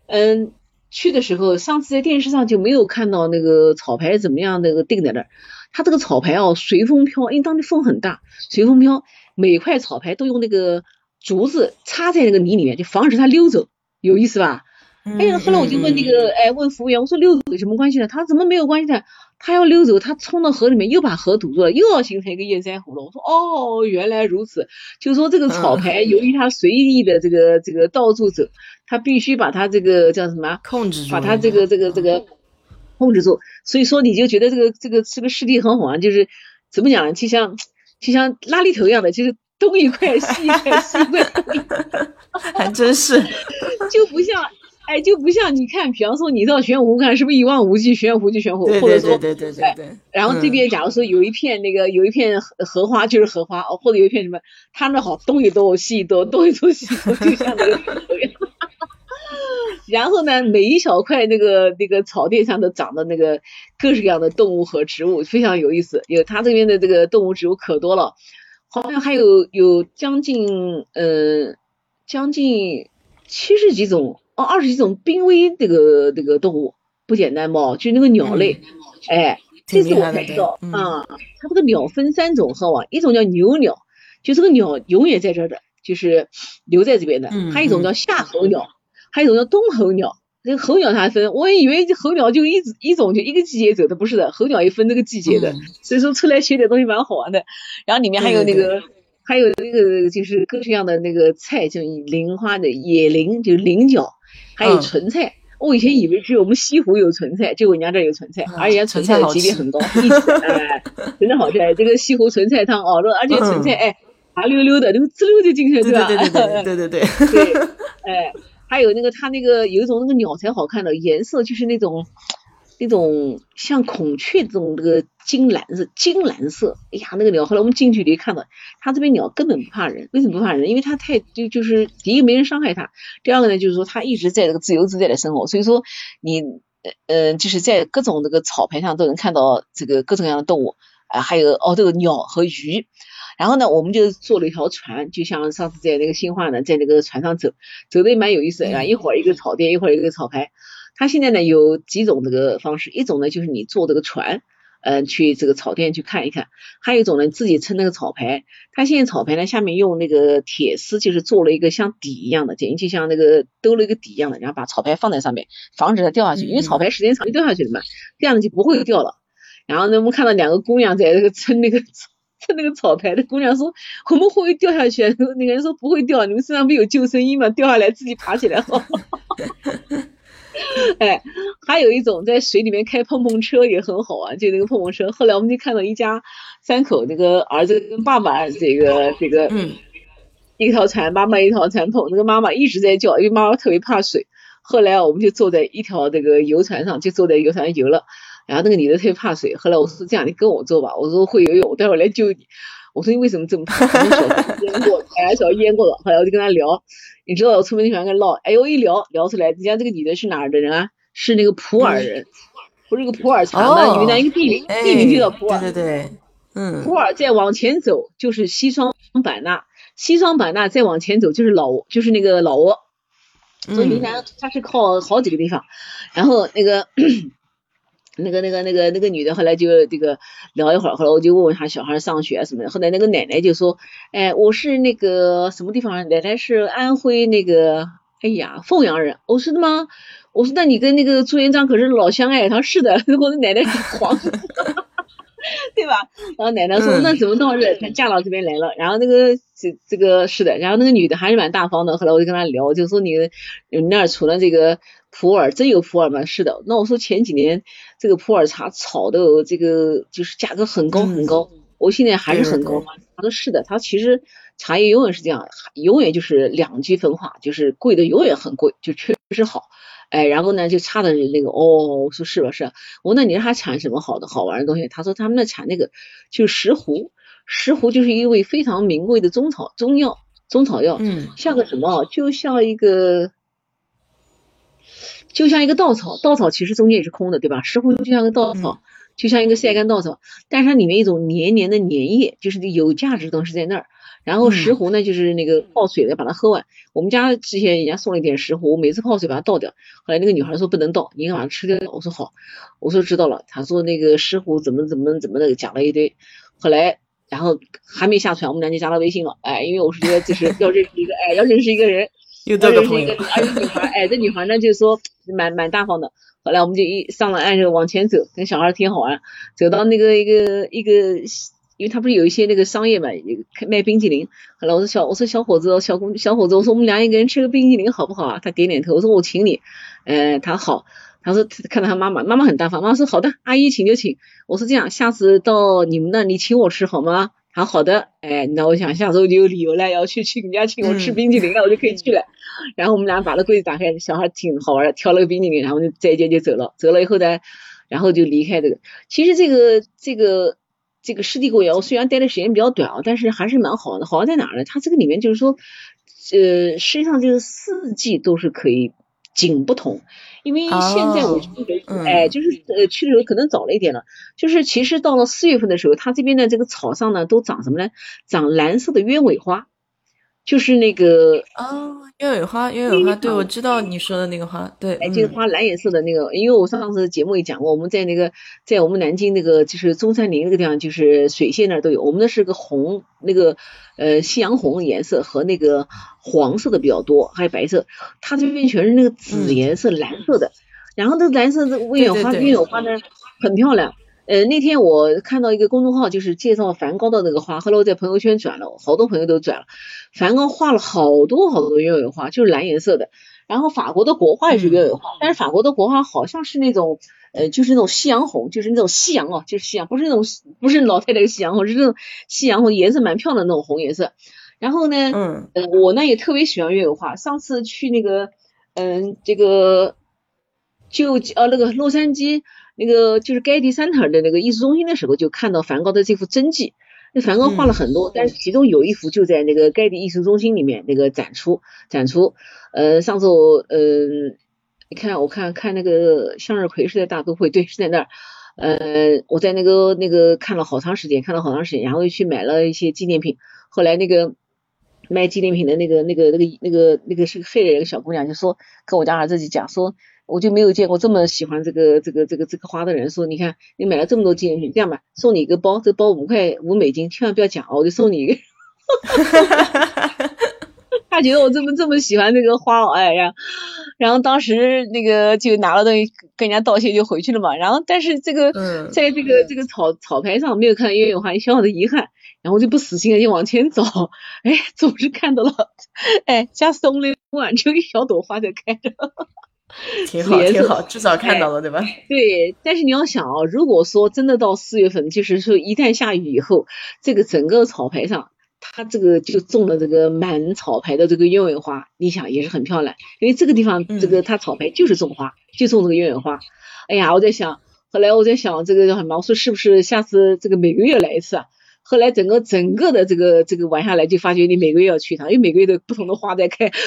Speaker 2: 嗯，去的时候，上次在电视上就没有看到那个草牌怎么样那个定在那儿。它这个草牌哦，随风飘，因为当地风很大，随风飘。每块草牌都用那个竹子插在那个泥里面，就防止它溜走。有意思吧？哎，后来我就问那个，哎，问服务员，我说溜走有什么关系呢？他说怎么没有关系呢？他要溜走，他冲到河里面又把河堵住了，又要形成一个堰塞湖了。我说哦，原来如此，就是说这个草牌由于它随意的这个这个到处走，它必须把它这个叫什么
Speaker 1: 控制住，
Speaker 2: 把它这个这个这个控制住。所以说你就觉得这个这个这个湿地很好玩，就是怎么讲呢？就像就像拉力头一样的，就是东一块西一块，[laughs] 西一块，
Speaker 1: 还真是，
Speaker 2: 就不像。哎，就不像你看，比方说你到玄武湖看，是不是一望无际，玄武湖就玄武湖，或者说，
Speaker 1: 对对对对对。
Speaker 2: 然后这边假如说有一片那个有一片荷荷花，就是荷花哦，或者有一片什么，他那好东一多西一多，东一多西一多，就像那个。[laughs] 然后呢，每一小块那个那个草地上都长的那个各式各样的动物和植物，非常有意思。有他这边的这个动物植物可多了，好像还有有将近呃将近七十几种。哦，二十几种濒危这个这个动物不简单吧？就那个鸟类，哎，这次我才知道啊，它这个鸟分三种，好吧？一种叫牛鸟，就这个鸟永远在这儿的，就是留在这边的；还有一种叫夏候鸟，还有一种叫冬候鸟。那个候鸟它分，我也以为候鸟就一一种就一个季节走的，不是的，候鸟也分这个季节的。所以说出来学点东西蛮好玩的。然后里面还有那个。还有那个就是各式各样的那个菜，就菱花的野菱，就是菱角，还有纯菜。我以前以为只有我们西湖有纯菜，结果人家这有纯菜，而且纯菜的级别很高，哎，真的好吃。这个西湖纯菜汤熬的，而且纯菜哎，滑溜溜的，就滋溜就进去了，
Speaker 1: 对
Speaker 2: 吧？
Speaker 1: 对对对对 [laughs] 对对
Speaker 2: 对，哎，还有那个它那个有一种那个鸟才好看的颜色，就是那种。那种像孔雀这种那个金蓝色，金蓝色，哎呀，那个鸟，后来我们近距离看到，它这边鸟根本不怕人，为什么不怕人？因为它太就就是第一个没人伤害它，第二个呢就是说它一直在这个自由自在的生活，所以说你呃就是在各种那个草坪上都能看到这个各种各样的动物啊，还有哦这个鸟和鱼，然后呢我们就坐了一条船，就像上次在那个新化呢，在那个船上走，走的也蛮有意思的啊，一会儿一个草甸，一会儿一个草牌。它现在呢有几种这个方式，一种呢就是你坐这个船，嗯，去这个草甸去看一看；还有一种呢自己撑那个草牌。它现在草牌呢下面用那个铁丝，就是做了一个像底一样的，简直就像那个兜了一个底一样的，然后把草牌放在上面，防止它掉下去。因为草牌时间长就掉下去了嘛，这样就不会掉了。然后呢，我们看到两个姑娘在那个撑那个撑那个草牌的姑娘说：“我们会不会掉下去？”那个人说：“不会掉，你们身上不有救生衣吗？掉下来自己爬起来。[laughs] ” [laughs] 哎，还有一种在水里面开碰碰车也很好玩，就那个碰碰车。后来我们就看到一家三口，那个儿子跟爸爸，这个这个，嗯，一条船，妈妈一条船碰，那个妈妈一直在叫，因为妈妈特别怕水。后来我们就坐在一条这个游船上，就坐在游船游了。然后那个女的特别怕水，后来我说这样，你跟我坐吧，我说会游泳，我待会来救你。我说你为什么这么怕？小淹过，哎，小淹过了。后来我就跟他聊。你知道我出门就喜欢跟唠，哎呦一聊聊出来，人家这个女的是哪儿的人啊？是那个普洱人，不是个普洱茶吗？因为那一个地名，地名就叫普洱。
Speaker 1: 对对对，嗯。
Speaker 2: 普洱再往前走就是西双版纳，西双版纳再往前走就是老挝，就是那个老挝。所以云南它是靠好几个地方，然后那个。那个、那个、那个、那个女的，后来就这个聊一会儿，后来我就问问她小孩上学什么的。后来那个奶奶就说：“哎，我是那个什么地方？奶奶是安徽那个，哎呀，凤阳人。”我说的吗？我说那你跟那个朱元璋可是老乡哎。他说是的，[laughs] 我的奶奶很黄，对吧？然后奶奶说：“那怎么到这？嫁到这边来了？”然后那个这这个是的，然后那个女的还是蛮大方的。后来我就跟她聊，就说你你那儿除了这个。普洱真有普洱吗？是的。那我说前几年这个普洱茶炒的这个就是价格很高很高，我现在还是很高吗？她说是的，她其实茶叶永远是这样，永远就是两极分化，就是贵的永远很贵，就确实好。哎，然后呢就差的那个哦，我说是吧？是。我说那你让他产什么好的好玩的东西？他说他们那产那个就是石斛，石斛就是一味非常名贵的中草中药，中草药，嗯，像个什么？就像一个。就像一个稻草，稻草其实中间也是空的，对吧？石斛就像个稻草，就像一个晒干稻草，但是它里面一种黏黏的粘液，就是有价值的东西在那儿。然后石斛呢，就是那个泡水的，把它喝完。我们家之前人家送了一点石斛，我每次泡水把它倒掉。后来那个女孩说不能倒，你把它吃掉。我说好，我说知道了。她说那个石斛怎么怎么怎么的讲了一堆。后来然后还没下船，我们俩就加了微信了。哎，因为我是觉得就是要认识一个，哎，要认识一个人。[laughs]
Speaker 1: 又多个朋友。
Speaker 2: 而且女孩，哎，这女孩呢就是说蛮蛮大方的。后来我们就一上了岸就往前走，跟小孩挺好玩。走到那个一个一个，因为他不是有一些那个商业嘛，卖冰淇淋。后来我说小我说小伙子小公小伙子，我说我们俩一个人吃个冰淇淋好不好啊？他点点头。我说我请你，嗯，他好。他说看到他妈妈，妈妈很大方，妈妈说好的，阿姨请就请。我说这样，下次到你们那你请我吃好吗？他好的，哎，那我想下周就有理由了，要去去你家请我吃冰淇淋了，我就可以去了。然后我们俩把那柜子打开，小孩挺好玩的，挑了个冰淇淋，然后就再见就走了。走了以后呢，然后就离开这个。其实这个这个这个湿地公园，我虽然待的时间比较短啊，但是还是蛮好的。好在哪儿呢？它这个里面就是说，呃，实际上就是四季都是可以景不同。因为现在我去的时候，哎，就是呃去的时候可能早了一点了。就是其实到了四月份的时候，它这边的这个草上呢都长什么呢？长蓝色的鸢尾花，就是那个
Speaker 1: 哦，鸢尾花，鸢尾花，对，我知道你说的那个花，对，
Speaker 2: 哎，这个花蓝颜色的那个。因为我上次节目也讲过，我们在那个在我们南京那个就是中山陵那个地方，就是水榭那儿都有。我们那是个红那个呃夕阳红颜色和那个。黄色的比较多，还有白色，它这边全是那个紫颜色、蓝色的。然后这蓝色的鸢尾花，鸢尾花呢很漂亮。呃，那天我看到一个公众号，就是介绍梵高的那个画，后来我在朋友圈转了，好多朋友都转了。梵高画了好多好多鸢尾花，就是蓝颜色的。然后法国的国画也是鸢尾花，但是法国的国画好像是那种呃，就是那种夕阳红，就是那种夕阳哦，就是夕阳，不是那种不是老太太的夕阳红，是那种夕阳红，颜色蛮漂亮的那种红颜色。然后呢，嗯，我呢也特别喜欢鸢尾花。上次去那个，嗯，这个就呃那个洛杉矶那个就是盖蒂三塔的那个艺术中心的时候，就看到梵高的这幅真迹。那梵高画了很多，但是其中有一幅就在那个盖蒂艺术中心里面那个展出展出。呃，上次我嗯，你看我看看那个向日葵是在大都会，对，是在那儿。呃，我在那个那个看了好长时间，看了好长时间，然后又去买了一些纪念品。后来那个。卖纪念品的那个、那个、那个、那个、那个是个黑人一个小姑娘，就说跟我家儿子就讲说，我就没有见过这么喜欢这个、这个、这个、这个花的人。说你看你买了这么多纪念品，这样吧，送你一个包，这包五块五美金，千万不要讲啊，我就送你一个。[laughs] 他觉得我这么这么喜欢这个花，哎呀，然后当时那个就拿了东西跟人家道谢就回去了嘛。然后但是这个在这个这个草草牌上没有看到鸢尾花，小小的遗憾。然后就不死心的，就往前走，哎，总是看到了，哎，加松了晚，只有一小朵花在开着，[laughs]
Speaker 1: 挺好，挺好，至少看到了，对吧？[laughs]
Speaker 2: 对，但是你要想啊，如果说真的到四月份，就是说一旦下雨以后，这个整个草牌上，它这个就种了这个满草牌的这个鸢尾花，你想也是很漂亮，因为这个地方这个它草牌就是种花，就种这个鸢尾花。哎呀，我在想，后来我在想这个叫什么？我说是不是下次这个每个月来一次啊？后来整个整个的这个这个玩下来，就发觉你每个月要去一趟，因为每个月的不同的花在开。[laughs]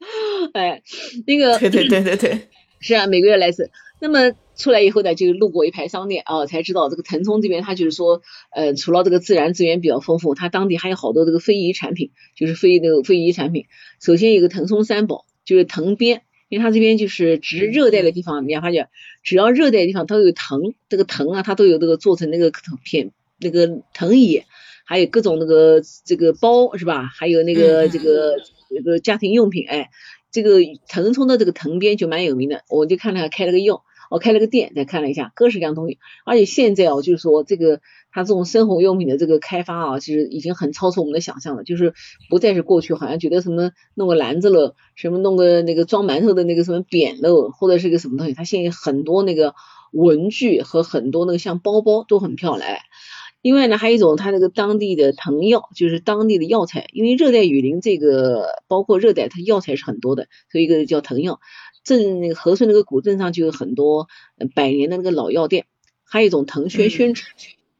Speaker 2: [laughs] 哎，那个
Speaker 1: 对对对对对，[clears throat]
Speaker 2: 是啊，每个月来一次。那么出来以后呢，就路过一排商店啊，才知道这个腾冲这边，它就是说，呃，除了这个自然资源比较丰富，它当地还有好多这个非遗产品，就是非那个非遗产品。首先有个腾冲三宝，就是藤编，因为它这边就是植热带的地方，你要发现，只要热带地方都有藤，这个藤啊，它都有这个做成那个藤片。那个藤椅，还有各种那个这个包是吧？还有那个这个那个家庭用品，哎，这个腾冲的这个藤编就蛮有名的，我就看了开了个药，我开了个店，再看了一下各式各样东西。而且现在哦，就是说这个它这种生活用品的这个开发啊，其实已经很超出我们的想象了，就是不再是过去好像觉得什么弄个篮子了，什么弄个那个装馒头的那个什么扁了，或者是个什么东西，它现在很多那个文具和很多那个像包包都很漂亮。另外呢，还有一种它那个当地的藤药，就是当地的药材。因为热带雨林这个包括热带，它药材是很多的，所以一个叫藤药。镇那个和顺那个古镇上就有很多百年的那个老药店。还有一种藤宣宣纸，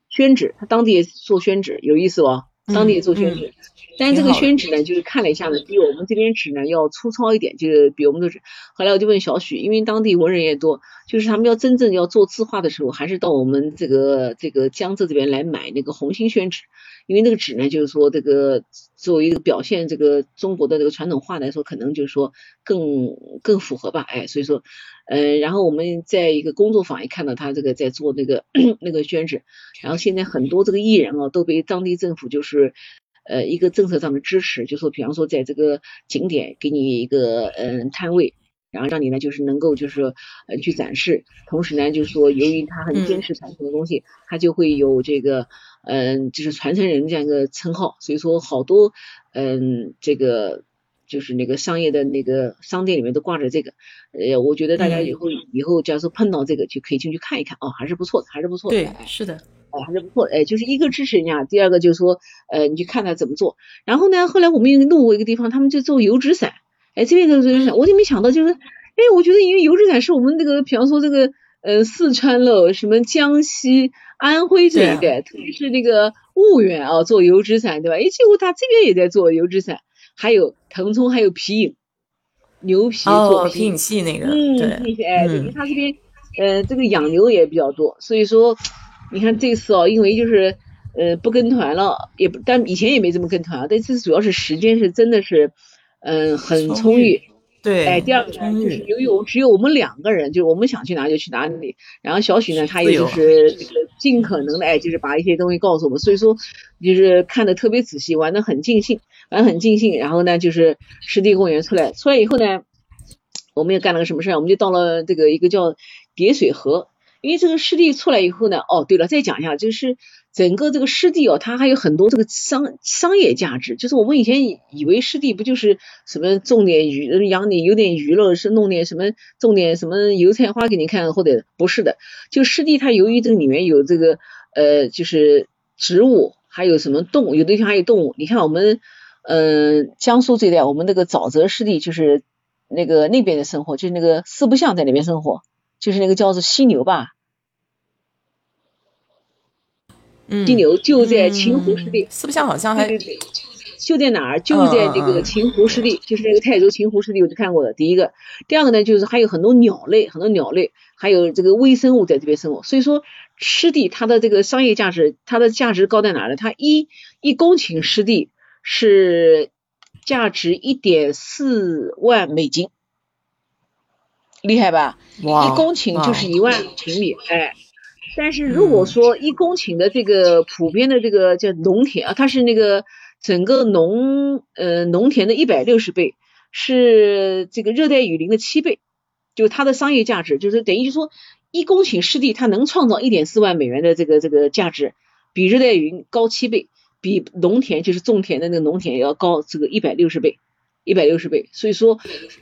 Speaker 2: 宣纸，它当地也做宣纸，有意思哦。当地也做宣纸。但是这个宣纸呢，就是看了一下呢，比我们这边纸呢要粗糙一点，就是比我们的纸。后来我就问小许，因为当地文人也多，就是他们要真正要做字画的时候，还是到我们这个这个江浙这边来买那个红星宣纸，因为那个纸呢，就是说这个作为一个表现这个中国的这个传统画来说，可能就是说更更符合吧，哎，所以说，嗯，然后我们在一个工作坊也看到他这个在做那个 [clears throat] 那个宣纸，然后现在很多这个艺人啊都被当地政府就是。呃一个政策上的支持，就说比方说在这个景点给你一个嗯摊位。然后让你呢，就是能够就是呃去展示，同时呢，就是说由于他很坚持传承的东西，他就会有这个嗯，就是传承人这样一个称号。所以说好多嗯，这个就是那个商业的那个商店里面都挂着这个。呃，我觉得大家以后以后假如说碰到这个，就可以进去看一看哦，还是不错的，还是不错
Speaker 1: 的。对，是的，
Speaker 2: 哎，还是不错。哎，就是一个支持人家，第二个就是说呃，你去看他怎么做。然后呢，后来我们又路过一个地方，他们就做油纸伞。哎，这边的油纸伞，我就没想到，就是，哎，我觉得因为油纸伞是我们这个，比方说这个，呃，四川喽，什么江西、安徽这一带，特别是那个婺源啊，做油纸伞，对吧？哎，结果他这边也在做油纸伞，还有腾冲，还有皮影，牛皮做
Speaker 1: 皮影戏那个，
Speaker 2: 嗯，
Speaker 1: 对，
Speaker 2: 哎，因为他这边，呃，这个养牛也比较多，所以说，你看这次哦，因为就是，呃，不跟团了，也不，但以前也没这么跟团啊，但这次主要是时间是真的是。嗯，很充裕，
Speaker 1: 对，
Speaker 2: 哎，第二个呢，就是由于我们只有我们两个人，就是我们想去哪就去哪里。然后小许呢，他也就是这个尽可能的，哎，就是把一些东西告诉我们，所以说就是看的特别仔细，玩的很尽兴，玩很尽兴。然后呢，就是湿地公园出来，出来以后呢，我们又干了个什么事儿？我们就到了这个一个叫叠水河。因为这个湿地出来以后呢，哦，对了，再讲一下，就是整个这个湿地哦，它还有很多这个商商业价值。就是我们以前以为湿地不就是什么种点鱼、养点有点鱼了，是弄点什么种点什么油菜花给你看，或者不是的。就湿地它由于这个里面有这个呃，就是植物，还有什么动物，有的地方还有动物。你看我们嗯，江苏这一带，我们那个沼泽湿地就是那个那边的生活，就是那个四不像在那边生活。就是那个叫做犀牛吧，犀牛就在秦湖湿地，
Speaker 1: 四不像好像还
Speaker 2: 就在哪儿？就在这个秦湖湿地，就是那个泰州秦湖湿地，我就看过的。第一个，第二个呢，就是还有很多鸟类，很多鸟类，还有这个微生物在这边生活。所以说，湿地它的这个商业价值，它的价值高在哪儿呢？它一一公顷湿地是价值一点四万美金。厉害吧？一公顷就是一万平米，哎，但是如果说一公顷的这个普遍的这个叫农田啊，它是那个整个农呃农田的一百六十倍，是这个热带雨林的七倍，就它的商业价值就是等于就说一公顷湿地它能创造一点四万美元的这个这个价值，比热带雨林高七倍，比农田就是种田的那个农田要高这个一百六十倍。一百六十倍，所以说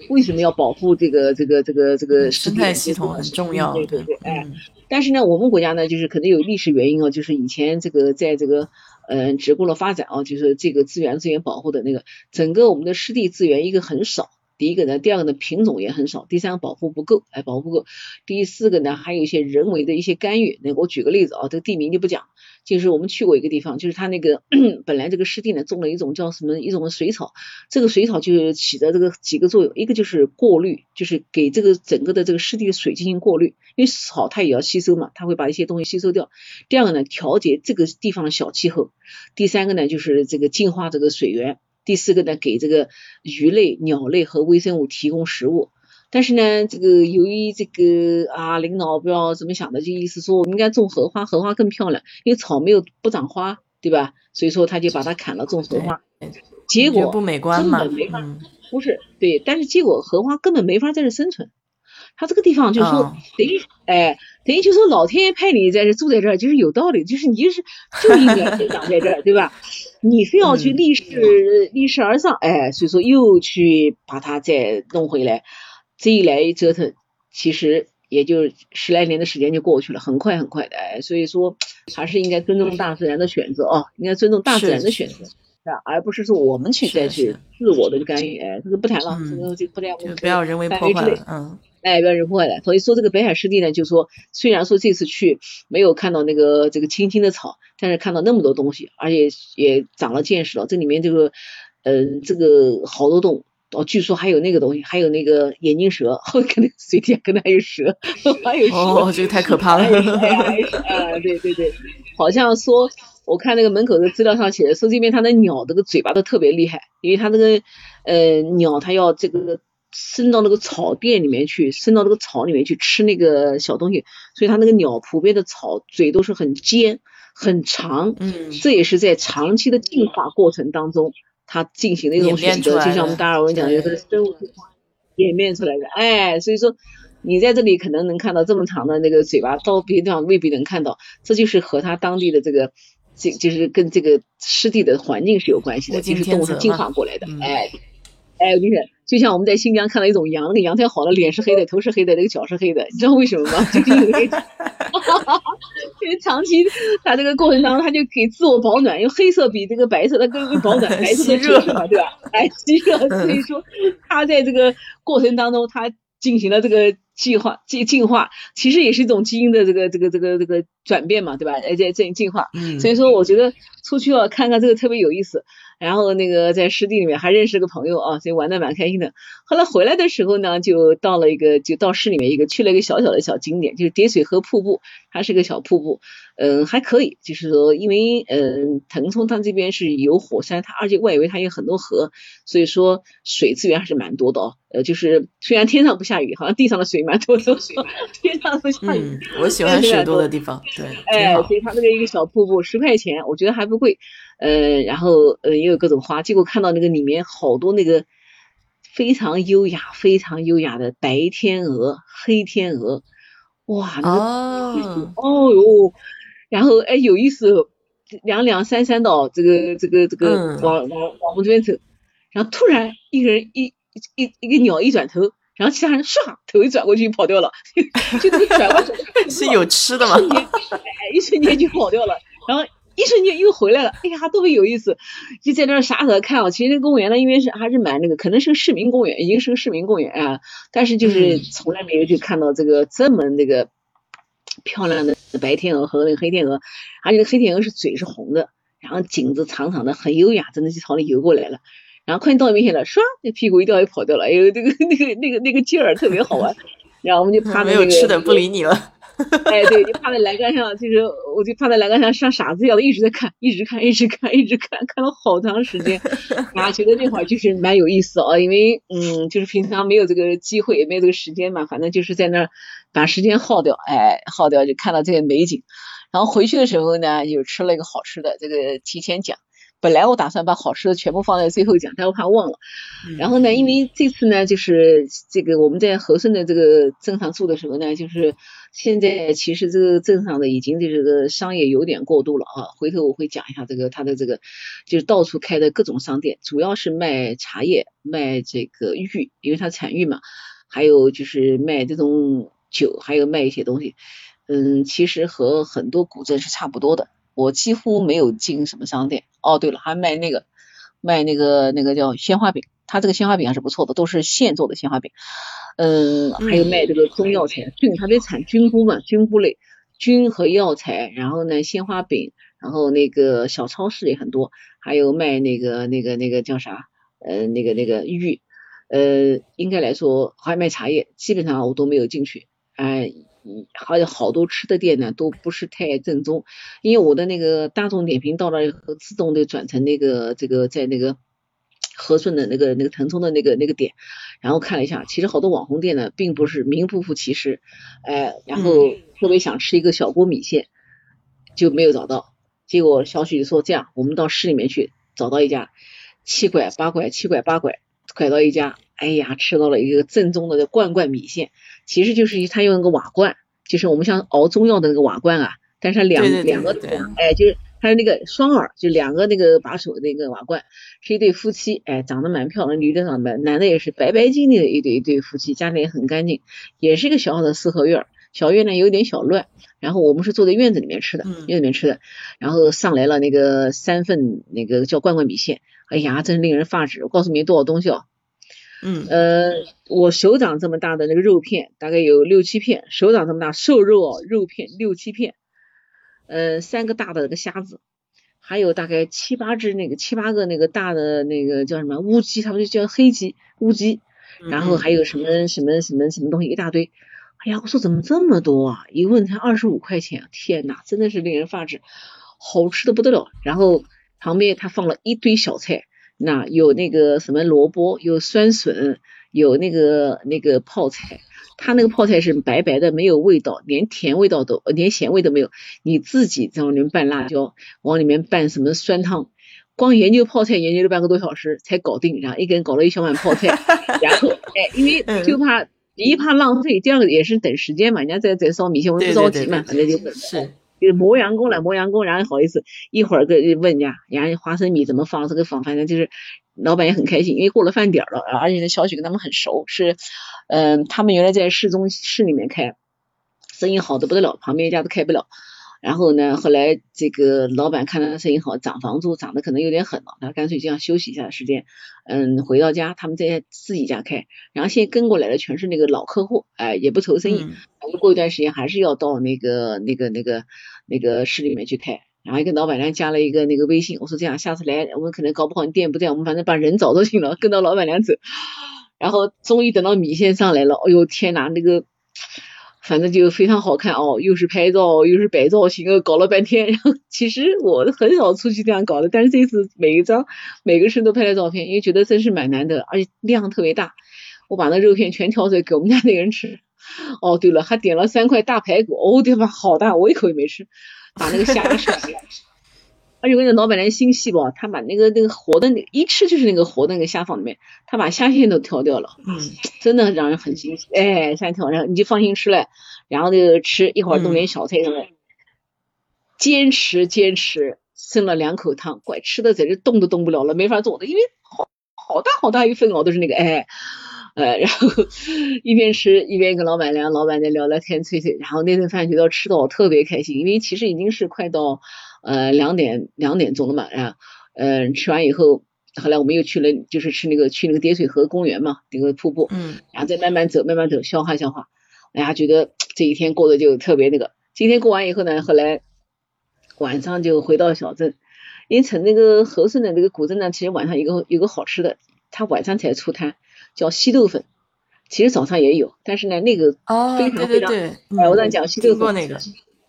Speaker 2: 为什么要保护这个这个这个这个
Speaker 1: 生态系统很重要，
Speaker 2: 对对对，哎，但是呢，我们国家呢，就是可能有历史原因啊，就是以前这个在这个嗯，只顾了发展啊，就是这个资源资源保护的那个整个我们的湿地资源一个很少。第一个呢，第二个呢，品种也很少，第三个保护不够，哎，保护不够。第四个呢，还有一些人为的一些干预。那我举个例子啊，这个地名就不讲，就是我们去过一个地方，就是它那个 [clears throat] 本来这个湿地呢种了一种叫什么一种水草，这个水草就起的这个几个作用，一个就是过滤，就是给这个整个的这个湿地的水进行过滤，因为草它也要吸收嘛，它会把一些东西吸收掉。第二个呢，调节这个地方的小气候。第三个呢，就是这个净化这个水源。第四个呢，给这个鱼类、鸟类和微生物提供食物。但是呢，这个由于这个啊，领导不知道怎么想的，就意思说我们应该种荷花，荷花更漂亮，因为草没有不长花，对吧？所以说他就把它砍了，种荷花。结果
Speaker 1: 不美观
Speaker 2: 嘛？不是对，但是结果荷花根本没法在这生存。他这个地方就是说，等于哎，等于就说老天爷派你在这住在这儿，就是有道理，就是你就是就应该生长在这儿，对吧？[laughs] 你非要去逆势逆势而上，哎，所以说又去把它再弄回来，这一来一折腾，其实也就十来年的时间就过去了，很快很快的，哎，所以说还是应该尊重大自然的选择啊，应该尊重大自然的选择。而不是说我们去再去自我的干预，哎，这个不谈了，这个就不谈。
Speaker 1: 不要人为破坏了，嗯，
Speaker 2: 哎，不要人破坏了。所以说这个北海湿地呢，就说虽然说这次去没有看到那个这个青青的草，但是看到那么多东西，而且也长了见识了。这里面这个，嗯，这个好多动物，哦，据说还有那个东西，还有那个眼镜蛇，[laughs] 可能水底下可能还有蛇，还有蛇，
Speaker 1: 哦，这个太可怕了。
Speaker 2: 啊，对对对，好像说。我看那个门口的资料上写的，说这边它的鸟这个嘴巴都特别厉害，因为它这个呃鸟它要这个伸到那个草甸里面去，伸到那个草里面去吃那个小东西，所以它那个鸟普遍的草嘴都是很尖，很长，
Speaker 1: 嗯，
Speaker 2: 这也是在长期的进化过程当中，它进行的一种选择，就像我们达尔文讲的，就是生物进化演变出来的。哎，所以说你在这里可能能看到这么长的那个嘴巴，到别的地方未必能看到，这就是和它当地的这个，这就是跟这个湿地的环境是有关系的，就是动物是进化过来的。哎，哎，我跟你讲。就像我们在新疆看到一种羊，那个羊太好了，脸是黑的，头是黑的，那个脚是黑的，你知道为什么吗？[laughs] 就是因为，因 [laughs] 为长期它这个过程当中，它就给自我保暖，因为黑色比这个白色它更更保暖，[laughs] 白色的热嘛，对吧？哎，吸热，所以说它在这个过程当中，它进行了这个进化进进化，其实也是一种基因的这个这个这个这个转变嘛，对吧？而且这进化，所以说我觉得出去要看看这个特别有意思。然后那个在湿地里面还认识个朋友啊，所以玩的蛮开心的。后来回来的时候呢，就到了一个就到市里面一个去了一个小小的小景点，就是叠水河瀑布，它是个小瀑布，嗯，还可以，就是说因为嗯腾冲它这边是有火山，它而且外围它有很多河，所以说水资源还是蛮多的哦。呃，就是虽然天上不下雨，好像地上的水蛮多的，天上不下雨。
Speaker 1: 我喜欢水多的地方，对，
Speaker 2: 哎，所以它那个一个小瀑布十块钱，我觉得还不贵。呃，然后呃也有各种花，结果看到那个里面好多那个非常优雅、非常优雅的白天鹅、黑天鹅，哇，那个哦哟，然后哎有意思，两两三三的这个这个这个往往往我们这边走，然后突然一个人一一一个鸟一转头，然后其他人唰头一转过去跑掉了，[laughs] 就这个转过去 [laughs]
Speaker 1: 是有吃的吗？
Speaker 2: 哎，一瞬间就跑掉了，然后。一瞬间又回来了，哎呀，特别有意思，就在那儿傻傻的看啊。其实那个公园呢，因为是还是蛮那个，可能是个市民公园，已经是个市民公园啊。但是就是从来没有去看到这个这么那个漂亮的白天鹅和那个黑天鹅，而且那黑天鹅是嘴是红的，然后颈子长长的，很优雅，真的就朝你游过来了。然后快到面前了，唰，那屁股一掉就跑掉了，哎呦，那个那个那个那个劲儿特别好玩。[laughs] 然后我们就趴
Speaker 1: 没有吃的不理你了。[laughs]
Speaker 2: 哎，对，就趴在栏杆上，就是我就趴在栏杆上，像傻子一样的一直在看，一直看，一直看，一直看，看了好长时间。啊，觉得那会儿就是蛮有意思啊，因为嗯，就是平常没有这个机会，也没有这个时间嘛，反正就是在那儿把时间耗掉，哎，耗掉就看到这些美景。然后回去的时候呢，又吃了一个好吃的，这个提前讲。本来我打算把好吃的全部放在最后讲，但我怕忘了。然后呢，因为这次呢，就是这个我们在和顺的这个镇上住的时候呢，就是现在其实这个镇上的已经这个商业有点过度了啊。回头我会讲一下这个它的这个，就是到处开的各种商店，主要是卖茶叶、卖这个玉，因为它产玉嘛，还有就是卖这种酒，还有卖一些东西。嗯，其实和很多古镇是差不多的。我几乎没有进什么商店。哦，对了，还卖那个卖那个那个叫鲜花饼，他这个鲜花饼还是不错的，都是现做的鲜花饼。嗯，还有卖这个中药材，菌他得产菌菇嘛，菌菇类，菌和药材。然后呢，鲜花饼，然后那个小超市也很多，还有卖那个那个那个叫啥？呃，那个那个玉，呃，应该来说还卖茶叶，基本上我都没有进去。哎。还有好多吃的店呢，都不是太正宗。因为我的那个大众点评到了以后，自动的转成那个这个在那个和顺的那个那个腾冲的那个那个点，然后看了一下，其实好多网红店呢，并不是名不副其实。哎，然后特别想吃一个小锅米线，就没有找到。结果小许说这样，我们到市里面去找到一家，七拐八拐，七拐八拐，拐到一家。哎呀，吃到了一个正宗的罐罐米线，其实就是他用那个瓦罐，就是我们像熬中药的那个瓦罐啊，但是它两两个，哎，就是它是那个双耳，就两个那个把手的那个瓦罐，是一对夫妻，哎，长得蛮漂亮，女的长得，男的也是白白净净的一对一对夫妻，家里也很干净，也是一个小小的四合院，小院呢有点小乱，然后我们是坐在院子里面吃的，院子里面吃的，然后上来了那个三份那个叫罐罐米线，哎呀，真是令人发指，我告诉你多少东西哦。
Speaker 1: 嗯
Speaker 2: 呃，我手掌这么大的那个肉片，大概有六七片，手掌这么大瘦肉哦，肉片六七片，呃，三个大的那个虾子，还有大概七八只那个七八个那个大的那个叫什么乌鸡，他们就叫黑鸡乌鸡，然后还有什么什么什么什么东西一大堆，哎呀，我说怎么这么多啊？一问才二十五块钱，天呐，真的是令人发指，好吃的不得了。然后旁边他放了一堆小菜。那有那个什么萝卜，有酸笋，有那个那个泡菜，他那个泡菜是白白的，没有味道，连甜味道都，连咸味都没有。你自己在往里面拌辣椒，往里面拌什么酸汤，光研究泡菜研究了半个多小时才搞定，然后一个人搞了一小碗泡菜，[laughs] 然后哎，因为就怕第一怕浪费，第二个也是等时间嘛，人家在在烧米线，我不着急嘛，反正就
Speaker 1: 是。
Speaker 2: 就是磨洋工了，磨洋工，然后好意思，一会儿跟问人家，人家花生米怎么放，这个放，反正就是老板也很开心，因为过了饭点了，而且小许跟他们很熟，是，嗯，他们原来在市中市里面开，生意好的不得了，旁边一家都开不了。然后呢，后来这个老板看他生意好，涨房租涨得可能有点狠了，他干脆这样休息一下时间，嗯，回到家，他们在自己家开，然后现在跟过来的全是那个老客户，哎，也不愁生意，反正过一段时间还是要到那个那个那个那个市里面去开，然后跟老板娘加了一个那个微信，我说这样下次来，我们可能搞不好你店不在，我们反正把人找到行了，跟到老板娘走，然后终于等到米线上来了，哎呦天哪，那个。反正就非常好看哦，又是拍照又是摆造型，搞了半天。然 [laughs] 后其实我很少出去这样搞的，但是这次每一张每个人都拍了照片，因为觉得真是蛮难得，而且量特别大。我把那肉片全挑出来给我们家那个人吃。哦，对了，还点了三块大排骨，哦对吧？好大，我一口也没吃。把那个虾吃了。[laughs] 而且我跟你老板娘心细吧，他把那个那个活的那一吃就是那个活的那个虾放里面，他把虾线都挑掉了，嗯，真的让人很欣喜。哎，虾挑，然后你就放心吃了，然后就吃一会儿弄点小菜上来，坚持坚持，剩了两口汤，怪吃的在这动都动不了了，没法做的，因为好好大好大一份哦，都是那个哎，呃，然后一边吃一边跟老板娘、老板娘聊聊天、吹吹，然后那顿饭觉得吃的我特别开心，因为其实已经是快到。呃，两点两点钟了嘛，然后，嗯，吃完以后，后来我们又去了，就是吃那个去那个叠水河公园嘛，那个瀑布，嗯，然后再慢慢走，慢慢走，消化消化，哎呀，觉得这一天过得就特别那个。今天过完以后呢，后来晚上就回到小镇，因为从那个和顺的那个古镇呢，其实晚上有个有个好吃的，它晚上才出摊，叫稀豆粉，其实早上也有，但是呢，那个非常非常，哎，我跟你讲稀豆粉
Speaker 1: 那个。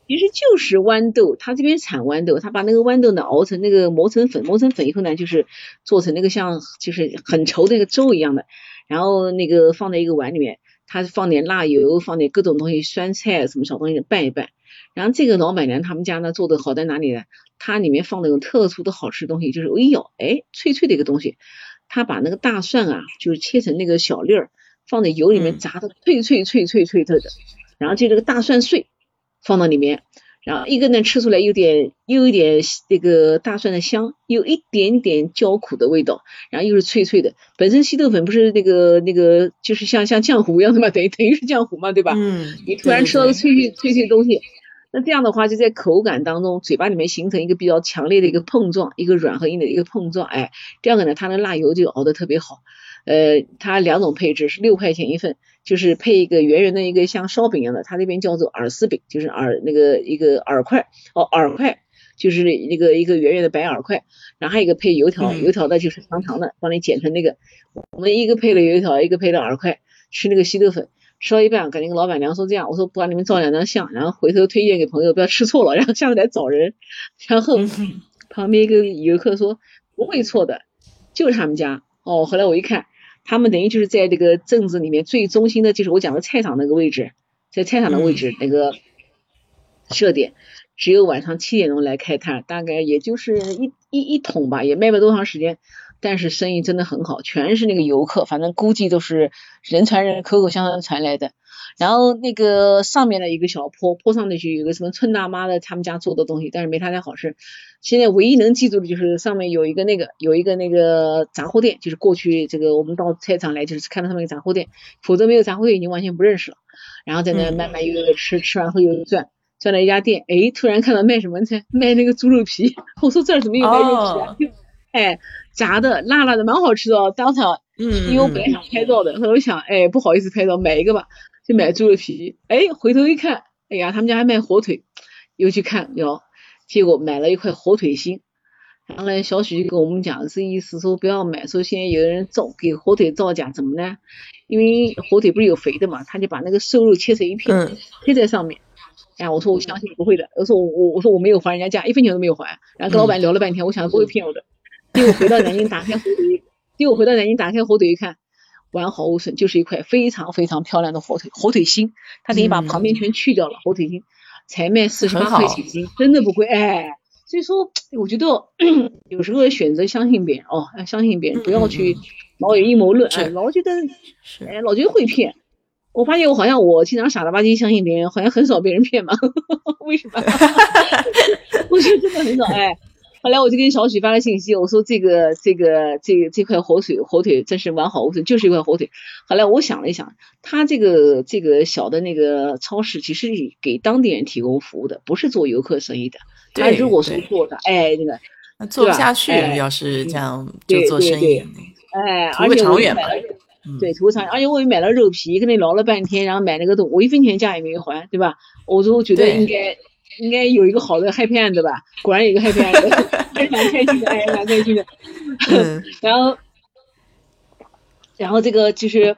Speaker 2: 其实就是豌豆，他这边产豌豆，他把那个豌豆呢熬成那个磨成粉，磨成粉以后呢，就是做成那个像就是很稠的那个粥一样的，然后那个放在一个碗里面，他放点辣油，放点各种东西，酸菜什么小东西拌一拌。然后这个老板娘他们家呢做的好在哪里呢？它里面放那种特殊的好吃东西，就是一咬，哎，脆脆的一个东西。他把那个大蒜啊，就是切成那个小粒儿，放在油里面炸的脆脆脆脆脆脆的，然后就这个大蒜碎。放到里面，然后一个呢吃出来有点又有点那个大蒜的香，有一点点焦苦的味道，然后又是脆脆的。本身稀豆粉不是那个那个就是像像浆糊一样的嘛，等于等于是浆糊嘛，对吧？嗯。你突然吃到个脆脆脆脆的东西，那这样的话就在口感当中，嘴巴里面形成一个比较强烈的一个碰撞，一个软和硬的一个碰撞。哎，第二个呢，它的辣油就熬得特别好。呃，它两种配置是六块钱一份，就是配一个圆圆的一个像烧饼一样的，它那边叫做饵丝饼，就是饵那个一个饵块哦，饵块就是那个一个圆圆的白饵块，然后还有一个配油条，油条的就是长长的，帮你剪成那个。我们一个配了油条，一个配了饵块，吃那个稀豆粉，吃到一半，跟那个老板娘说这样，我说不让你们照两张相，然后回头推荐给朋友，不要吃错了，[laughs] 然后下次来找人。然后旁边一个游客说不会错的，就是他们家哦。后来我一看。他们等于就是在这个镇子里面最中心的，就是我讲的菜场那个位置，在菜场的位置那个设点，只有晚上七点钟来开摊，大概也就是一一一桶吧，也卖不多长时间，但是生意真的很好，全是那个游客，反正估计都是人传人，口口相传传来的。然后那个上面的一个小坡，坡上那去有个什么村大妈的他们家做的东西，但是没他家好吃。现在唯一能记住的就是上面有一个那个有一个那个杂货店，就是过去这个我们到菜场来就是看到他们一个杂货店，否则没有杂货店已经完全不认识了。然后在那慢慢一个个吃，吃完后又转转了一家店，哎，突然看到卖什么菜，卖那个猪肉皮。[laughs] 我说这儿怎么有卖肉皮啊？哎，炸的辣辣的，蛮好吃的哦。当场，嗯，因为我本来想拍照的，后来我想，哎，不好意思拍照，买一个吧。就买猪肉皮，哎，回头一看，哎呀，他们家还卖火腿，又去看哟，结果买了一块火腿心，然后呢，小许就跟我们讲，这意思说不要买，说现在有人造给火腿造假，怎么呢？因为火腿不是有肥的嘛，他就把那个瘦肉切成一片，贴在上面。哎，我说我相信不会的，我说我我我说我没有还人家价，一分钱都没有还。然后跟老板聊了半天，我想不会骗我的。结果回到南京打开火腿，结果回到南京打开火腿一看。完好无损，就是一块非常非常漂亮的火腿火腿心，他等于把旁边全去掉了，火腿心才卖四十八块钱一斤，真的不贵哎。所以说，我觉得有时候选择相信别人哦，要相信别人，不要去老有阴谋论，哎，老觉得哎，老觉得会骗。我发现我好像我经常傻了吧唧相信别人，好像很少被人骗嘛，[laughs] 为什么？[laughs] 我觉得真的很少哎。后来我就跟小许发了信息，我说这个这个这个这块火腿火腿真是完好无损，就是一块火腿。后来我想了一想，他这个这个小的那个超市其实给当地人提供服务的，不是做游客生意的。他如果是做的，哎，那个
Speaker 1: 那做不下去，要是这样就做生意，
Speaker 2: 哎，而且
Speaker 1: 长远嘛。
Speaker 2: 对，图长，而且我也买了肉皮，跟你聊了半天，然后买那个东，我一分钱价也没有还，对吧？我说我觉得应该应该有一个好的 happy end 吧，果然有一个 happy end，[laughs] 还蛮开心的，哎，蛮开心的。[laughs] 然后，然后这个就是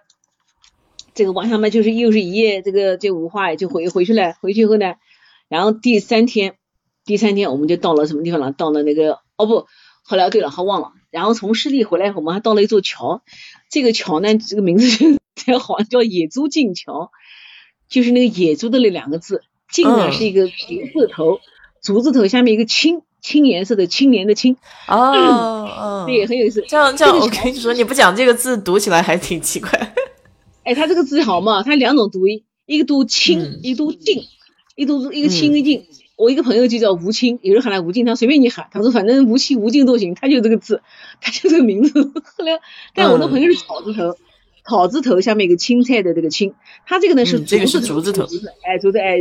Speaker 2: 这个王小曼，就是又是一夜，这个这五花就回回去了。回去以后呢，然后第三天，第三天我们就到了什么地方了？到了那个哦不，后来对了，还忘了。然后从湿地回来后，我们还到了一座桥。这个桥呢，这个名字就 [laughs] 好像，叫野猪径桥，就是那个野猪的那两个字，径呢是一个竹字头，竹字头下面一个青，青颜色的青年的青。
Speaker 1: 哦哦，
Speaker 2: 对，很有意思。
Speaker 1: 这样这样，我跟你说，你不讲这个字，读起来还挺奇怪。[laughs]
Speaker 2: 哎，它这个字好嘛？它两种读音，一个读青，一个读静，一读一个青一个径。我一个朋友就叫吴清，有人喊他吴静，他随便你喊，他说反正吴清吴静都行，他就这个字，他就这个名字。[laughs] 后来，但我的朋友是草字头，草字头下面一个青菜的这个青，它这个呢是
Speaker 1: 这个是竹字头，
Speaker 2: 哎，竹字哎。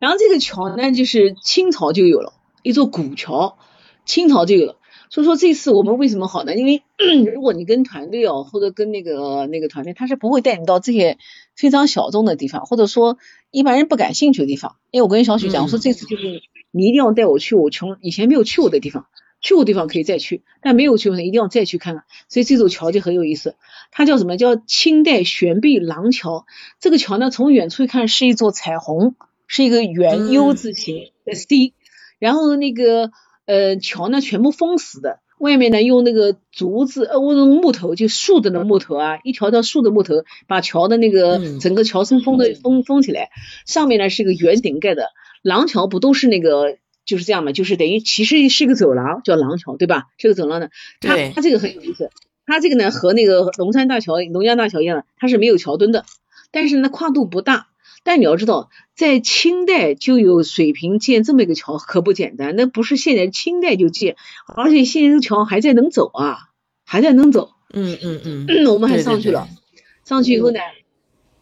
Speaker 2: 然后这个桥呢就是清朝就有了，一座古桥，清朝就有了。所以说这次我们为什么好呢？因为 [clears throat] 如果你跟团队哦，或者跟那个那个团队，他是不会带你到这些非常小众的地方，或者说。一般人不感兴趣的地方，因为我跟小许讲，我说这次就是你一定要带我去我穷以前没有去过的地方，去过地方可以再去，但没有去过的一定要再去看看。所以这座桥就很有意思，它叫什么叫清代悬臂廊桥。这个桥呢，从远处一看是一座彩虹，是一个圆 U 字形的 C，然后那个呃桥呢全部封死的。外面呢用那个竹子呃，用木头就竖着的木头啊，一条条竖的木头把桥的那个整个桥身封的封封起来。上面呢是一个圆顶盖的廊桥，不都是那个就是这样嘛？就是等于其实是个走廊，叫廊桥，对吧？这个走廊呢，它它这个很有意思，它这个呢和那个龙山大桥、龙江大桥一样，它是没有桥墩的，但是呢跨度不大。但你要知道，在清代就有水平建这么一个桥，可不简单。那不是现在清代就建，而且现在这桥还在能走啊，还在能走。
Speaker 1: 嗯嗯嗯。
Speaker 2: 我们还上去了，上去以后呢，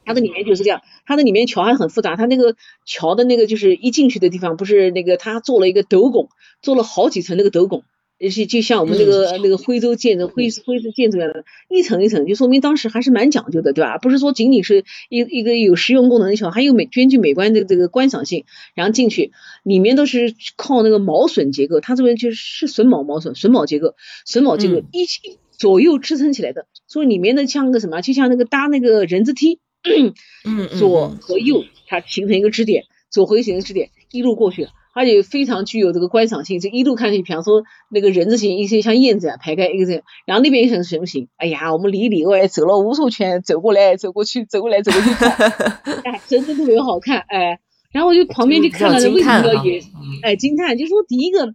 Speaker 2: 它的里面就是这样，它的里面桥还很复杂。它那个桥的那个就是一进去的地方，不是那个它做了一个斗拱，做了好几层那个斗拱。而且就像我们那个那个徽州建的徽徽州建筑一样的，一层一层，就说明当时还是蛮讲究的，对吧？不是说仅仅是一一个有实用功能的桥，还有美兼具美观的这个观赏性。然后进去里面都是靠那个毛榫结构，它这边就是榫卯毛榫榫卯结构，榫卯结构一起左右支撑起来的，所以里面的像个什么，就像那个搭那个人字梯，[clears throat]
Speaker 1: 嗯，
Speaker 2: 左和右它形成一个支点，左和右形成支点，一路过去。而且非常具有这个观赏性，就一路看去，比方说那个人字形，一些像燕子啊排开一个这样，然后那边一层什么形？哎呀，我们里里外走了无数圈，走过来走过去，走过来走过去，[laughs] 哎，真的特别好看，哎，然后我就旁边就看了，为什么要也，哎，惊叹，就说第一个。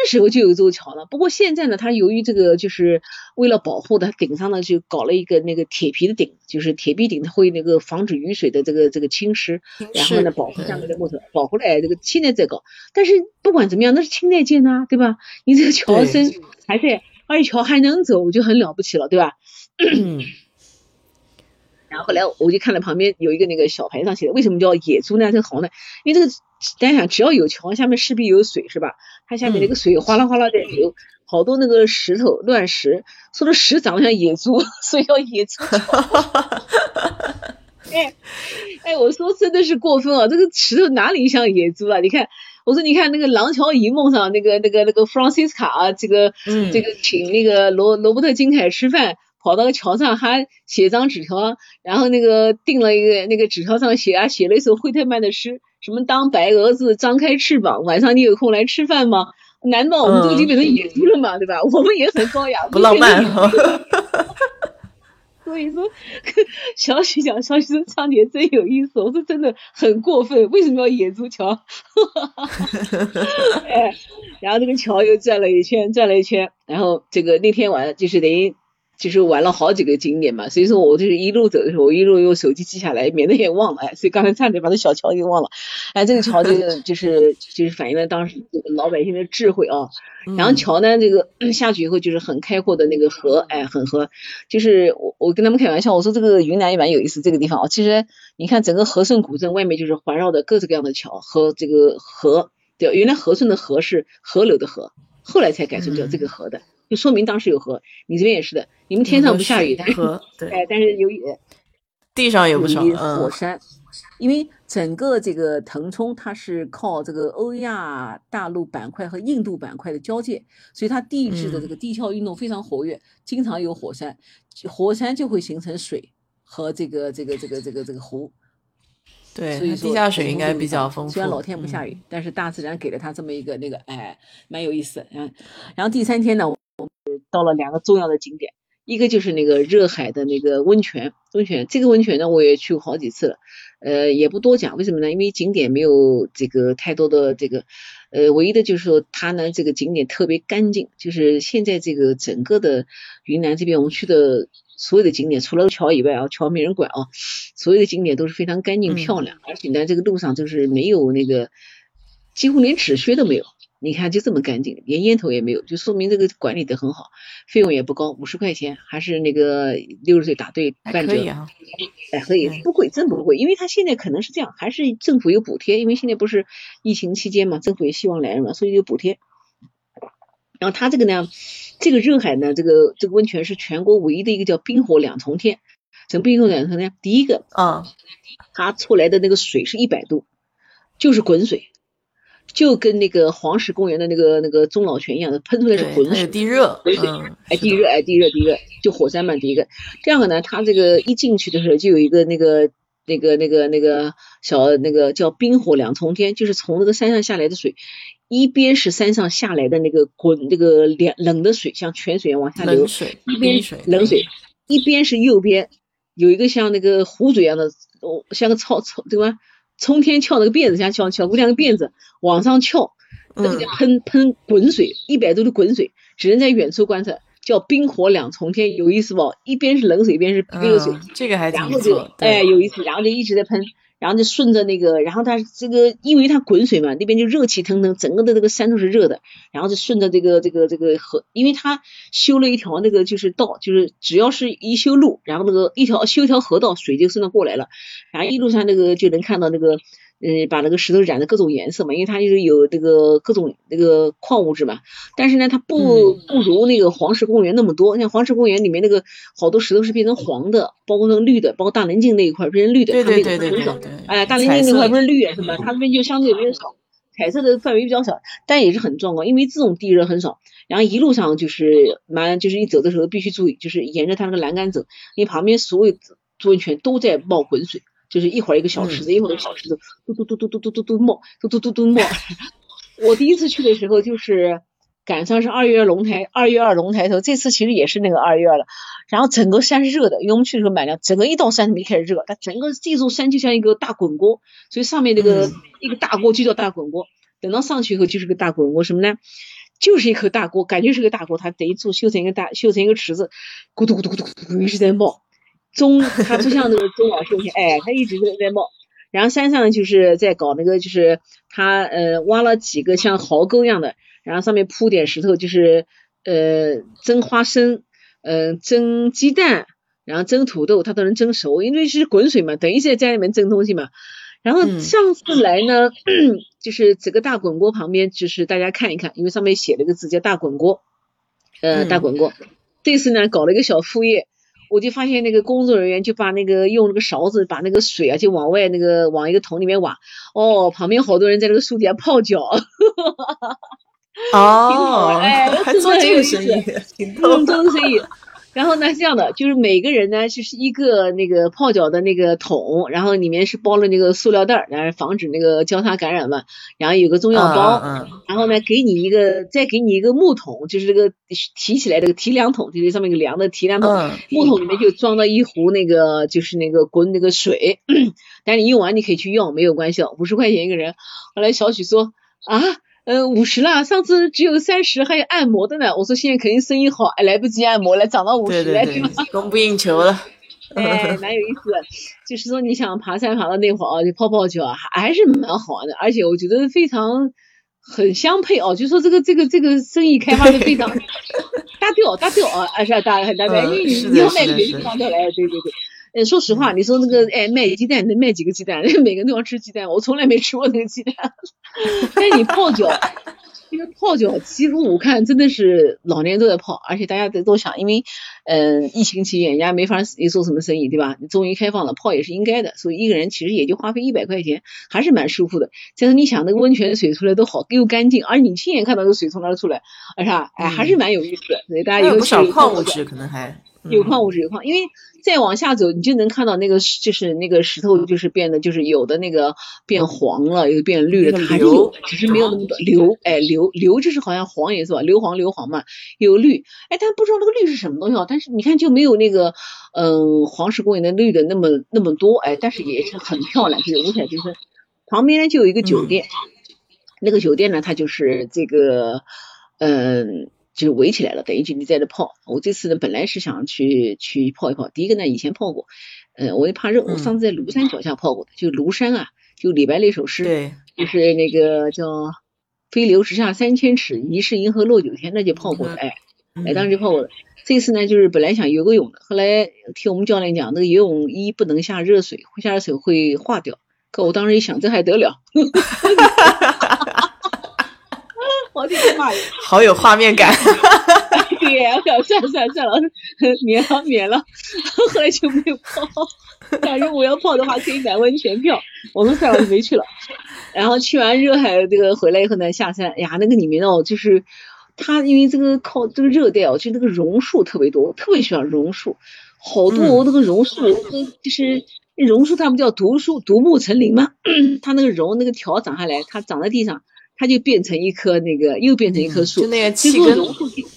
Speaker 2: 那时候就有座桥了，不过现在呢，它由于这个就是为了保护它顶上呢，就搞了一个那个铁皮的顶，就是铁皮顶，它会那个防止雨水的这个这个侵蚀，然后呢保护下面的木头，保护了哎，这个现在在搞，但是不管怎么样，那是清代建的，对吧？你这个桥身还在，而且桥还能走，就很了不起了，对吧？然后后来我就看了旁边有一个那个小牌上写的，为什么叫野猪呢？这个好呢，因为这个大家想，只要有桥，下面势必有水，是吧？它下面那个水哗啦哗啦在流，好多那个石头乱石，说的石长得像野猪，所以叫野猪桥。[laughs] 哎哎，我说真的是过分啊！这个石头哪里像野猪啊？你看，我说你看那个《廊桥遗梦》上那个那个那个 Francisca 啊，这个这个请那个罗罗伯特金凯吃饭。跑到桥上还写张纸条，然后那个订了一个那个纸条上写啊写了一首惠特曼的诗，什么当白蛾子张开翅膀，晚上你有空来吃饭吗？难道我们都已经变成野猪了吗？对吧？我们也很高雅，[laughs]
Speaker 1: 不浪漫。[laughs]
Speaker 2: 所以说，小许讲小许说唱点真有意思，我说真的很过分，为什么要野猪桥？[laughs] 哎，然后这个桥又转了一圈，转了一圈，然后这个那天晚上就是等于。就是玩了好几个景点嘛，所以说我就是一路走的时候，我一路用手机记下来，免得也忘了。哎，所以刚才差点把这小桥给忘了。哎，这个桥这个 [laughs] 就是就是反映了当时这个老百姓的智慧啊。然后桥呢，这个 [coughs] 下去以后就是很开阔的那个河，哎，很河。就是我我跟他们开玩笑，我说这个云南也蛮有意思这个地方啊。其实你看整个和顺古镇外面就是环绕着各式各样的桥和这个河，对，原来和顺的河是河流的河，后来才改成叫这个河的。就说明当时有河，你这边也是的。你们天上不下雨，但是哎，但是有雨，
Speaker 1: 地上有不少
Speaker 2: 火山。因为整个这个腾冲，它是靠这个欧亚大陆板块和印度板块的交界，所以它地质的这个地壳运动非常活跃，经常有火山，火山就会形成水和这个这个这个这个这个湖。
Speaker 1: 对，所以地下水应该比较丰富。
Speaker 2: 虽然老天不下雨，但是大自然给了它这么一个那个，哎，蛮有意思。嗯，然后第三天呢？到了两个重要的景点，一个就是那个热海的那个温泉，温泉这个温泉呢，我也去过好几次了，呃，也不多讲，为什么呢？因为景点没有这个太多的这个，呃，唯一的就是说它呢这个景点特别干净，就是现在这个整个的云南这边我们去的所有的景点，除了桥以外啊，桥没人管啊，所有的景点都是非常干净漂亮，而且呢这个路上就是没有那个，几乎连纸屑都没有。你看，就这么干净，连烟头也没有，就说明这个管理的很好，费用也不高，五十块钱，还是那个六十岁打对半折，哎，可以，不贵，真不贵，因为他现在可能是这样，还是政府有补贴，因为现在不是疫情期间嘛，政府也希望来人嘛，所以有补贴。然后他这个呢，这个热海呢，这个这个温泉是全国唯一的一个叫冰火两重天，什么冰火两重天？第一个，
Speaker 1: 啊，
Speaker 2: 它出来的那个水是一百度，就是滚水。就跟那个黄石公园的那个那个中老泉一样的，喷出来是浑水，
Speaker 1: 地热，
Speaker 2: 嗯，哎，地热，哎，地热，地热，就火山嘛，第一个。第二个呢，它这个一进去的时候就有一个那个那个那个那个小那个叫冰火两重天，就是从那个山上下来的水，一边是山上下来的那个滚那个凉冷的水，像泉水一样往下流，一边冷水，一边是右边有一个像那个湖水一样的，哦，像个草草对吧？冲天翘那个辫子，像小小姑娘的辫子往上翘，那个叫喷喷滚水，一百度的滚水，只能在远处观测，叫冰火两重天，有意思不？一边是冷水，一边是热水，
Speaker 1: 这个还
Speaker 2: 挺不错。哎，有意思，然后就一直在喷。然后就顺着那个，然后它这个因为它滚水嘛，那边就热气腾腾，整个的这个山都是热的。然后就顺着这个这个这个河，因为它修了一条那个就是道，就是只要是一修路，然后那个一条修一条河道，水就顺着过来了。然后一路上那个就能看到那个。嗯，把那个石头染的各种颜色嘛，因为它就是有这个各种那个矿物质嘛。但是呢，它不不如那个黄石公园那么多。像黄石公园里面那个好多石头是变成黄的，包括那个绿的，包括大棱镜那一块变成绿的，
Speaker 1: 它那个很
Speaker 2: 少。哎，大棱镜那块不是绿是吧？它那边就相对比较少，彩色的范围比较小，但也是很壮观，因为这种地热很少。然后一路上就是蛮，就是一走的时候必须注意，就是沿着它那个栏杆走，因为旁边所有温泉都在冒浑水。就是一会儿一个小池子，一会儿一个小池子，嘟嘟嘟嘟嘟嘟嘟嘟冒，嘟嘟嘟嘟冒。[laughs] 我第一次去的时候就是赶上是二月龙抬，二月二龙抬头。这次其实也是那个二月了，然后整个山是热的，因为我们去的时候满凉，整个一到山没开始热，它整个这座山就像一个大滚锅，所以上面那个一个大锅就叫大滚锅。等到上去以后就是个大滚锅，什么呢？就是一口大锅，感觉是个大锅，它等于做修成一个大修成一个池子，咕嘟咕嘟咕嘟咕嘟一直在冒。中，他不像那个中老寿天，哎，他一直在在冒。然后山上就是在搞那个，就是他呃挖了几个像壕沟一样的，然后上面铺点石头，就是呃蒸花生，嗯蒸鸡蛋，然后蒸土豆，他都能蒸熟，因为是滚水嘛，等于是在里面蒸东西嘛。然后上次来呢，[clears throat] 就是这个大滚锅旁边，就是大家看一看，因为上面写了个字叫大滚锅，呃大滚锅。这次呢搞了一个小副业。我就发现那个工作人员就把那个用那个勺子把那个水啊就往外那个往一个桶里面挖，哦，旁边好多人在那个树底下泡脚，[laughs]
Speaker 1: 哦，
Speaker 2: 哎，[laughs]
Speaker 1: 还做这个生意，
Speaker 2: 做这个生意，然后呢，这样的就是每个人呢就是一个那个泡脚的那个桶，然后里面是包了那个塑料袋，然后防止那个交叉感染嘛。然后有个中药包，然后呢给你一个，再给你一个木桶，就是这个提起来这个提凉桶，就是上面有个凉的提凉桶，木桶里面就装了一壶那个就是那个滚那个水，[coughs] 但是你用完你可以去用，没有关系，五十块钱一个人。后来小许说啊。嗯，五十了，上次只有三十，还有按摩的呢。我说现在肯定生意好，哎，来不及按摩了，涨到五十来，
Speaker 1: 对吧？供不应求了。[laughs]
Speaker 2: 哎，蛮有意思的。就是说，你想爬山爬到那会儿啊，就泡泡脚，还还是蛮好玩的。而且我觉得非常很相配哦，就说这个这个这个生意开发的非常 [laughs] 搭调搭调啊，还是搭很搭调，因为你你要卖别的地方的来，对对对。嗯，说实话，你说那个哎卖鸡蛋能卖几个鸡蛋？[laughs] 每个地方吃鸡蛋，我从来没吃过那个鸡蛋。[laughs] 但你泡脚，那个泡脚几乎我看真的是老年人都在泡，而且大家都都想，因为嗯疫情期间人家没法做什么生意，对吧？你终于开放了，泡也是应该的，所以一个人其实也就花费一百块钱，还是蛮舒服的。再说你想那个温泉水出来都好又干净，而你亲眼看到这个水从哪出来，是吧？哎，还是蛮有意思的。所以大家
Speaker 1: 有不少矿物质，可能还。
Speaker 2: 有矿物质，有矿，因为再往下走，你就能看到那个就是那个石头，就是变得就是有的那个变黄了，有的变绿了，它有，只是没有那么多硫，哎硫硫，就是好像黄颜色吧，硫磺硫磺嘛，有绿，哎，但不知道那个绿是什么东西啊，但是你看就没有那个嗯黄石公园的绿的那么那么多，哎，但是也是很漂亮，就是五彩缤纷。旁边呢就有一个酒店，那个酒店呢它就是这个嗯。就围起来了，等于就你在这泡。我这次呢，本来是想去去泡一泡。第一个呢，以前泡过，呃，我也怕热。我上次在庐山脚下泡过的，就庐山啊，就李白那首诗，
Speaker 1: 对，
Speaker 2: 就是那个叫“飞流直下三千尺，疑是银河落九天”，那就泡过的，哎，哎，当时就泡过的。这次呢，就是本来想游个泳的，后来听我们教练讲，那个游泳衣不能下热水，下热水会化掉。可我当时一想，这还得了？[laughs] 好
Speaker 1: 有画面感。[laughs]
Speaker 2: 对呀，我想算了算了算了，免了免了。后来就没有泡。但是我要泡的话，可以买温泉票。我说算了，我就没去了。然后去完热海这个回来以后呢，下山，哎呀，那个里面哦，就是它因为这个靠这个热带哦，就那个榕树特别多，我特别喜欢榕树，好多哦那个榕树，就是榕树，它不叫独树独木成林吗？它那个榕那个条长下来，它长在地上。它就变成一棵那个，又变成一棵树，
Speaker 1: 就那个气根，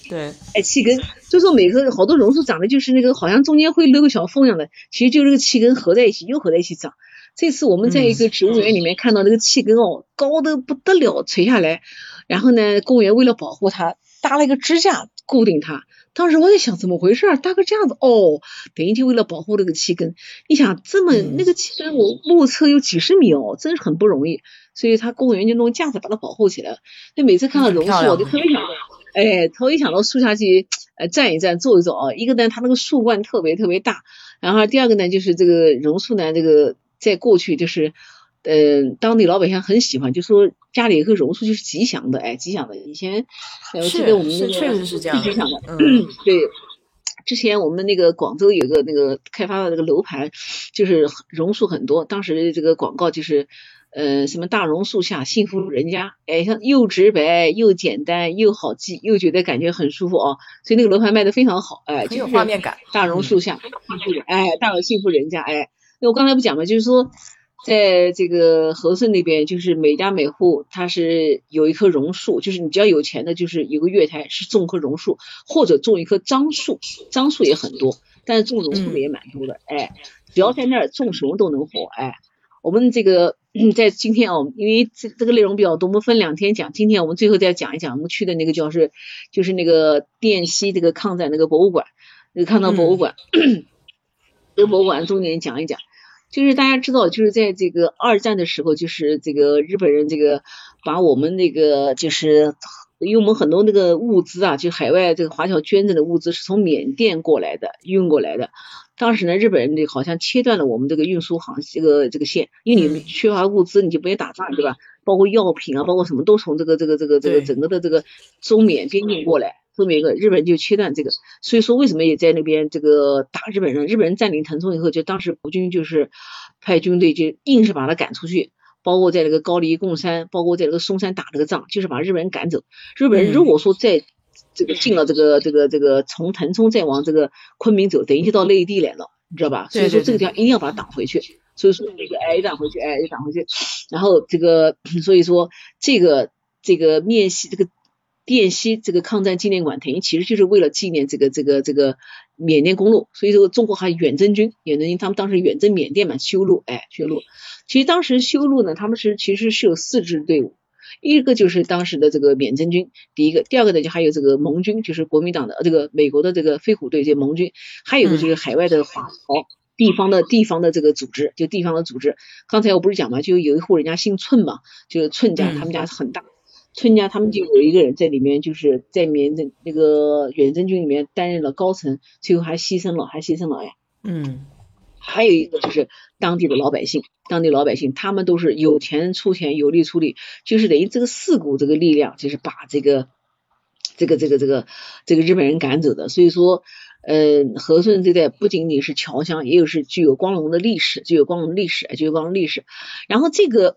Speaker 1: 对，
Speaker 2: 哎，气根，就说每棵好多榕树长得就是那个，好像中间会留个小缝一样的，其实就这个气根合在一起，又合在一起长。这次我们在一个植物园里面看到那个气根哦，高的不得了，垂下来，然后呢，公园为了保护它，搭了一个支架固定它。当时我在想怎么回事，搭个架子哦，等于就为了保护这个气根。你想这么那个气根，我目测有几十米哦，真是很不容易。所以他公园就弄架子把它保护起来了。那每次看到榕树，我就特别想，哎，头一想到树下去呃站一站、坐一坐啊。一个呢，它那个树冠特别特别大，然后第二个呢，就是这个榕树呢，这个在过去就是，嗯，当地老百姓很喜欢，就说家里有棵榕树就是吉祥的，哎，吉祥的。以前我记得我们那个
Speaker 1: 确实是这样，
Speaker 2: 吉祥的。嗯，[clears throat] 对。之前我们那个广州有个那个开发的那个楼盘，就是榕树很多，当时这个广告就是。呃，什么大榕树下幸福人家，哎，像又直白又简单又好记，又觉得感觉很舒服哦，所以那个楼盘卖的非常好，哎，
Speaker 1: 很有画面感。
Speaker 2: 大榕树下，哎，大有幸福人家，哎，那我刚才不讲嘛，就是说，在这个和顺那边，就是每家每户他是有一棵榕树，就是你只要有钱的，就是有个月台是种棵榕树，或者种一棵樟树，樟树也很多，但是种榕树的也蛮多的，哎，只要在那儿种什么都能活，哎。我们这个在今天哦，因为这这个内容比较多，我们分两天讲。今天我们最后再讲一讲我们去的那个叫是，就是那个滇西这个抗战那个博物馆，那个抗战博物馆，[coughs] 这个博物馆重点讲一讲。就是大家知道，就是在这个二战的时候，就是这个日本人这个把我们那个就是因为我们很多那个物资啊，就海外这个华侨捐赠的物资是从缅甸过来的，运过来的。当时呢，日本人这好像切断了我们这个运输航这个这个线，因为你缺乏物资，你就不愿打仗，对吧？包括药品啊，包括什么都从这个这个这个这个整个的这个中缅边境过来，中缅一个日本人就切断这个，所以说为什么也在那边这个打日本人？日本人占领腾冲以后，就当时国军就是派军队就硬是把他赶出去，包括在那个高黎贡山，包括在那个松山打这个仗，就是把日本人赶走。日本人如果说在这个进了这个这个这个从腾冲再往这个昆明走，等于就到内地来了，你知道吧？所以说这个地方一定要把它挡回去。所以说这个哎，挡回去，哎，挡回去。然后这个所以说这个这个面西这个滇西这个抗战纪念馆，等于其实就是为了纪念这个这个这个缅甸公路。所以说中国还远征军，远征军他们当时远征缅甸嘛，修路，哎，修路。其实当时修路呢，他们是其实是有四支队伍。一个就是当时的这个缅征军，第一个，第二个呢就还有这个盟军，就是国民党的这个美国的这个飞虎队，这盟军，还有个就是海外的华侨，地方的地方的这个组织，就地方的组织。刚才我不是讲嘛，就有一户人家姓寸嘛，就是寸家，他们家很大，村家他们就有一个人在里面，就是在缅的那个远征军里面担任了高层，最后还牺牲了，还牺牲了哎。
Speaker 1: 嗯。
Speaker 2: 还有一个就是当地的老百姓，当地老百姓他们都是有钱出钱，有力出力，就是等于这个四股这个力量，就是把这个这个这个这个这个日本人赶走的。所以说，嗯，和顺这带不仅仅是侨乡，也有是具有光荣的历史，具有光荣的历史，具有光荣历史。然后这个，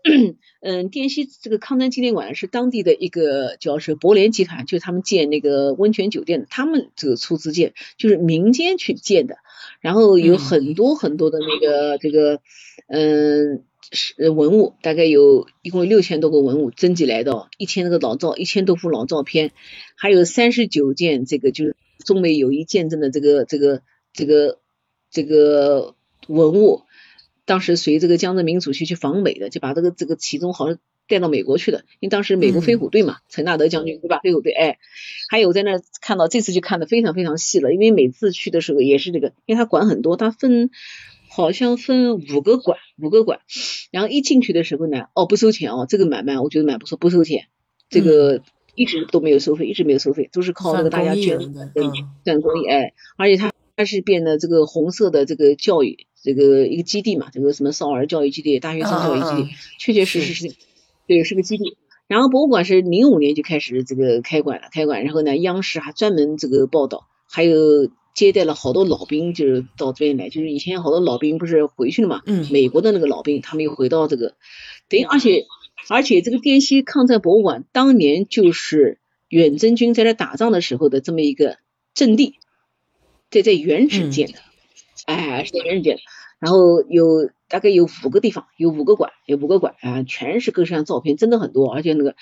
Speaker 2: 嗯，[clears throat] 滇西这个抗战纪念馆是当地的一个叫是博联集团，就是他们建那个温泉酒店的，他们这个出资建，就是民间去建的。然后有很多很多的那个这个嗯是文物，大概有一共有六千多个文物征集来的，一千个老照，一千多幅老照片，还有三十九件这个就是中美友谊见证的这个这个这个这个文物，当时随这个江泽民主席去访美的，就把这个这个其中好像。带到美国去的，因为当时美国飞虎队嘛，陈纳德将军对吧？飞虎队，哎，还有在那看到，这次就看的非常非常细了，因为每次去的时候也是这个，因为他管很多，他分好像分五个馆，五个馆，然后一进去的时候呢，哦不收钱哦，这个买卖我觉得蛮不错，不收钱，这个一直都没有收费，一直没有收费，都是靠那个大家捐的，赚公益，哎，而且他他是变得这个红色的这个教育这个一个基地嘛，这个什么少儿教育基地、大学生教育基地，确确实实是。对，是个基地。然后博物馆是零五年就开始这个开馆了，开馆。然后呢，央视还专门这个报道，还有接待了好多老兵，就是到这边来。就是以前好多老兵不是回去了嘛？嗯。美国的那个老兵，他们又回到这个，等于而且而且这个滇西抗战博物馆当年就是远征军在这打仗的时候的这么一个阵地，在在原址建的，哎，是在原址建的。然后有大概有五个地方，有五个馆，有五个馆啊，全是各式各样照片，真的很多。而且那个，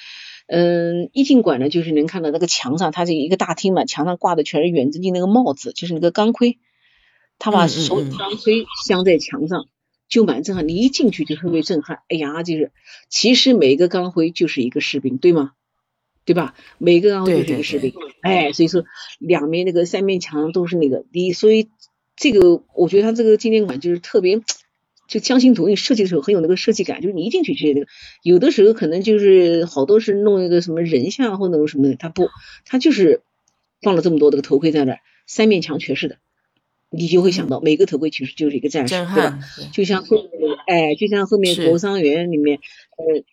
Speaker 2: 嗯，一进馆呢，就是能看到那个墙上，它这一个大厅嘛，墙上挂的全是远征军那个帽子，就是那个钢盔，他把手钢盔镶在墙上，就蛮震撼。你一进去就特别震撼，哎呀，就是其实每个钢盔就是一个士兵，对吗？对吧？每个钢盔就是一个士兵，哎，所以说两面那个三面墙都是那个，你所以。这个我觉得他这个纪念馆就是特别，就江心图，你设计的时候很有那个设计感，就是你一进去就那个，有的时候可能就是好多是弄一个什么人像或者什么的，他不，他就是放了这么多这个头盔在那儿，三面墙全是的，你就会想到每个头盔其实就是一个战士，对吧？就像后面，哎，就像后面国殇园里面，呃，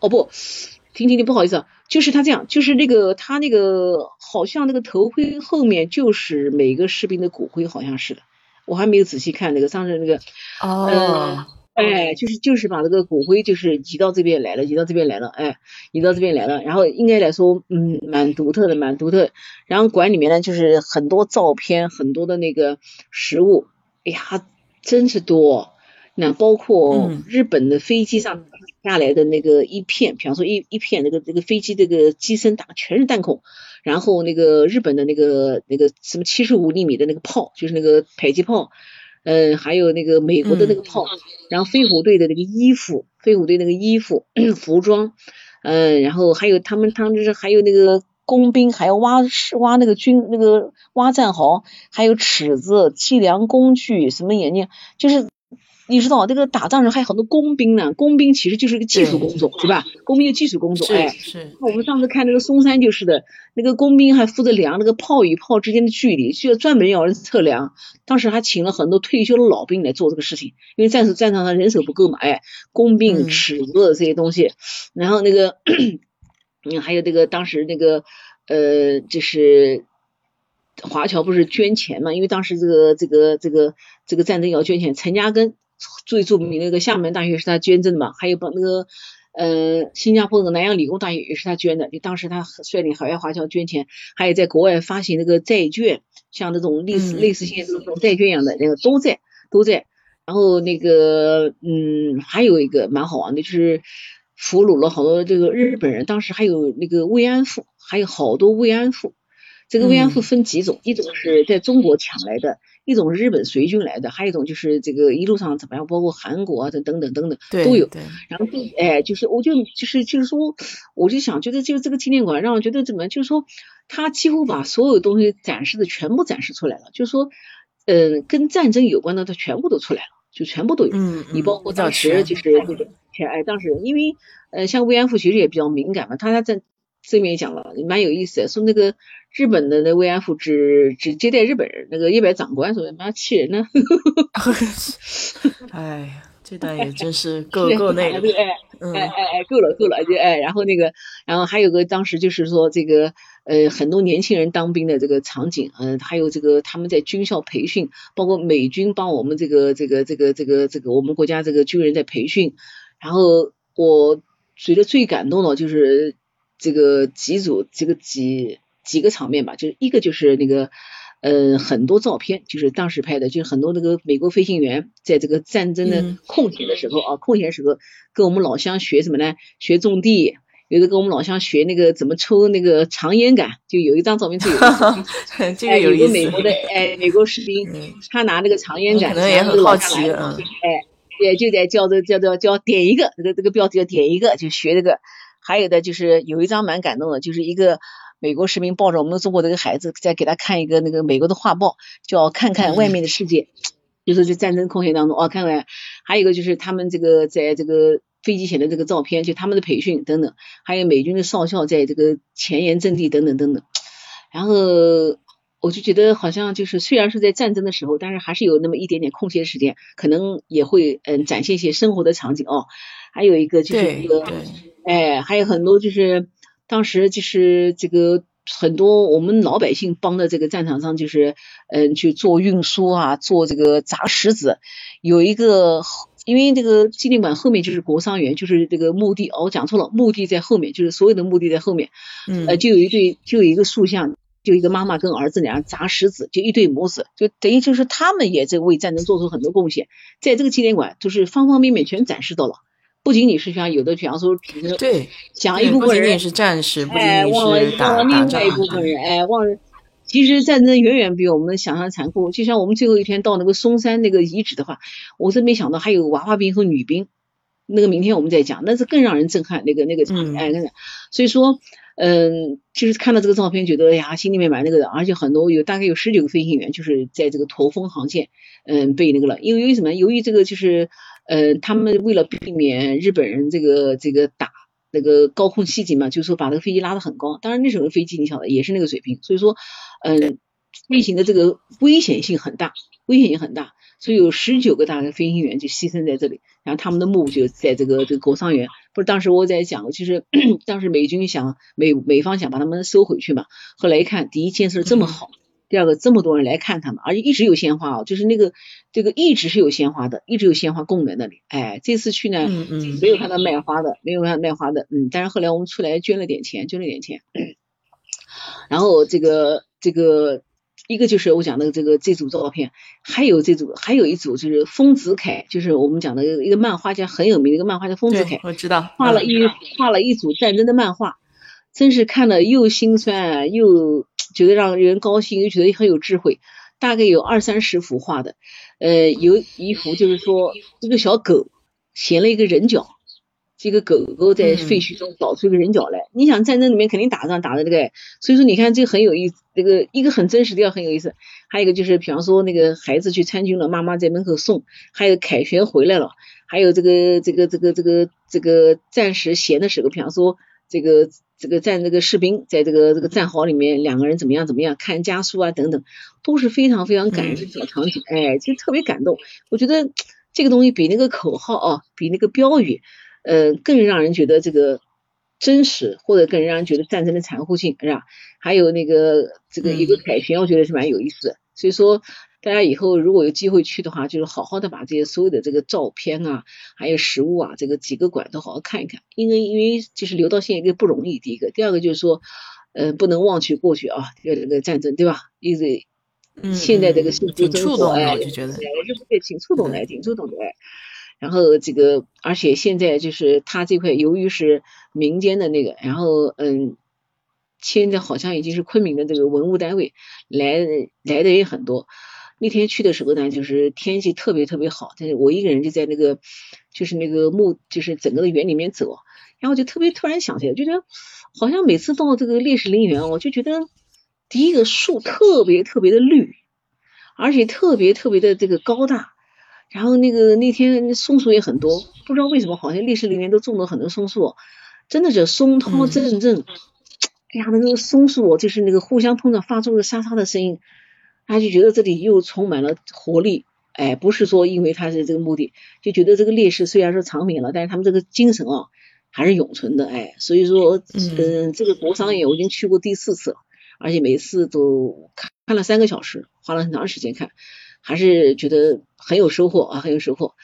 Speaker 2: 哦不。婷婷，你，不好意思啊，就是他这样，就是那个他那个好像那个头盔后面就是每个士兵的骨灰，好像是的，我还没有仔细看那个上次那个
Speaker 1: 哦，
Speaker 2: 哎，就是就是把这个骨灰就是移到这边来了，移到这边来了，哎，移到这边来了，然后应该来说，嗯，蛮独特的，蛮独特。然后馆里面呢，就是很多照片，很多的那个实物，哎呀，真是多。那包括日本的飞机上下来的那个一片，比方说一一片那个那个飞机这个机身打全是弹孔，然后那个日本的那个那个什么七十五厘米的那个炮，就是那个迫击炮，嗯，还有那个美国的那个炮，然后飞虎队的那个衣服，飞虎队那个衣服 [clears throat] 服装，嗯，然后还有他们他们就是还有那个工兵还要挖挖那个军那个挖战壕，还有尺子计量工具什么眼镜，就是。你知道这个打仗时还有很多工兵呢，工兵其实就是一个技术工种，是吧？工兵就技术工种，哎，
Speaker 1: 是。
Speaker 2: 我们上次看那个嵩山就是的，那个工兵还负责量那个炮与炮之间的距离，需要专门要人测量。当时还请了很多退休的老兵来做这个事情，因为战时战场上人手不够嘛，哎，工兵尺子这些东西，然后那个，嗯，[clears throat] 还有这个当时那个呃，就是华侨不是捐钱嘛？因为当时这个这个这个这个战争要捐钱，陈嘉庚。最著名的那个厦门大学是他捐赠的嘛，还有把那个呃，新加坡的南洋理工大学也是他捐的，就当时他率领海外华侨捐钱，还有在国外发行那个债券，像那种类似类似现在这种债券一样的那个都在都在。然后那个嗯，还有一个蛮好玩的，就是俘虏了好多这个日本人，当时还有那个慰安妇，还有好多慰安妇。这个慰安妇分几种，一种是在中国抢来的，一种日本随军来的，还有一种就是这个一路上怎么样，包括韩国啊等等等等等都有。然后哎，就是我就就是就是说，我就想觉得就这个纪念馆让我觉得怎么，就是说他几乎把所有东西展示的全部展示出来了，就是说嗯，跟战争有关的他全部都出来了，就全部都有。
Speaker 1: 嗯
Speaker 2: 你包括当时就是那个前哎，当时因为呃像慰安妇其实也比较敏感嘛，他他在这边也讲了，蛮有意思的，说那个。日本的那慰安妇只只接待日本人，那个一百长官说妈气人呢。[laughs]
Speaker 1: 哎呀，这段也真是够 [laughs] 够那个。
Speaker 2: 哎哎哎哎，够了够了就哎，然后那个，然后还有个当时就是说这个呃很多年轻人当兵的这个场景，嗯，还有这个他们在军校培训，包括美军帮我们这个这个这个这个这个我们国家这个军人在培训，然后我觉得最感动的就是这个几组这个几。几个场面吧，就是一个就是那个，呃，很多照片，就是当时拍的，就是很多那个美国飞行员在这个战争的空闲的时候啊，空闲时候跟我们老乡学什么呢？学种地，有的跟我们老乡学那个怎么抽那个长烟杆，就有一张照片就有，[laughs]
Speaker 1: 这个有
Speaker 2: 一个美国的哎美国士兵，他拿那个长烟杆，
Speaker 1: 可能也很好奇，嗯，
Speaker 2: 哎，也就在叫做叫做叫点一个，这个这个标题叫点一个，就学这个，还有的就是有一张蛮感动的，就是一个。美国士兵抱着我们中国的一个孩子，在给他看一个那个美国的画报，叫看看外面的世界，就是在战争空闲当中哦，看看，还有一个就是他们这个在这个飞机前的这个照片，就他们的培训等等，还有美军的少校在这个前沿阵地等等等等，然后我就觉得好像就是虽然是在战争的时候，但是还是有那么一点点空闲时间，可能也会嗯展现一些生活的场景哦，还有一个就是一个，哎，还有很多就是。当时就是这个很多我们老百姓帮的这个战场上，就是嗯去做运输啊，做这个砸石子。有一个，因为这个纪念馆后面就是国殇园，就是这个墓地哦，我讲错了，墓地在后面，就是所有的墓地在后面。
Speaker 1: 嗯。
Speaker 2: 呃，就有一对，就有一个塑像，就一个妈妈跟儿子俩砸石子，就一对母子，就等于就是他们也在为战争做出很多贡献，在这个纪念馆就是方方面面全展示到了。不仅仅是像有的，比方说，
Speaker 1: 对，
Speaker 2: 讲一部分人
Speaker 1: 是战士，
Speaker 2: 哎，忘了忘了另外一部分人，哎，忘了。其实战争远远比我们想象残酷。就像我们最后一天到那个嵩山那个遗址的话，我是没想到还有娃娃兵和女兵。那个明天我们再讲，那是更让人震撼。那个那个场景，哎，所以说，嗯，就是看到这个照片，觉得哎呀，心里面蛮那个的。而且很多有大概有十九个飞行员，就是在这个驼峰航线，嗯，被那个了。因为为什么？由于这个就是。呃，他们为了避免日本人这个这个打那个高空袭击嘛，就是说把那个飞机拉得很高。当然那时候的飞机你晓得也是那个水平，所以说，嗯，飞行的这个危险性很大，危险性很大。所以有十九个大概飞行员就牺牲在这里，然后他们的墓就在这个这个国殇园。不是当时我在讲，其实 [clears throat] 当时美军想美美方想把他们收回去嘛，后来一看，第一建设这么好。第二个，这么多人来看他们，而且一直有鲜花哦，就是那个这个一直是有鲜花的，一直有鲜花供在那里。哎，这次去呢，没有看到卖花的，没有看到卖花的，嗯，但是后来我们出来捐了点钱，捐了点钱。然后这个这个一个就是我讲的这个这组照片，还有这组还有一组就是丰子恺，就是我们讲的一个漫画家很有名的一个漫画家丰子恺，
Speaker 1: 我知道，
Speaker 2: 画了一画了一组战争的漫画，真是看了又心酸又。觉得让人高兴，又觉得很有智慧，大概有二三十幅画的，呃，有一幅就是说一个小狗衔了一个人脚，这个狗狗在废墟中找出一个人脚来。你想战争里面肯定打仗打的这个，所以说你看这个很有意思，这个一个很真实的，很有意思。还有一个就是，比方说那个孩子去参军了，妈妈在门口送，还有凯旋回来了，还有这个这个这个这个这个战时闲的时候，比方说这个。这个在那个士兵在这个这个战壕里面，两个人怎么样怎么样看家书啊等等，都是非常非常感人的小场景，哎，其实特别感动。我觉得这个东西比那个口号啊，比那个标语，呃，更让人觉得这个真实，或者更让人觉得战争的残酷性，是吧？还有那个这个一个凯旋，我觉得是蛮有意思的。所以说。大家以后如果有机会去的话，就是好好的把这些所有的这个照片啊，还有实物啊，这个几个馆都好好看一看。因为因为就是留到现在一个不容易，第一个，第二个就是说，嗯，不能忘却过去啊，这个这个战争对吧？因为现在这个幸福生活，哎，
Speaker 1: 我就觉得，
Speaker 2: 对，挺触动的，挺触动的。然后这个，而且现在就是他这块，由于是民间的那个，然后嗯，现在好像已经是昆明的这个文物单位来来的也很多。那天去的时候呢，就是天气特别特别好，但是我一个人就在那个就是那个墓，就是整个的园里面走，然后就特别突然想起来，就觉得好像每次到这个烈士陵园，我就觉得第一个树特别特别的绿，而且特别特别的这个高大。然后那个那天松树也很多，不知道为什么好像烈士陵园都种了很多松树，真的是松涛阵阵。哎呀，那个松树就是那个互相碰撞发出的沙沙的声音，他就觉得这里又充满了活力。哎，不是说因为他是这个目的，就觉得这个烈士虽然说长眠了，但是他们这个精神啊还是永存的。哎，所以说嗯，这个国殇园我已经去过第四次了，而且每次都看看了三个小时，花了很长时间看。还是觉得很有收获啊，很有收获。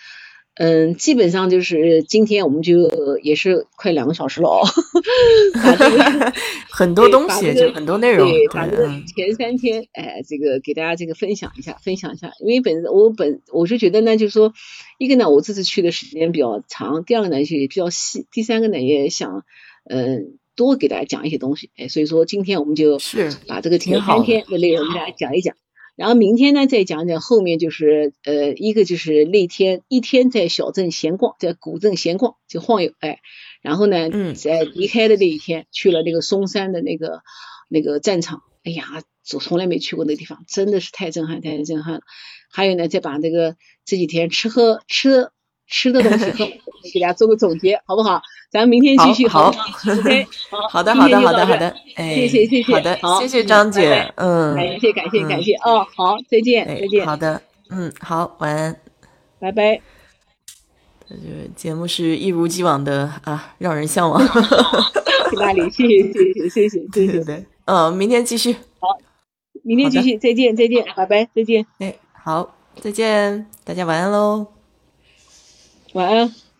Speaker 2: 嗯，基本上就是今天我们就也是快两个小时了哦，[laughs] [laughs]
Speaker 1: 很多东西就很多内容。
Speaker 2: 对，把这个前三天，哎，这个给大家这个分享一下，分享一下。因为本我本我是觉得呢，就是说，一个呢，我这次去的时间比较长；第二个呢，也比较细；第三个呢，也想嗯多给大家讲一些东西。哎，所以说今天我们就把这个前三天的内容给大家讲一讲。然后明天呢，再讲讲后面就是呃，一个就是那天一天在小镇闲逛，在古镇闲逛就晃悠，哎，然后呢，在离开的那一天去了那个嵩山的那个那个战场，哎呀，从从来没去过那地方，真的是太震撼，太震撼了。还有呢，再把这个这几天吃喝吃。吃的东西，[laughs] 给大家做个总结，好不好？咱们明天继续。
Speaker 1: 好
Speaker 2: ，OK，[laughs]
Speaker 1: 好的，好的，好的，好的，哎，
Speaker 2: 谢谢，谢谢，
Speaker 1: 好的，谢谢张姐，嗯，
Speaker 2: 感谢，感谢，感谢，哦，好，再见，再见，
Speaker 1: 好的，嗯，好，晚安，
Speaker 2: 拜拜。[laughs]
Speaker 1: 这个节目是一如既往的啊，让人向往。
Speaker 2: 哪里？谢谢，谢谢，谢谢，谢谢，
Speaker 1: 对，嗯，明天继续。
Speaker 2: 好，明天继续，再见，再见，拜拜，再见。
Speaker 1: 哎，好，再见，大家晚安喽。
Speaker 2: 晚安。